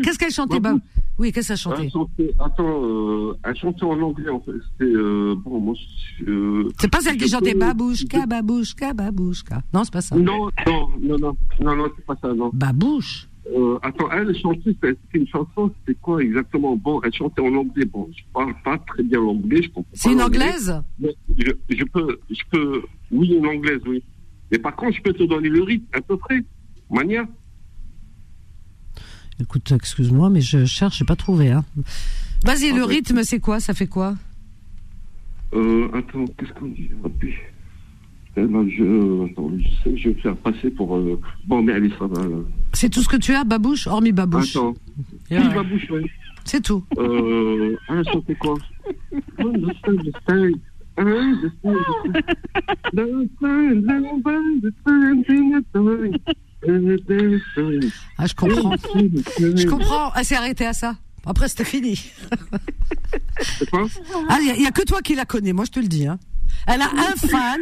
Qu'est-ce qu'elle chantait, Babouche, Oui, qu'est-ce qu'elle chantait Elle chantait, attends, euh, elle chantait en anglais, en fait. C'était, bon, moi, je- euh, C'est pas celle qui chantait babouchka, babouchka, babouchka. Non, c'est pas ça. Non, non, non, non, non, non, c'est pas ça, non. Babouche. Euh, attends, elle chantait, c'était une chanson, c'était quoi exactement? Bon, elle chantait en anglais. Bon, je parle pas très bien l'anglais, je comprends C'est pas une anglaise? Mais je, je peux, je peux, oui, une anglaise, oui. Mais par contre, je peux te donner le rythme, à peu près. Mania? Écoute, excuse-moi, mais je cherche, j'ai pas trouvé. Hein. Vas-y, le Ah, ouais. rythme, c'est quoi? Ça fait quoi? Euh, attends, qu'est-ce qu'on dit? Je, attends, je sais que je vais me faire passer pour. euh, Bon, mais allez, ça va. là. C'est tout ce que tu as, babouche, hormis babouche. Attends. Oui, babouche, oui. C'est tout. Euh, ah, ça fait quoi Understand, understand, understand, understand. Ah, je comprends. Je comprends. Elle s'est arrêtée à ça. Après, c'était fini. C'est quoi? Ah, il y, a que toi qui la connais, moi je te le dis. Hein. Elle a un fan.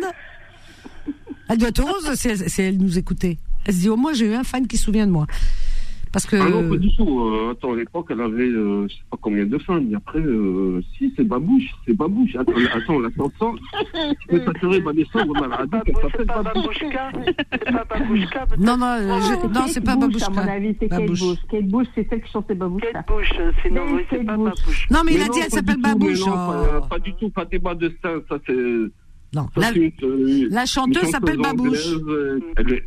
Elle doit être heureuse si elle, si elle nous écoutait. Elle se dit, au moins j'ai eu un fan qui se souvient de moi. Parce que. Ah non, pas du tout. Euh, attends, à l'époque, elle avait, euh, je sais pas combien de fans. Mais après, euh, si, c'est Babouche, c'est Babouche. Attends, attends, la chanson, je peux t'assurer, Vanessa, on a la radio, elle s'appelle Babouche. C'est pas Babouchka Non, non, je- non, c'est pas Bush, Babouchka. À mon avis, c'est Kate. Bush. Kate Bush, c'est celle qui chantait Babouchka. Kate Bush, sinon, oui, c'est pas. Babouche. Non, mais il a non, dit, elle s'appelle Babouche. Non, oh. pas, pas du tout, pas débat de ça. Ça, c'est. Non, la, c'est euh, la chanteuse s'appelle Babouche. anglaise, euh, elle est-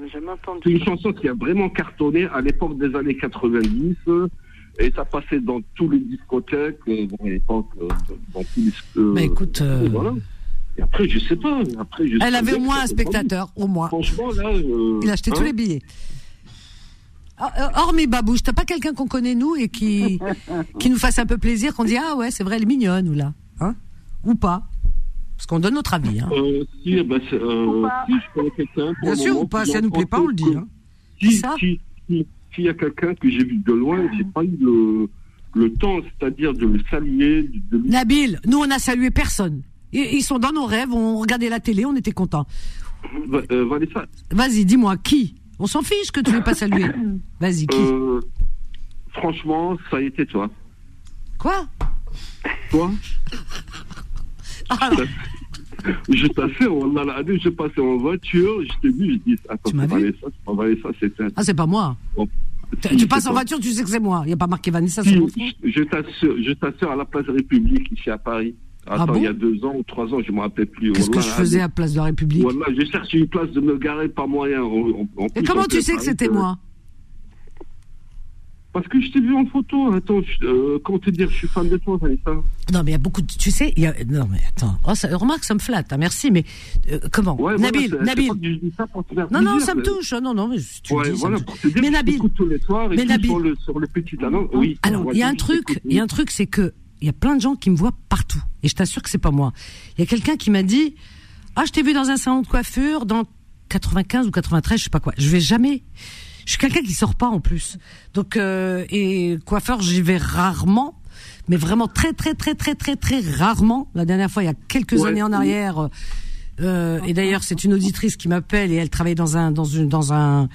J'ai jamais entendu. C'est une chanson qui a vraiment cartonné à l'époque des années 90. euh, et ça passait dans tous les discothèques, bon, à l'époque, dans tous les. euh, Bah écoute, euh, et voilà. Et après, je sais pas. Après, je elle avait au moins un spectateur, au moins. Franchement, là. euh, Il a acheté tous hein, les billets. Hormis Babouche, t'as pas quelqu'un qu'on connaît nous et qui <laughs> qui nous fasse un peu plaisir, qu'on dit ah ouais c'est vrai elle est mignonne ou là, hein Ou pas Parce qu'on donne notre avis. Hein. Euh, si, bah, c'est, euh, si, je connais quelqu'un. Bien sûr moment, ou pas, si ça nous plaît pas on le dit. Hein. Si, ça si, si, s'il y a quelqu'un que j'ai vu de loin, j'ai pas eu le, le temps, c'est-à-dire de le saluer, de, Nabil, nous on a salué personne. Ils ils sont dans nos rêves, on regardait la télé, on était contents. Va- euh, Vanessa, Vas-y, dis-moi qui? On s'en fiche que tu ne pas saluer. <coughs> Vas-y, qui? Euh, franchement, ça a été toi. Quoi? Toi? Je t'assure, on a la je passais en voiture, je t'ai vu, je dis, attends, Tu m'as c'est vu Vanessa, c'est pas Vanessa, c'est un. Ah c'est pas moi. Bon, Tu- si, tu c'est passes en voiture, tu sais que c'est moi. Il n'y a pas marqué Vanessa, Si, c'est je t'assure, je t'assure à la place République ici à Paris. Ah Attends, bon il y a deux ans ou trois ans, je me rappelle plus. Qu'est-ce que Wallah, je faisais à Place de la République? Voilà, je cherche une place de me garer, pas moyen. En- en- en Et comment en tu sais que c'était euh, moi? Parce que je t'ai vu en photo. Attends, je- euh, comment te dire, je suis fan de toi, Vanessa. Non, mais il y a beaucoup de. Tu sais, il y a. Non, mais attends. Oh, ça, remarque, ça me flatte. hein, merci, mais euh, comment? Ouais, voilà, Nabil, c'est Nabil. je dis ça pour te faire Non, non, ça me touche. Non, non, mais si tu Ouais, le dis, ça voilà, me touche. te dire Mais Nabil. tous les soirs et Mais Nabil. sur le, sur le petit annonce. Oui. Alors, il y a un truc, il y a un truc, c'est que il y a plein de gens qui me voient partout. Et je t'assure que c'est pas moi. Il y a quelqu'un qui m'a dit, ah, je t'ai vu dans un salon de coiffure dans 95 ou 93, je sais pas quoi. Je vais jamais. Je suis quelqu'un qui sort pas en plus. Donc, euh, et coiffeur, j'y vais rarement. Mais vraiment très, très, très, très, très, très rarement. La dernière fois, il y a quelques Ouais. années en arrière, euh, et d'ailleurs, c'est une auditrice qui m'appelle et elle travaille dans un, dans une, dans un,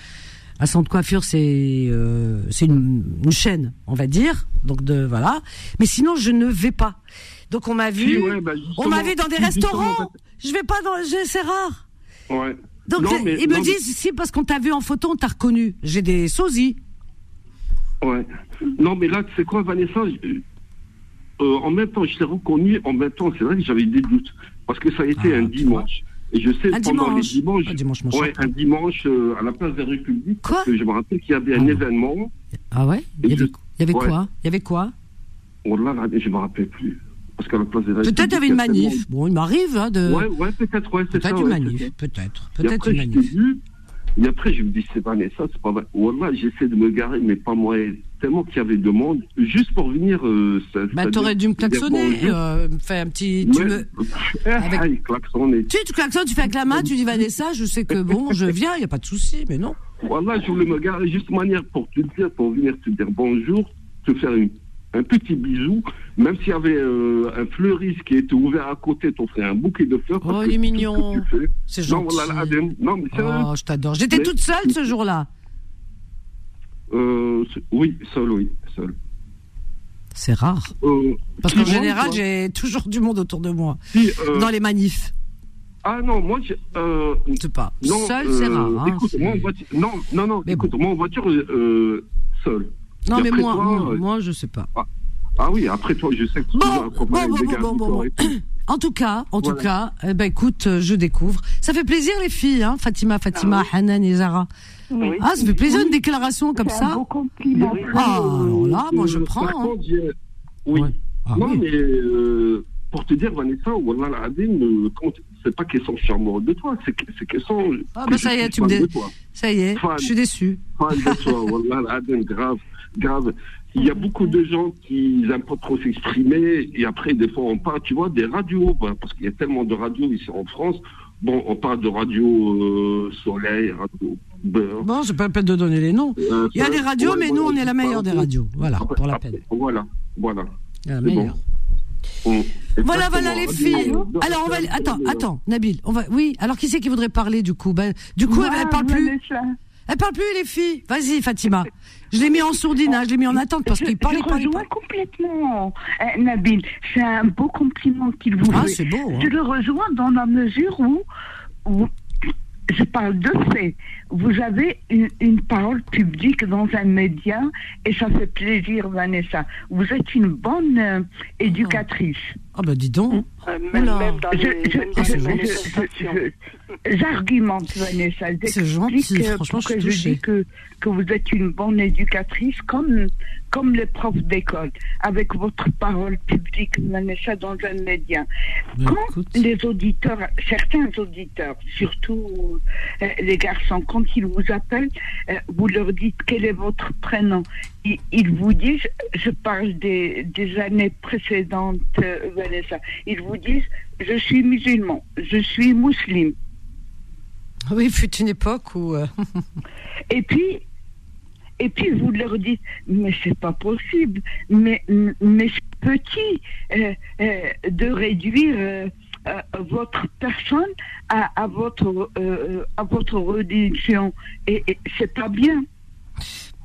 un centre de coiffure, c'est, euh, c'est une, une chaîne, on va dire. Donc de, voilà. Mais sinon, je ne vais pas. Donc on m'a vu, Si, ouais, bah, on m'a vu dans des si, <laughs> justement, restaurants. Je vais pas dans, c'est rare. Ouais. Donc Non, mais- ils me non, disent si parce qu'on t'a vu en photo, on t'a reconnu. J'ai des sosies. Ouais. Non, mais là, tu sais quoi, Vanessa euh, En même temps, je t'ai reconnu. En même temps, c'est vrai que j'avais des doutes. Parce que ça a été Ah, un dimanche. Et je sais, Un pendant dimanche. les dimanches. Un dimanche, ouais, un dimanche euh, à la place des Républiques. Quoi parce que je me rappelle qu'il y avait un Ah événement. Ah ouais? Il y avait, je- il y avait ouais. quoi? Il y avait quoi? Oh là là, je me rappelle plus. Parce qu'à la place des. Peut-être avait une manif. Bon, il m'arrive hein, de. Ouais, ouais, peut-être, ouais, c'est ça. Peut-être une ouais, manif. ça. Peut-être. Peut-être une manif. vu. Et après, je me dis, c'est Vanessa, c'est pas vrai. Wallah, j'essaie de me garer, mais pas moi. Tellement qu'il y avait de monde. Juste pour venir. Euh, ça- Bah, t'aurais dû me klaxonner. Euh, faire un petit. Tu Ouais. me. Eh, <laughs> Avec- ah, il klaxonne Tu, tu klaxonnes, tu fais avec la main, tu dis Vanessa, je sais que bon, je viens, il n'y a pas de souci, mais non. Voilà, je voulais me garer juste manière pour te dire, pour venir te dire bonjour, te faire une- un petit bisou, même s'il y avait euh, un fleuriste qui était ouvert à côté, t'offrais un bouquet de fleurs. Oh, il est ce mignon. C'est Non, gentil. voilà, Adem. Non, mais. Oh, je t'adore. J'étais Mais- toute seule ce jour-là. Euh, oui, seul, oui, seul. C'est rare. Euh, Parce qu'en général, j'ai toujours du monde autour de moi. Si, Dans les manifs. Ah non, moi, je- euh, C'est pas. non, Seul, c'est rare. hein. Écoute, moi en voiture, non, non, non, écoute, moi en voiture, seul. Non, mais moi, toi, moi, euh, moi, je sais pas. Ah oui, après toi, je sais que tu Bon, bon, bon, bon, bon. <clears throat> En tout cas, en tout cas, eh ben écoute, euh, je découvre. Ça fait plaisir les filles, hein, Fatima, Fatima, Hanan et Zara. Oui. Ah, ça fait plaisir une déclaration comme ça. un beau compliment. Ah, alors là, moi je Euh, prends. par hein. contre, Oui. Ah non, oui. mais euh, pour te dire, Vanessa, Wallah tu- c'est pas qu'elles sont charmantes de toi, c'est que- c'est qu'elles sont. Ah bah ça y est, suis tu me toi. Ça y est, je suis déçu. Fan de toi, <laughs> Wallah al-Azim, grave, grave. Il y a beaucoup de gens qui n'aiment pas trop s'exprimer, et après, des fois, on parle, tu vois, des radios, bah, parce qu'il y a tellement de radios ici en France. Bon, on parle de radio euh, Soleil, radio Beurre. Bon, c'est pas la peine de donner les noms. Euh, Il y a des radios, ouais, mais voilà, nous, on est la meilleure des de- radios. Voilà, Après- pour la après, peine. Voilà, voilà. La meilleure. bon. Voilà, voilà les filles. Alors on va, attends, attends, Nabil, on va, oui. Alors qui c'est qui voudrait parler du coup? Ben, du coup, elle, elle parle plus. Elle parle plus les filles. Vas-y, Fatima. Je l'ai mis en sourdinage, je l'ai mis en attente parce qu'il parlait, je parlait, rejoins complètement euh, Nabil. C'est un beau compliment qu'il vous Ah, fait. c'est beau, hein. Je le rejoins dans la mesure où, où je parle de fait. Vous avez une, une parole publique dans un média et ça fait plaisir, Vanessa. Vous êtes une bonne euh, éducatrice. Ah bah dis donc. Euh, même, Oula. même dans Je- les, je- même dans je- les je- manifestations. je- J'argumente, Vanessa. C'est gentil, euh, franchement, je suis touchée. dis que, que vous êtes une bonne éducatrice, comme, comme les profs d'école, avec votre parole publique, Vanessa, dans un média. Ben, Quand les auditeurs, certains auditeurs, surtout euh, les garçons, quand ils vous appellent, euh, vous leur dites quel est votre prénom. Ils, ils vous disent, je parle des, des années précédentes, euh, Vanessa, ils vous disent, je suis musulman, je suis musulman. Oui, fut une époque où. euh, <laughs> Et puis, et puis vous leur dites, mais c'est pas possible, mais, mais c'est petit euh, euh, de réduire votre personne à, à votre euh, à votre religion, et, c'est pas bien.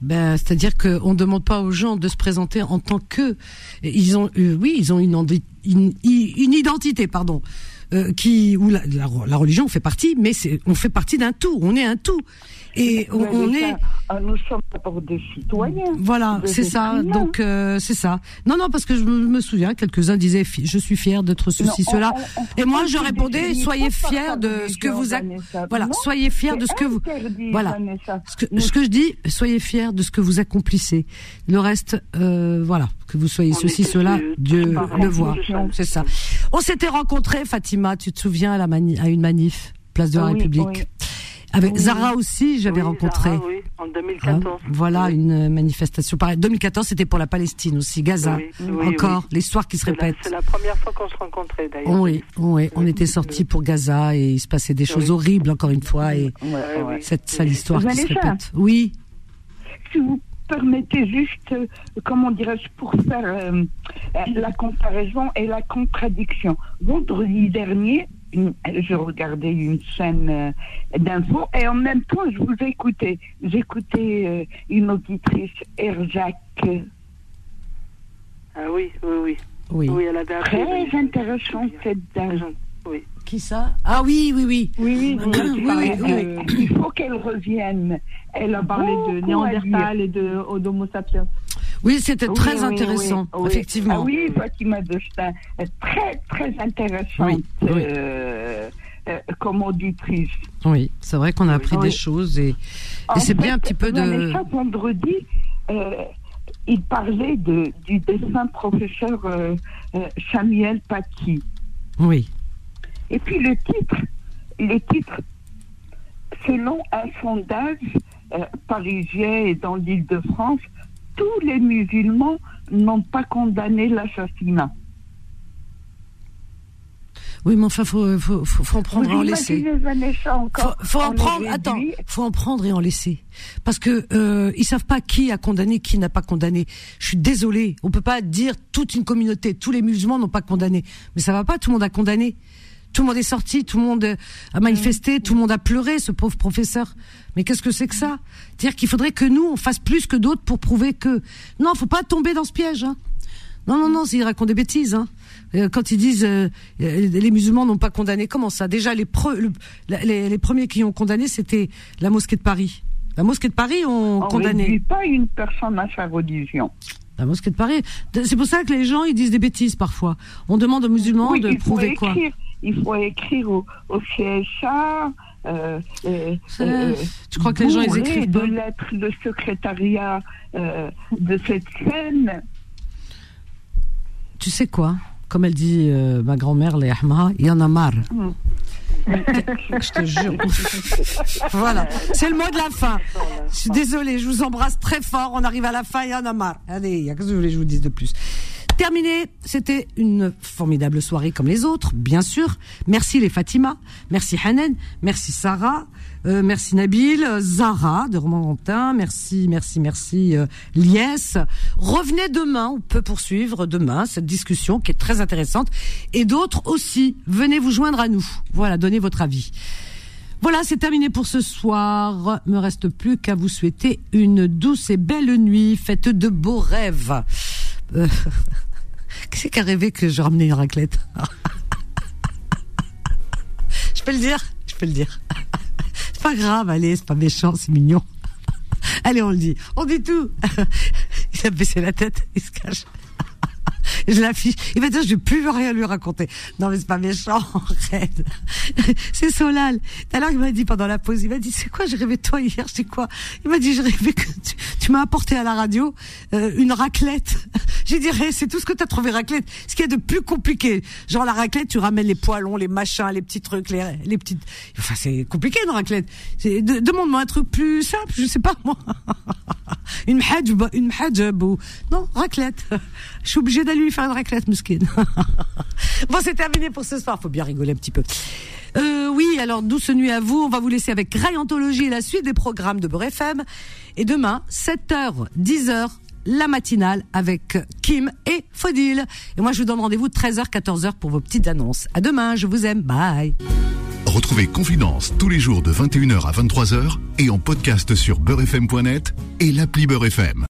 Ben, c'est-à-dire qu'on ne demande pas aux gens de se présenter en tant que. Ils ont, euh, oui, ils ont une, une identité, pardon, euh, qui où la, la, la religion fait partie, mais c'est, on fait partie d'un tout. On est un tout, et on, on est. euh, Nous sommes des citoyens. Voilà, c'est ça. Donc euh, c'est ça. Non, non, parce que je me, souviens, quelques-uns disaient, je suis fier d'être ceci, Non, cela. on- on- Et moi, je répondais, soyez fiers de ce que vous, a... Voilà, Non, soyez fiers de ce que vous, voilà. Vanessa. Ce que, ce que je dis, soyez fiers de ce que vous accomplissez. Le reste, euh, voilà, que vous soyez ceci, cela, Dieu le voit. C'est ça. On s'était rencontrés, Fatima, tu te souviens, à, la mani- à une manif, place de la Ah oui, République. oui. Avec Oui. Zara aussi, j'avais rencontré. Zara, oui, en 2014. Hein, voilà une manifestation. Pareil, 2014, c'était pour la Palestine aussi, Gaza. Encore, l'histoire qui se répète. C'est la première fois qu'on se rencontrait d'ailleurs. Oui, oui, on était sortis pour Gaza et il se passait des choses horribles encore une fois et cette sale histoire qui se répète. Oui, si vous permettez juste, euh, comment dirais-je, pour faire euh, euh, la comparaison et la contradiction. Vendredi dernier, une- je regardais une chaîne euh, d'infos et en même temps, je vous écoutais. J'écoutais euh, une auditrice, Erjac, Ah oui, oui, Oui. oui. Oui, elle avait très intéressante cette dame. Oui. Qui ça Ah oui, oui, oui. Oui, <coughs> oui, Oui, oui, oui, oui. euh, il faut qu'elle revienne. Elle a parler de Néandertal et de Homo sapiens. Oui, c'était très intéressant, effectivement. Ah oui, Fatima Destin, très, très intéressante euh, euh, comme auditrice. Oui, c'est vrai qu'on a appris des choses et, c'est bien un petit peu de. Vanessa, vendredi, euh, il parlait de, du défunt professeur euh, Samuel Paty. Oui, Et puis le titre, le titre, selon un sondage euh, parisien et dans l'île de France, tous les musulmans n'ont pas condamné l'assassinat. oui, mais enfin, faut, faut, faut, faut en prendre et en laisser. encore Faut, faut en prendre. Attends, faut en prendre et en laisser, parce que euh, ils savent pas qui a condamné, qui n'a pas condamné. Je suis désolée, on peut pas dire toute une communauté, tous les musulmans n'ont pas condamné, mais ça va pas. Tout le monde a condamné. Tout le monde est sorti, tout le monde a manifesté, tout le monde a pleuré, ce pauvre professeur. Mais qu'est-ce que c'est que ça? C'est-à-dire qu'il faudrait que nous, on fasse plus que d'autres pour prouver que... Non, faut pas tomber dans ce piège. Hein. Non, non, non, ils racontent des bêtises. Hein. Euh, Quand ils disent euh, les musulmans n'ont pas condamné, comment ça? Déjà, les, pre- le- la- les, les premiers qui ont condamné, c'était la mosquée de Paris. La mosquée de Paris ont On condamné. réduit pas une personne à sa religion. La mosquée de Paris. C'est pour ça que les gens ils disent des bêtises parfois. On demande aux musulmans Oui, de prouver quoi? écrire, il faut écrire au, au CSA. Euh, euh, Euh, tu crois que les gens, ils écrivent de lettres le secrétariat euh, de cette scène. Tu sais quoi? Comme elle dit ma grand-mère, les Ahma, il y en a marre. <laughs> Je te jure. <laughs> voilà, c'est le mot de la fin. Je suis désolée, je vous embrasse très fort. On arrive à la fin, il y en a marre. Allez, il y a que je voulais que je vous dise de plus. Terminé, c'était une formidable soirée comme les autres, bien sûr. Merci les Fatima, merci Hanen, merci Sarah, euh, merci Nabil, euh, Zara de Romorantin, merci, merci, merci euh, Lies. Revenez demain, on peut poursuivre demain cette discussion qui est très intéressante. Et d'autres aussi, venez vous joindre à nous. Voilà, donnez votre avis. Voilà, c'est terminé pour ce soir. Me reste plus qu'à vous souhaiter une douce et belle nuit. Faites de beaux rêves. <laughs> Qui c'est rêvé que je ramenais une raclette Je peux le dire Je peux le dire. C'est pas grave, allez, c'est pas méchant, c'est mignon. Allez, on le dit. On dit tout. Il a baissé la tête, il se cache. Je l'affiche. Il va dire, je vais plus rien lui raconter. Non, mais c'est pas méchant, <laughs> arrête. C'est Solal. Tout à l'heure, il m'a dit pendant la pause, il m'a dit, c'est quoi, j'ai rêvé de toi hier, je sais quoi? Il m'a dit, j'ai rêvé que tu, tu m'as apporté à la radio, euh, une raclette. <laughs> J'ai dit, Ré, c'est tout ce que t'as trouvé raclette. Ce qu'il y a de plus compliqué. Genre, la raclette, tu ramènes les poêlons, les machins, les petits trucs, les, les petites, enfin, c'est compliqué, une raclette. C'est, de- demande-moi un truc plus simple, je sais pas, moi. <laughs> une mhajb, une mhajb ou, non, raclette. Je suis obligée d'aller lui faire une raclette, musquine. <laughs> bon, c'est terminé pour ce soir. Faut bien rigoler un petit peu. Euh, oui, alors douce nuit à vous? On va vous laisser avec Rayantologie et la suite des programmes de Beurre FM. Et demain, 7h, 10h, la matinale avec Kim et Fodil. Et moi, je vous donne rendez-vous 13h, 14h pour vos petites annonces. À demain, je vous aime. Bye. Retrouvez Confidence tous les jours de 21h à 23h et en podcast sur beurrefm.net et l'appli Beurre FM.